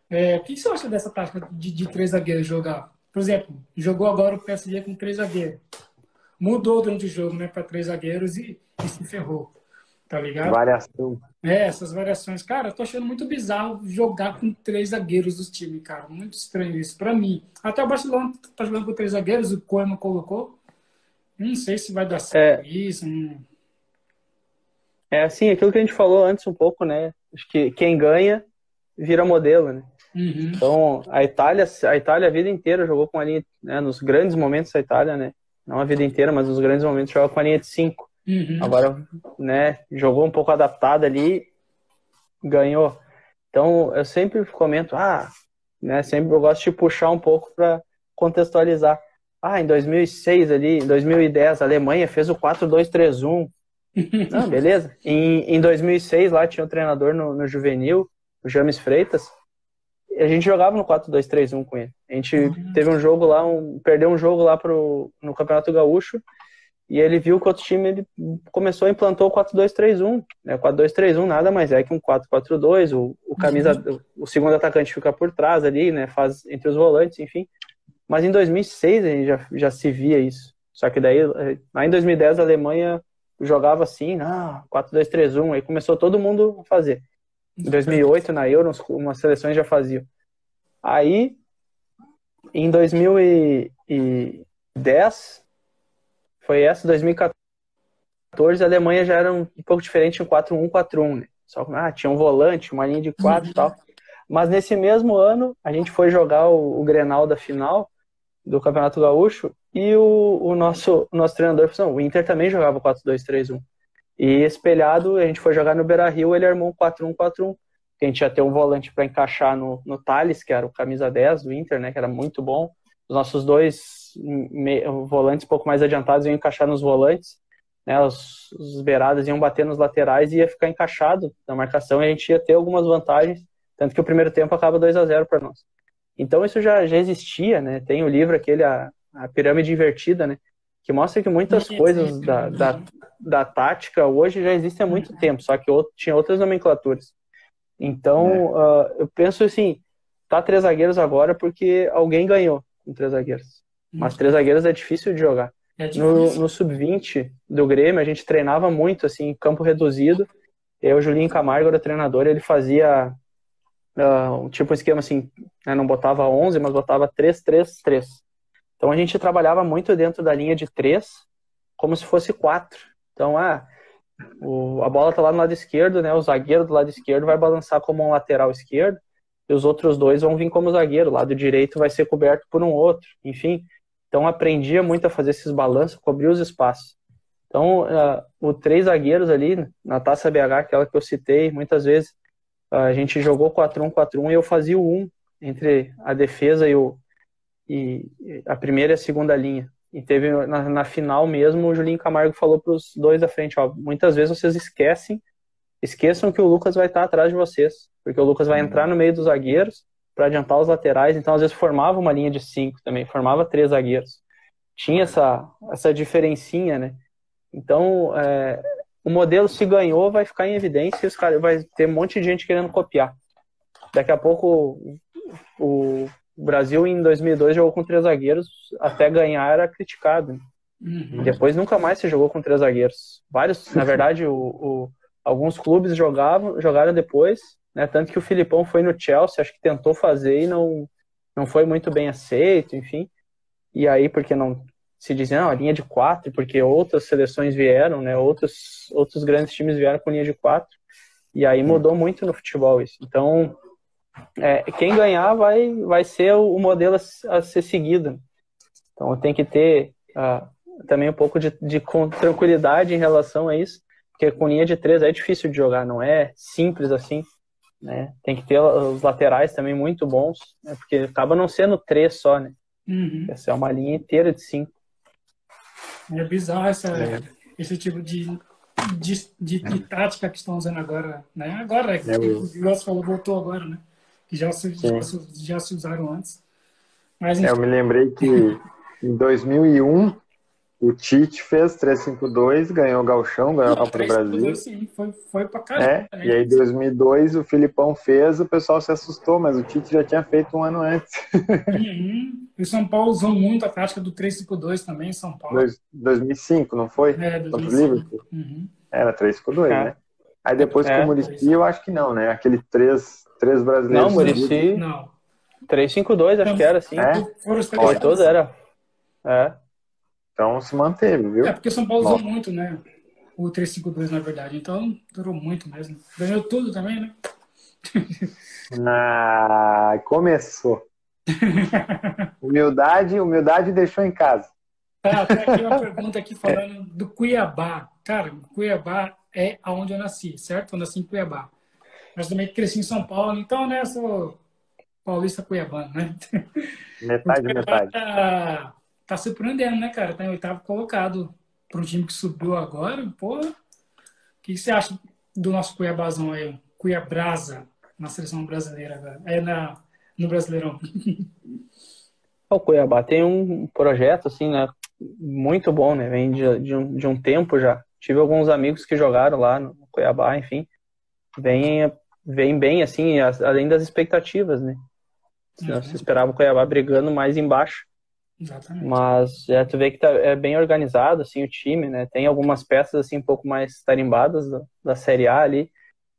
É, o que você acha dessa tática de, de três zagueiros jogar? Por exemplo, jogou agora o PSG com três zagueiros. Mudou durante o jogo, né, para três zagueiros e, e se ferrou tá ligado? Variação. É, essas variações. Cara, eu tô achando muito bizarro jogar com três zagueiros dos times, cara. Muito estranho isso pra mim. Até o Barcelona tá jogando com três zagueiros, o Koeman colocou. Não sei se vai dar certo é, isso. Não... É assim, aquilo que a gente falou antes um pouco, né? Acho que quem ganha vira modelo, né? Uhum. Então, a Itália, a Itália a vida inteira jogou com a linha, né, nos grandes momentos da Itália, né? Não a vida inteira, mas nos grandes momentos jogou com a linha de cinco. Uhum. Agora, né, jogou um pouco adaptado ali, ganhou. Então, eu sempre comento, ah, né, sempre eu gosto de puxar um pouco para contextualizar. Ah, em 2006 ali, em 2010, a Alemanha fez o 4-2-3-1. Não, beleza. Em, em 2006 lá tinha um treinador no, no juvenil, o James Freitas. E a gente jogava no 4-2-3-1 com ele. A gente uhum. teve um jogo lá, um, perdeu um jogo lá pro, no Campeonato Gaúcho e ele viu que o outro time ele começou a implantar o 4-2-3-1. Né? 4-2-3-1 nada mais é que um 4-4-2. O, o camisa, uhum. o segundo atacante fica por trás ali, né? Faz entre os volantes, enfim. Mas em 2006 a gente já, já se via isso. Só que daí, lá em 2010 a Alemanha jogava assim, ah, 4-2-3-1. Aí começou todo mundo a fazer. Em 2008 na Euro, umas seleções já faziam. Aí, em 2010 foi essa, 2014, a Alemanha já era um, pouco diferente, um 4-1-4-1, né? Só ah, tinha um volante, uma linha de quatro e tal. Mas nesse mesmo ano, a gente foi jogar o, o Grenal da final do Campeonato Gaúcho e o, o nosso, o nosso treinador falou, o Inter também jogava 4-2-3-1. E espelhado, a gente foi jogar no Beira-Rio, ele armou um 4-1-4-1. A gente ia ter um volante para encaixar no, no Thales, que era o camisa 10 do Inter, né, que era muito bom. Os nossos dois volantes um pouco mais adiantados iam encaixar nos volantes, né, os, os beiradas iam bater nos laterais e ia ficar encaixado na marcação e a gente ia ter algumas vantagens, tanto que o primeiro tempo acaba 2 a 0 para nós. Então isso já, já existia, né? Tem o livro aquele, a, a pirâmide invertida, né? Que mostra que muitas coisas da, da, da, tática hoje já existem há muito tempo, só que outro, tinha outras nomenclaturas. Então, é. uh, eu penso assim, tá três zagueiros agora porque alguém ganhou com três zagueiros. Mas três zagueiros é difícil de jogar. É no, no sub-20 do Grêmio, a gente treinava muito, assim, campo reduzido. Eu, o Julinho Camargo era treinador, ele fazia uh, tipo um esquema assim, né, não botava 11, mas botava 3-3-3. Então a gente trabalhava muito dentro da linha de 3, como se fosse 4. Então, ah, o, a bola tá lá no lado esquerdo, né? O zagueiro do lado esquerdo vai balançar como um lateral esquerdo, e os outros dois vão vir como zagueiro. O lado direito vai ser coberto por um outro. Enfim, então aprendia muito a fazer esses balanços, cobrir os espaços. Então, uh, o três zagueiros ali na Taça BH, aquela que eu citei, muitas vezes uh, a gente jogou 4-1-4-1 e eu fazia o 1 entre a defesa e, o, e a primeira e a segunda linha. E teve na, na final mesmo, o Julinho Camargo falou para os dois da frente: ó, muitas vezes vocês esquecem, esqueçam que o Lucas vai estar atrás de vocês, porque o Lucas vai entrar no meio dos zagueiros para adiantar os laterais, então às vezes formava uma linha de cinco também, formava três zagueiros. Tinha essa, essa diferencinha, né? Então, é, o modelo se ganhou, vai ficar em evidência e os vai ter um monte de gente querendo copiar. Daqui a pouco, o, o Brasil em 2002 jogou com três zagueiros, até ganhar era criticado. Uhum. Depois nunca mais se jogou com três zagueiros. Vários, na verdade, o, o, alguns clubes jogavam, jogaram depois né? Tanto que o Filipão foi no Chelsea, acho que tentou fazer e não, não foi muito bem aceito, enfim. E aí, porque não se dizia, não, linha de quatro, porque outras seleções vieram, né? Outros, outros grandes times vieram com linha de quatro. E aí mudou muito no futebol isso. Então, é, quem ganhar vai, vai ser o, modelo a, a, ser seguido. Então tem que ter uh, também um pouco de, de tranquilidade em relação a isso, porque com linha de três é difícil de jogar, não é simples assim. Né? Tem que ter os laterais também muito bons, né? porque acaba não sendo três só, né? Uhum. Essa é uma linha inteira de cinco. É bizarro essa, é. esse tipo de, de, de, de, tática que estão usando agora, né? Agora, é, o Grosso falou, voltou agora, né? Que já se, já, já, se usaram antes. Mas, enfim. É, eu me lembrei que em 2001 o Tite fez 3-5-2, ganhou o Galchão, ganhou a Copa do Brasil. Sim, foi, foi pra caramba. É, né? E aí em 2002 o Filipão fez, o pessoal se assustou, mas o Tite já tinha feito um ano antes. Uhum. E o São Paulo usou muito a tática do 3-5-2 também em São Paulo. Dois, 2005, não foi? É, 2005. Uhum. Era 3-5-2, é. né? Aí depois é, com o Murici, eu acho que não, né? Aquele 3, 3 brasileiros. Não, Murici... Não. 3-5-2, acho que era, assim. É? Foi todo, era. É. Então se manteve, viu? É, porque o São Paulo usou muito, né? O 352, na verdade. Então durou muito mesmo. Ganhou tudo também, né? ah, começou. humildade, humildade deixou em casa. Tá, tem aqui uma pergunta aqui falando do Cuiabá. Cara, Cuiabá é aonde eu nasci, certo? Eu nasci em Cuiabá. Mas também cresci em São Paulo, então, né, sou paulista cuiabano, né? Metade, metade. Tá tá surpreendendo, né, cara? Tá em oitavo colocado para um time que subiu agora. Pô, o que você acha do nosso Cuiabazão aí? Cuiabrasa na seleção brasileira agora. É na, no Brasileirão. O Cuiabá tem um projeto, assim, né? Muito bom, né? Vem de, de, um, de um tempo já. Tive alguns amigos que jogaram lá no Cuiabá, enfim. Vem, vem bem, assim, além das expectativas, né? Uhum. Se esperava o Cuiabá brigando mais embaixo. Exatamente. Mas é, tu vê que tá, é bem organizado assim o time, né? Tem algumas peças assim um pouco mais tarimbadas da, da Série A ali.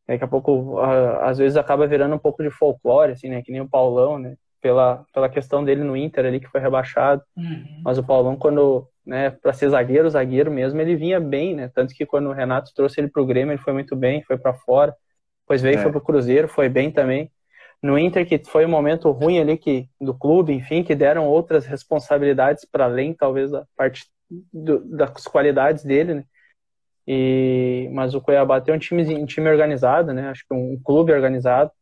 Daqui a pouco, a, às vezes acaba virando um pouco de folclore, assim, né? Que nem o Paulão, né? Pela, pela questão dele no Inter ali que foi rebaixado. Uhum. Mas o Paulão, quando, né, para ser zagueiro, zagueiro mesmo, ele vinha bem, né? Tanto que quando o Renato trouxe ele pro Grêmio, ele foi muito bem, foi para fora. Depois veio, é. foi pro Cruzeiro, foi bem também no Inter que foi um momento ruim ali que do clube, enfim, que deram outras responsabilidades para além talvez da parte do, das qualidades dele, né? E mas o Cuiabá tem um time um time organizado, né? Acho que um clube organizado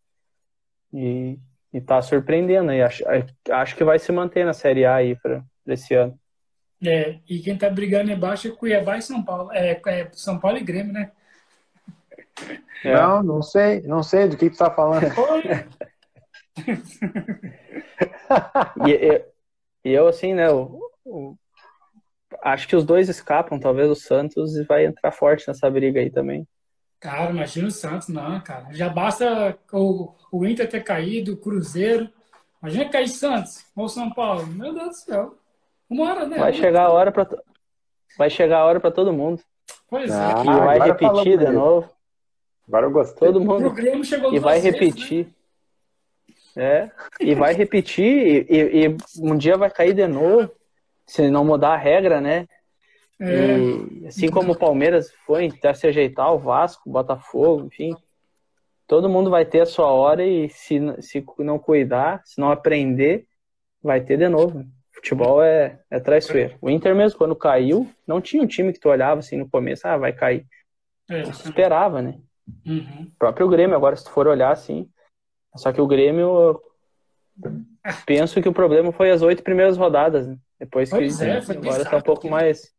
e está surpreendendo e acho, acho que vai se manter na Série A aí para esse ano. É, e quem tá brigando embaixo é Cuiabá e São Paulo. É, é São Paulo e Grêmio, né? É. Não, não sei, não sei do que tu tá falando. e, eu, e, eu, assim, né, eu, eu, acho que os dois escapam, talvez o Santos vai entrar forte nessa briga aí também. Cara, imagina o Santos, não, cara. Já basta o, o Inter ter caído, o Cruzeiro. Imagina cair Santos ou São Paulo. Meu Deus do céu. Uma hora, né? Vai chegar a hora para vai chegar a hora para todo mundo. Pois ah, é. E vai repetir de novo. Agora eu gostei. Todo mundo. e vai vezes, repetir. Né? É, e vai repetir, e, e, um dia vai cair de novo, se não mudar a regra, né? É. E, assim como o Palmeiras foi até se ajeitar, o Vasco, o Botafogo, enfim. Todo mundo vai ter a sua hora e se, se não cuidar, se não aprender, vai ter de novo. Futebol é, é traiçoeiro. O Inter mesmo, quando caiu, não tinha um time que tu olhava assim no começo, ah, vai cair. É. esperava, né? Uhum. O próprio Grêmio, agora se tu for olhar assim, só que o Grêmio, penso que o problema foi as oito primeiras rodadas, né? Depois pois que é, agora está um pouco mais.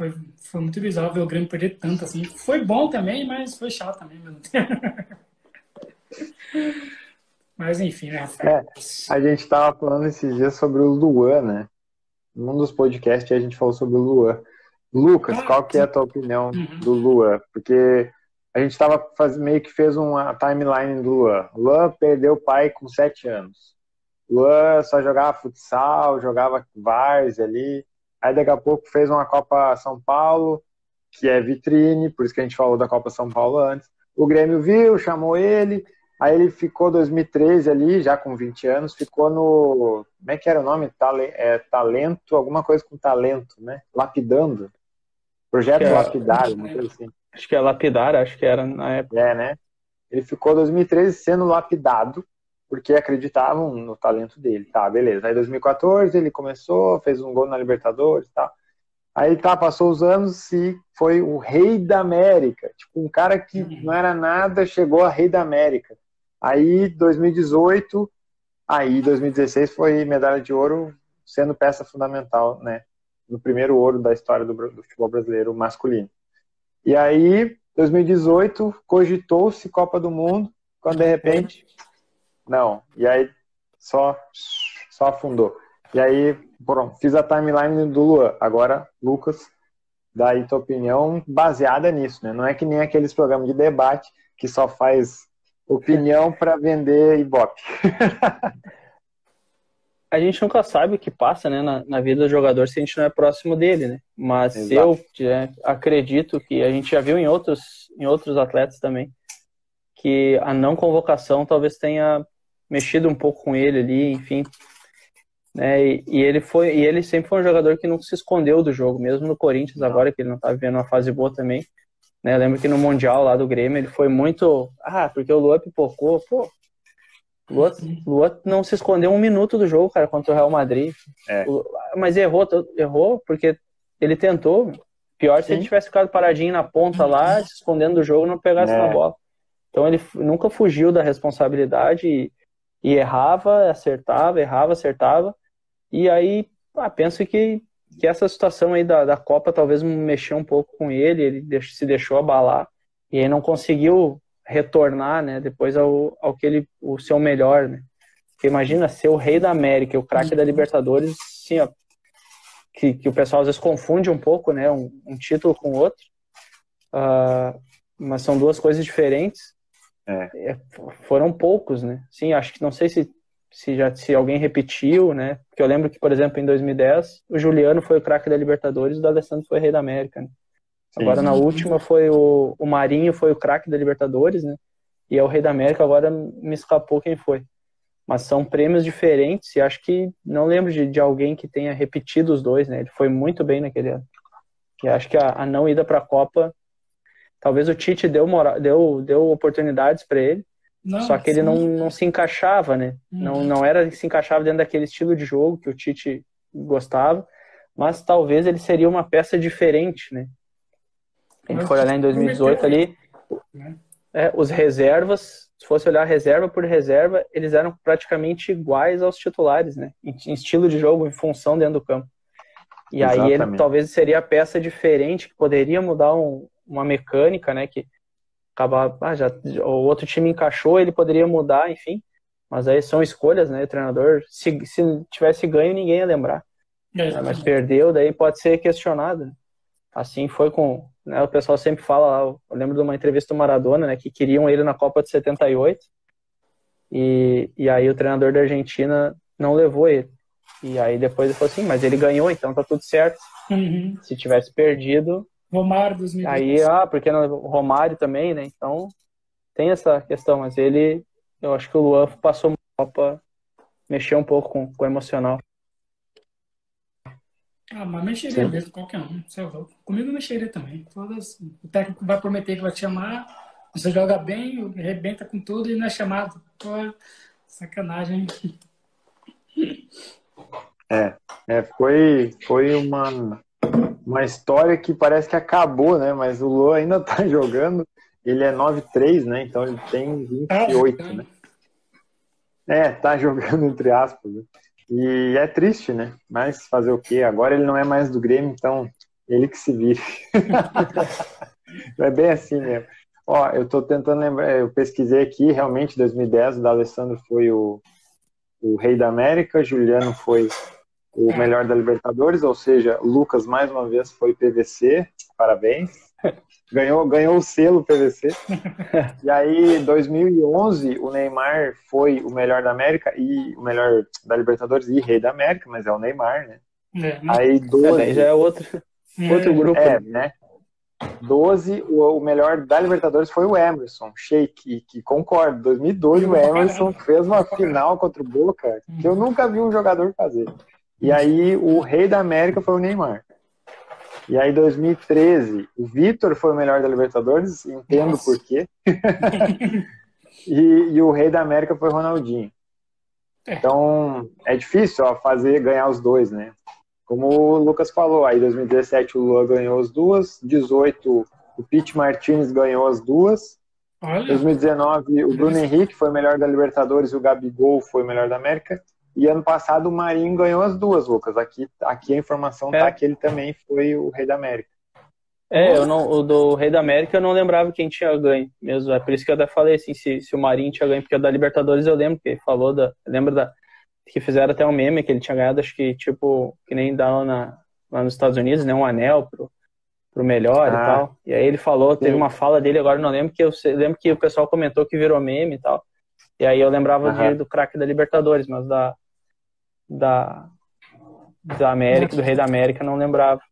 Foi, foi muito bizarro ver o Grêmio perder tanto assim. Foi bom também, mas foi chato também. mas enfim, né, É, a gente estava falando esses dias sobre o Luan, né? Num dos podcasts a gente falou sobre o Luan. Lucas, ah, qual que é a tua opinião uhum. do Luan? Porque a gente estava meio que fez uma timeline do Luan. Luan perdeu o pai com sete anos. Luan só jogava futsal, jogava várzea ali. Aí daqui a pouco fez uma Copa São Paulo, que é vitrine, por isso que a gente falou da Copa São Paulo antes. O Grêmio viu, chamou ele, aí ele ficou 2013 ali, já com 20 anos, ficou no. Como é que era o nome? É, talento, alguma coisa com talento, né? Lapidando. Projeto é, Lapidário, uma coisa assim. Acho que é lapidar, acho que era na época. É, né? Ele ficou 2013 sendo lapidado, porque acreditavam no talento dele. Tá, beleza. Aí 2014 ele começou, fez um gol na Libertadores e tal. Aí tá, passou os anos e foi o rei da América. Tipo, um cara que uhum. não era nada, chegou a rei da América. Aí 2018, aí 2016 foi medalha de ouro, sendo peça fundamental, né? no primeiro ouro da história do, do futebol brasileiro masculino. E aí, 2018, cogitou-se Copa do Mundo, quando de repente, não. E aí, só, só afundou. E aí, pronto, fiz a timeline do Luan. Agora, Lucas, daí tua opinião baseada nisso, né? Não é que nem aqueles programas de debate que só faz opinião para vender Ibope. a gente nunca sabe o que passa né, na, na, vida do jogador se a gente não é próximo dele, né? Mas Exato. eu é, acredito que a gente já viu em outros, em outros atletas também que a não convocação talvez tenha mexido um pouco com ele ali, enfim. Né? E, e, ele foi e ele sempre foi um jogador que não se escondeu do jogo, mesmo no Corinthians agora que ele não está vivendo uma fase boa também. Né? Eu lembro que no mundial lá do Grêmio ele foi muito, ah, porque o Luan pipocou, pô, Lua, Lua não se escondeu um minuto do jogo, cara, contra o Real Madrid. É. Mas errou, errou porque ele tentou. Pior Sim. se ele tivesse ficado paradinho na ponta lá, se escondendo do jogo, não pegasse é. na bola. Então ele nunca fugiu da responsabilidade e, e, errava, acertava, errava, acertava. E aí, ah, penso que, que essa situação aí da, da Copa talvez mexeu um pouco com ele, ele se deixou abalar. E aí não conseguiu retornar, né, depois ao, ao que ele, o seu melhor, né? Porque imagina ser o rei da América, o craque da Libertadores, sim, ó, que, que o pessoal às vezes confunde um pouco, né, um, um título com outro, uh, mas são duas coisas diferentes. É. Foram poucos, né? Sim, acho que não sei se se já se alguém repetiu, né? Porque eu lembro que, por exemplo, em 2010, o Juliano foi o craque da Libertadores, e o Alessandro foi o rei da América. Né? Agora na última foi o, o Marinho foi o craque da Libertadores, né? E é o Rei da América, agora me escapou quem foi. Mas são prêmios diferentes e acho que não lembro de, de alguém que tenha repetido os dois, né? Ele foi muito bem naquele ano. E acho que a, a não ida para a Copa, talvez o Tite deu, moral, deu, deu oportunidades para ele, não, só que ele não, não se encaixava, né? Hum. Não, não era se encaixava dentro daquele estilo de jogo que o Tite gostava, mas talvez ele seria uma peça diferente, né? a gente for olhar em 2018 ali, né? é, os reservas, se fosse olhar reserva por reserva, eles eram praticamente iguais aos titulares, né? Em, em estilo de jogo, em função dentro do campo. E Exatamente. aí ele talvez seria a peça diferente, que poderia mudar um, uma mecânica, né? Que acabar, ah, já, o outro time encaixou, ele poderia mudar, enfim. Mas aí são escolhas, né? O treinador, se, se tivesse ganho, ninguém ia lembrar. É, mas perdeu, daí pode ser questionado. Assim foi com, né, o pessoal sempre fala, eu lembro de uma entrevista do Maradona, né, que queriam ele na Copa de 78, e, e aí o treinador da Argentina não levou ele. E aí depois ele falou assim, mas ele ganhou, então tá tudo certo. Uhum. Se tivesse perdido... Romário 2010. Aí, ah, porque não, Romário também, né, então tem essa questão, mas ele, eu acho que o Luan passou uma Copa, mexeu um pouco com, com o emocional. Ah, mas mexeria Sim. mesmo, qualquer um. É Comigo mexeria também. Foda-se. O técnico vai prometer que vai te chamar, você joga bem, arrebenta com tudo e não é chamado. Pô, sacanagem. É, é foi, foi uma, uma história que parece que acabou, né? Mas o Lô ainda tá jogando. Ele é 9-3, né? Então ele tem 28, ah, né? É, tá jogando entre aspas. Né? E é triste, né? Mas fazer o quê? Agora ele não é mais do Grêmio, então ele que se vire. é bem assim mesmo. Ó, eu tô tentando lembrar, eu pesquisei aqui, realmente 2010 o D'Alessandro foi o, o rei da América, Juliano foi o melhor da Libertadores, ou seja, Lucas mais uma vez foi PVC, parabéns. Ganhou, ganhou o selo PVC. e aí, 2011, o Neymar foi o melhor da América e o melhor da Libertadores e rei da América, mas é o Neymar, né? É, aí 12. É, já é outro, é. outro grupo. É, né? 12, o, o, melhor da Libertadores foi o Emerson, Sheik, que concordo. 2012, o Emerson fez uma final contra o Boca que eu nunca vi um jogador fazer. E aí, o rei da América foi o Neymar. E aí, 2013, o Vitor foi o melhor da Libertadores, entendo Nossa. por quê. e, e, o Rei da América foi o Ronaldinho. É. Então, é difícil ó, fazer ganhar os dois, né? Como o Lucas falou, aí 2017 o Lua ganhou as duas, 18 o Pete Martinez ganhou as duas, Olha. 2019 o Bruno Henrique foi o melhor da Libertadores e o Gabigol foi o melhor da América. E ano passado o Marinho ganhou as duas, Lucas. Aqui, aqui a informação tá é. tá que ele também foi o Rei da América. É, eu não, o do Rei da América eu não lembrava quem tinha ganho mesmo. É por isso que eu até falei assim, se, se o Marinho tinha ganho, porque o da Libertadores eu lembro que ele falou da. Lembro da. Que fizeram até um meme que ele tinha ganhado, acho que tipo, que nem dá lá, na, lá nos Estados Unidos, né? Um anel pro, pro melhor ah, e tal. E aí ele falou, teve sim. uma fala dele, agora eu não lembro, que eu, eu lembro que o pessoal comentou que virou meme e tal. E aí eu lembrava de, do craque da Libertadores, mas da, da, da América, do Rei da América, não lembrava.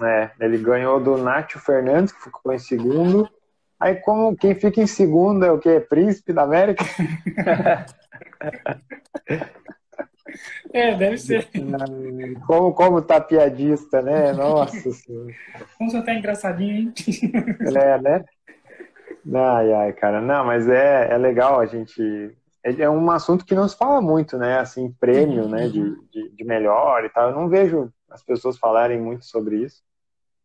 É, ele ganhou do Nátio Fernandes, que ficou em segundo. Aí, como quem fica em segundo é o quê? Príncipe da América? é, deve ser. Como, como tá piadista, né? Nossa Senhora. Como você tá engraçadinho, hein? É, né? Ai, ai, cara. Não, mas é, é legal a gente. É, é um assunto que não se fala muito, né? Assim, prêmio, né? De, de, de melhor e tal. Eu não vejo as pessoas falarem muito sobre isso.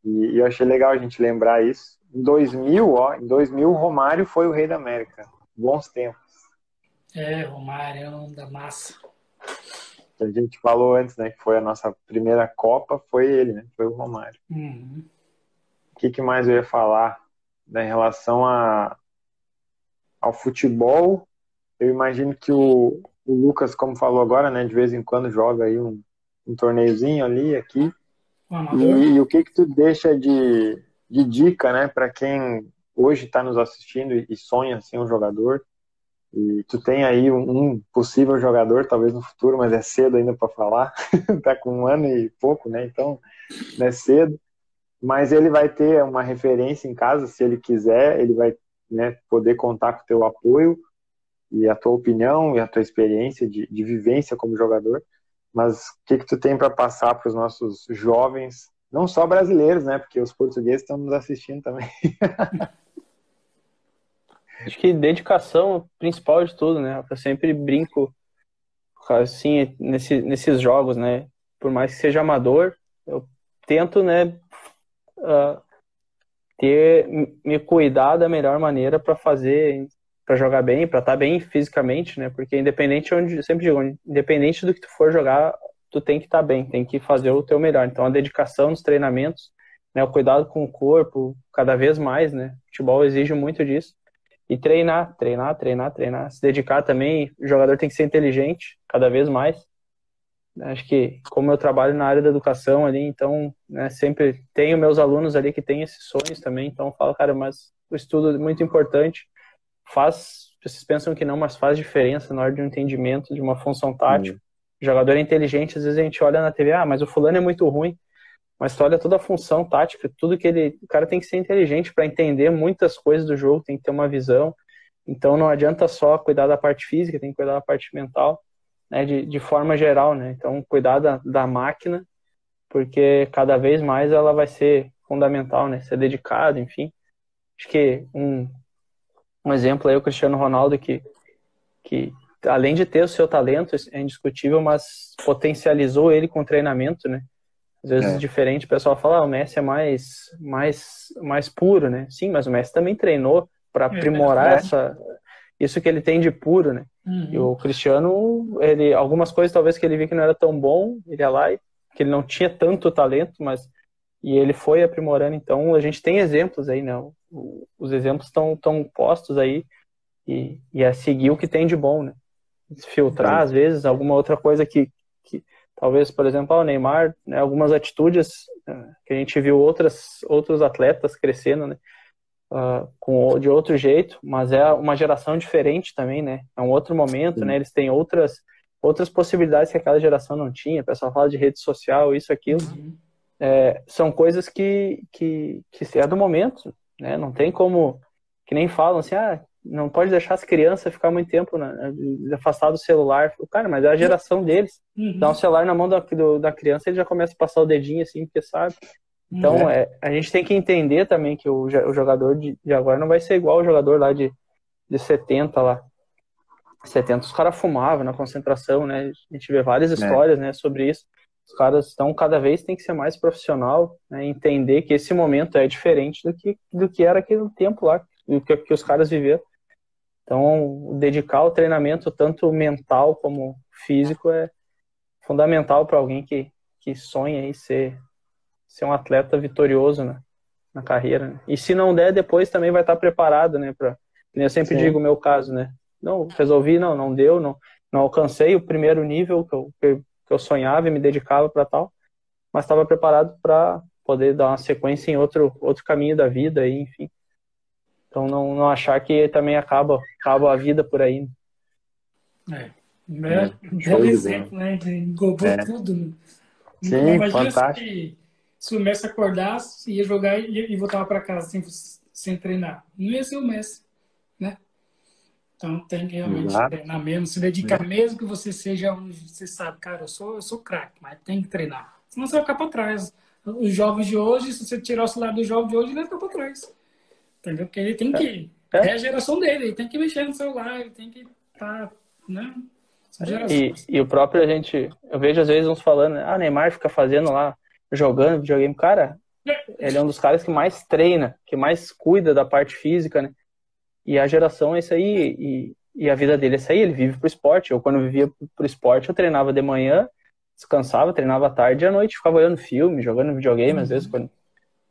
E, e, eu achei legal a gente lembrar isso. Em 2000, ó, em 2000, Romário foi o rei da América. Bons tempos. É, Romário é um da massa. A gente falou antes, né, que foi a nossa primeira Copa, foi ele, né? Foi o Romário. Uhum. O que, que mais eu ia falar né, em relação a, ao futebol? Eu imagino que o, o Lucas, como falou agora, né, de vez em quando joga aí um, um torneiozinho ali, aqui. E, e, o que que tu deixa de, de dica, né, para quem hoje está nos assistindo e, sonha ser um jogador? E tu tem aí um, um, possível jogador, talvez no futuro, mas é cedo ainda para falar. tá com um ano e pouco, né? Então, não é cedo. Mas ele vai ter uma referência em casa, se ele quiser, ele vai né, poder contar com o teu apoio e a tua opinião e a tua experiência de, de vivência como jogador. Mas o que, que tu tem para passar para os nossos jovens, não só brasileiros, né? Porque os portugueses estão nos assistindo também. Acho que dedicação é principal de tudo, né? Eu sempre brinco assim nesse, nesses jogos, né? Por mais que seja amador, eu tento, né? Uh, ter me cuidar da melhor maneira para fazer para jogar bem, para estar tá bem fisicamente, né? Porque independente onde, sempre digo, independente do que tu for jogar, tu tem que estar tá bem, tem que fazer o teu melhor. Então a dedicação nos treinamentos, né, o cuidado com o corpo, cada vez mais, né? Futebol exige muito disso. E treinar, treinar, treinar, treinar, se dedicar também. O jogador tem que ser inteligente, cada vez mais. Acho que como eu trabalho na área da educação ali, então, né, sempre tenho meus alunos ali que têm esses sonhos também, então eu falo, cara, mas o estudo é muito importante faz, vocês pensam que não, mas faz diferença na hora de um entendimento de uma função tática. Uhum. O jogador é inteligente, às vezes a gente olha na TV, ah, mas o fulano é muito ruim. Mas tu olha toda a função tática, tudo que ele. O cara tem que ser inteligente para entender muitas coisas do jogo, tem que ter uma visão. Então não adianta só cuidar da parte física, tem que cuidar da parte mental, né, de, de forma geral, né? Então cuidar da, da máquina, porque cada vez mais ela vai ser fundamental, né? Ser dedicado, enfim. Acho que um, um exemplo aí o Cristiano Ronaldo que que além de ter o seu talento é indiscutível, mas potencializou ele com treinamento, né? Às vezes é. diferente, o pessoal fala, ah, o Messi é mais mais mais puro, né? Sim, mas o Messi também treinou para é, aprimorar é, essa isso que ele tem de puro, né? Uhum. E o Cristiano, ele algumas coisas talvez que ele viu que não era tão bom, ele ia lá e que ele não tinha tanto talento, mas e ele foi aprimorando. Então a gente tem exemplos aí, né? os exemplos estão tão postos aí e, e é seguir o que tem de bom, né? Filtrar, às vezes, alguma outra coisa que, que talvez, por exemplo, o Neymar, né, algumas atitudes né, que a gente viu outras, outros atletas crescendo, né? Uh, com, de outro jeito, mas é uma geração diferente também, né? É um outro momento, Sim. né? Eles têm outras, outras possibilidades que aquela geração não tinha. O pessoal fala de rede social, isso, aquilo. Uhum. É, são coisas que, que, que é do momento, né? Não tem como, que nem falam assim, ah, não pode deixar as crianças ficar muito tempo né, afastado do celular. Cara, mas é a geração deles. Uhum. Dá um celular na mão da, do, da criança, ele já começa a passar o dedinho assim, porque sabe. Então, uhum. é, a gente tem que entender também que o, o jogador de, de, agora não vai ser igual o jogador lá de, de 70 lá. 70 os caras fumavam na concentração, né? A gente vê várias é. histórias, é. né, sobre isso. Os caras estão cada vez tem que ser mais profissional, né, entender que esse momento é diferente do que, do que era aquele tempo lá, do que, que os caras viveram. Então, dedicar o treinamento tanto mental como físico é fundamental para alguém que, que sonha em ser, ser um atleta vitorioso né, na carreira. Né? E se não der, depois também vai estar preparado, né? Pra, eu sempre Sim. digo o meu caso, né? Não, resolvi, não, não deu, não, não alcancei o primeiro nível que eu, que eu sonhava e me dedicava para tal, mas estava preparado para poder dar uma sequência em outro, outro caminho da vida, aí, enfim. Então não, não achar que também acaba, acaba a vida por aí. Né? É. Né? Belo exemplo, né? Englobou é. tudo. Né? Sim, Imagina fantástico. Se, se o Messi acordasse, ia jogar e, e voltava para casa sem, sem treinar. Não ia ser o Messi, né? Então tem que realmente Exato. treinar mesmo, se dedicar é. mesmo que você seja um, você sabe, cara, eu sou, eu sou craque, mas tem que treinar. Senão você vai ficar para trás. Os jovens de hoje, se você tirar o celular do jovem de hoje, ele vai ficar para trás. Entendeu? Porque ele tem que. É. é. a geração dele, ele tem que mexer no celular, ele tem que estar, tá, né? E, e, o próprio a gente, eu vejo às vezes uns falando, ah, Neymar fica fazendo lá, jogando videogame. Cara, ele é um dos caras que mais treina, que mais cuida da parte física, né? E a geração é isso aí, e, e a vida dele é isso aí, ele vive pro esporte. Eu, quando vivia pro esporte, eu treinava de manhã, descansava, treinava à tarde e à noite, ficava olhando filme, jogando videogame, uhum. às vezes, quando,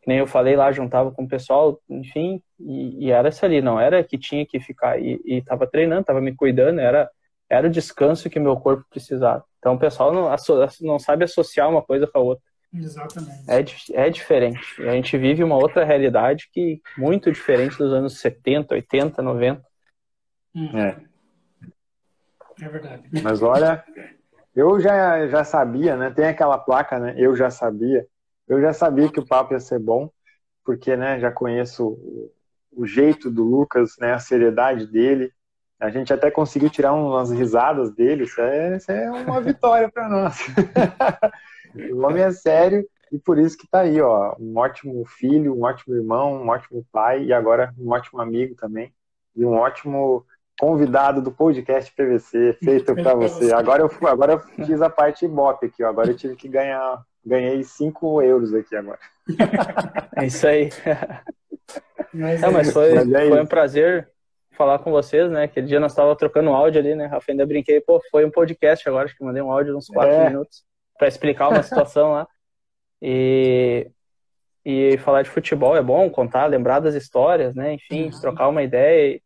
nem eu falei lá, juntava com o pessoal, enfim, e, e, era isso ali, não era que tinha que ficar, e, e tava treinando, tava me cuidando, era era o descanso que meu corpo precisava. Então o pessoal não, não sabe associar uma coisa com a outra. Exatamente. É, é diferente. A gente vive uma outra realidade que muito diferente dos anos 70, 80, 90. Hum. É. É verdade. Mas olha, eu já, já sabia, né? Tem aquela placa, né? Eu já sabia. Eu já sabia que o papo ia ser bom, porque, né? Já conheço o, o jeito do Lucas, né? A seriedade dele. A gente até conseguiu tirar umas risadas dele, isso é, isso é uma vitória para nós. o homem é sério e por isso que está aí, ó, um ótimo filho, um ótimo irmão, um ótimo pai e agora um ótimo amigo também e um ótimo convidado do podcast PVC feito para você. Agora eu agora eu fiz a parte Ibope aqui, ó. agora eu tive que ganhar, ganhei 5 euros aqui agora. É isso aí. Mas, Não, mas foi, mas é foi um prazer falar com vocês, né? Aquele dia nós estávamos trocando áudio ali, né? Rafa, ainda brinquei, pô, foi um podcast agora, acho que mandei um áudio de uns quatro é. minutos para explicar uma situação lá. E, e falar de futebol é bom, contar, lembrar das histórias, né? Enfim, uhum. trocar uma ideia.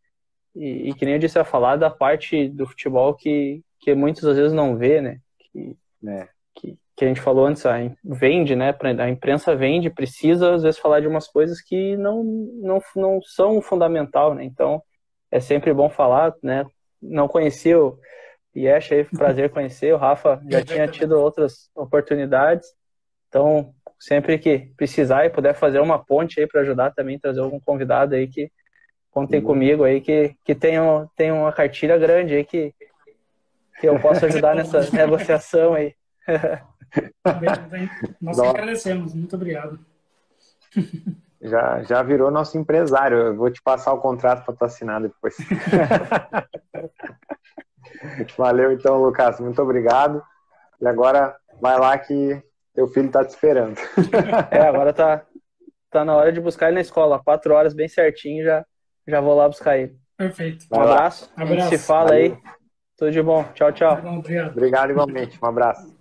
E, e, que nem eu disse, a falar da parte do futebol que, que muitas vezes não vê, né? Que, né? que, que a gente falou antes, a, vende, né? A imprensa vende, precisa às vezes falar de umas coisas que não, não, não são fundamental, né? Então, é sempre bom falar, né? Não conhecia o Yesh aí, prazer conhecer. O Rafa já tinha tido outras oportunidades. Então, sempre que precisar e puder fazer uma ponte aí para ajudar também, trazer algum convidado aí que contem uhum. comigo aí, que, que tenham, tenham uma cartilha grande aí que, que eu possa ajudar nessa negociação aí. Bem, bem. Nós agradecemos, muito obrigado. Já, já virou nosso empresário. Eu vou te passar o contrato para tu assinar depois. Valeu então, Lucas. Muito obrigado. E agora vai lá que teu filho está te esperando. é, agora tá, tá na hora de buscar ele na escola. Quatro horas bem certinho, já, já vou lá buscar ele. Perfeito. Um abraço. abraço. A gente se fala Valeu. aí. Tudo de bom. Tchau, tchau. Tá bom, obrigado. Obrigado igualmente. Um abraço.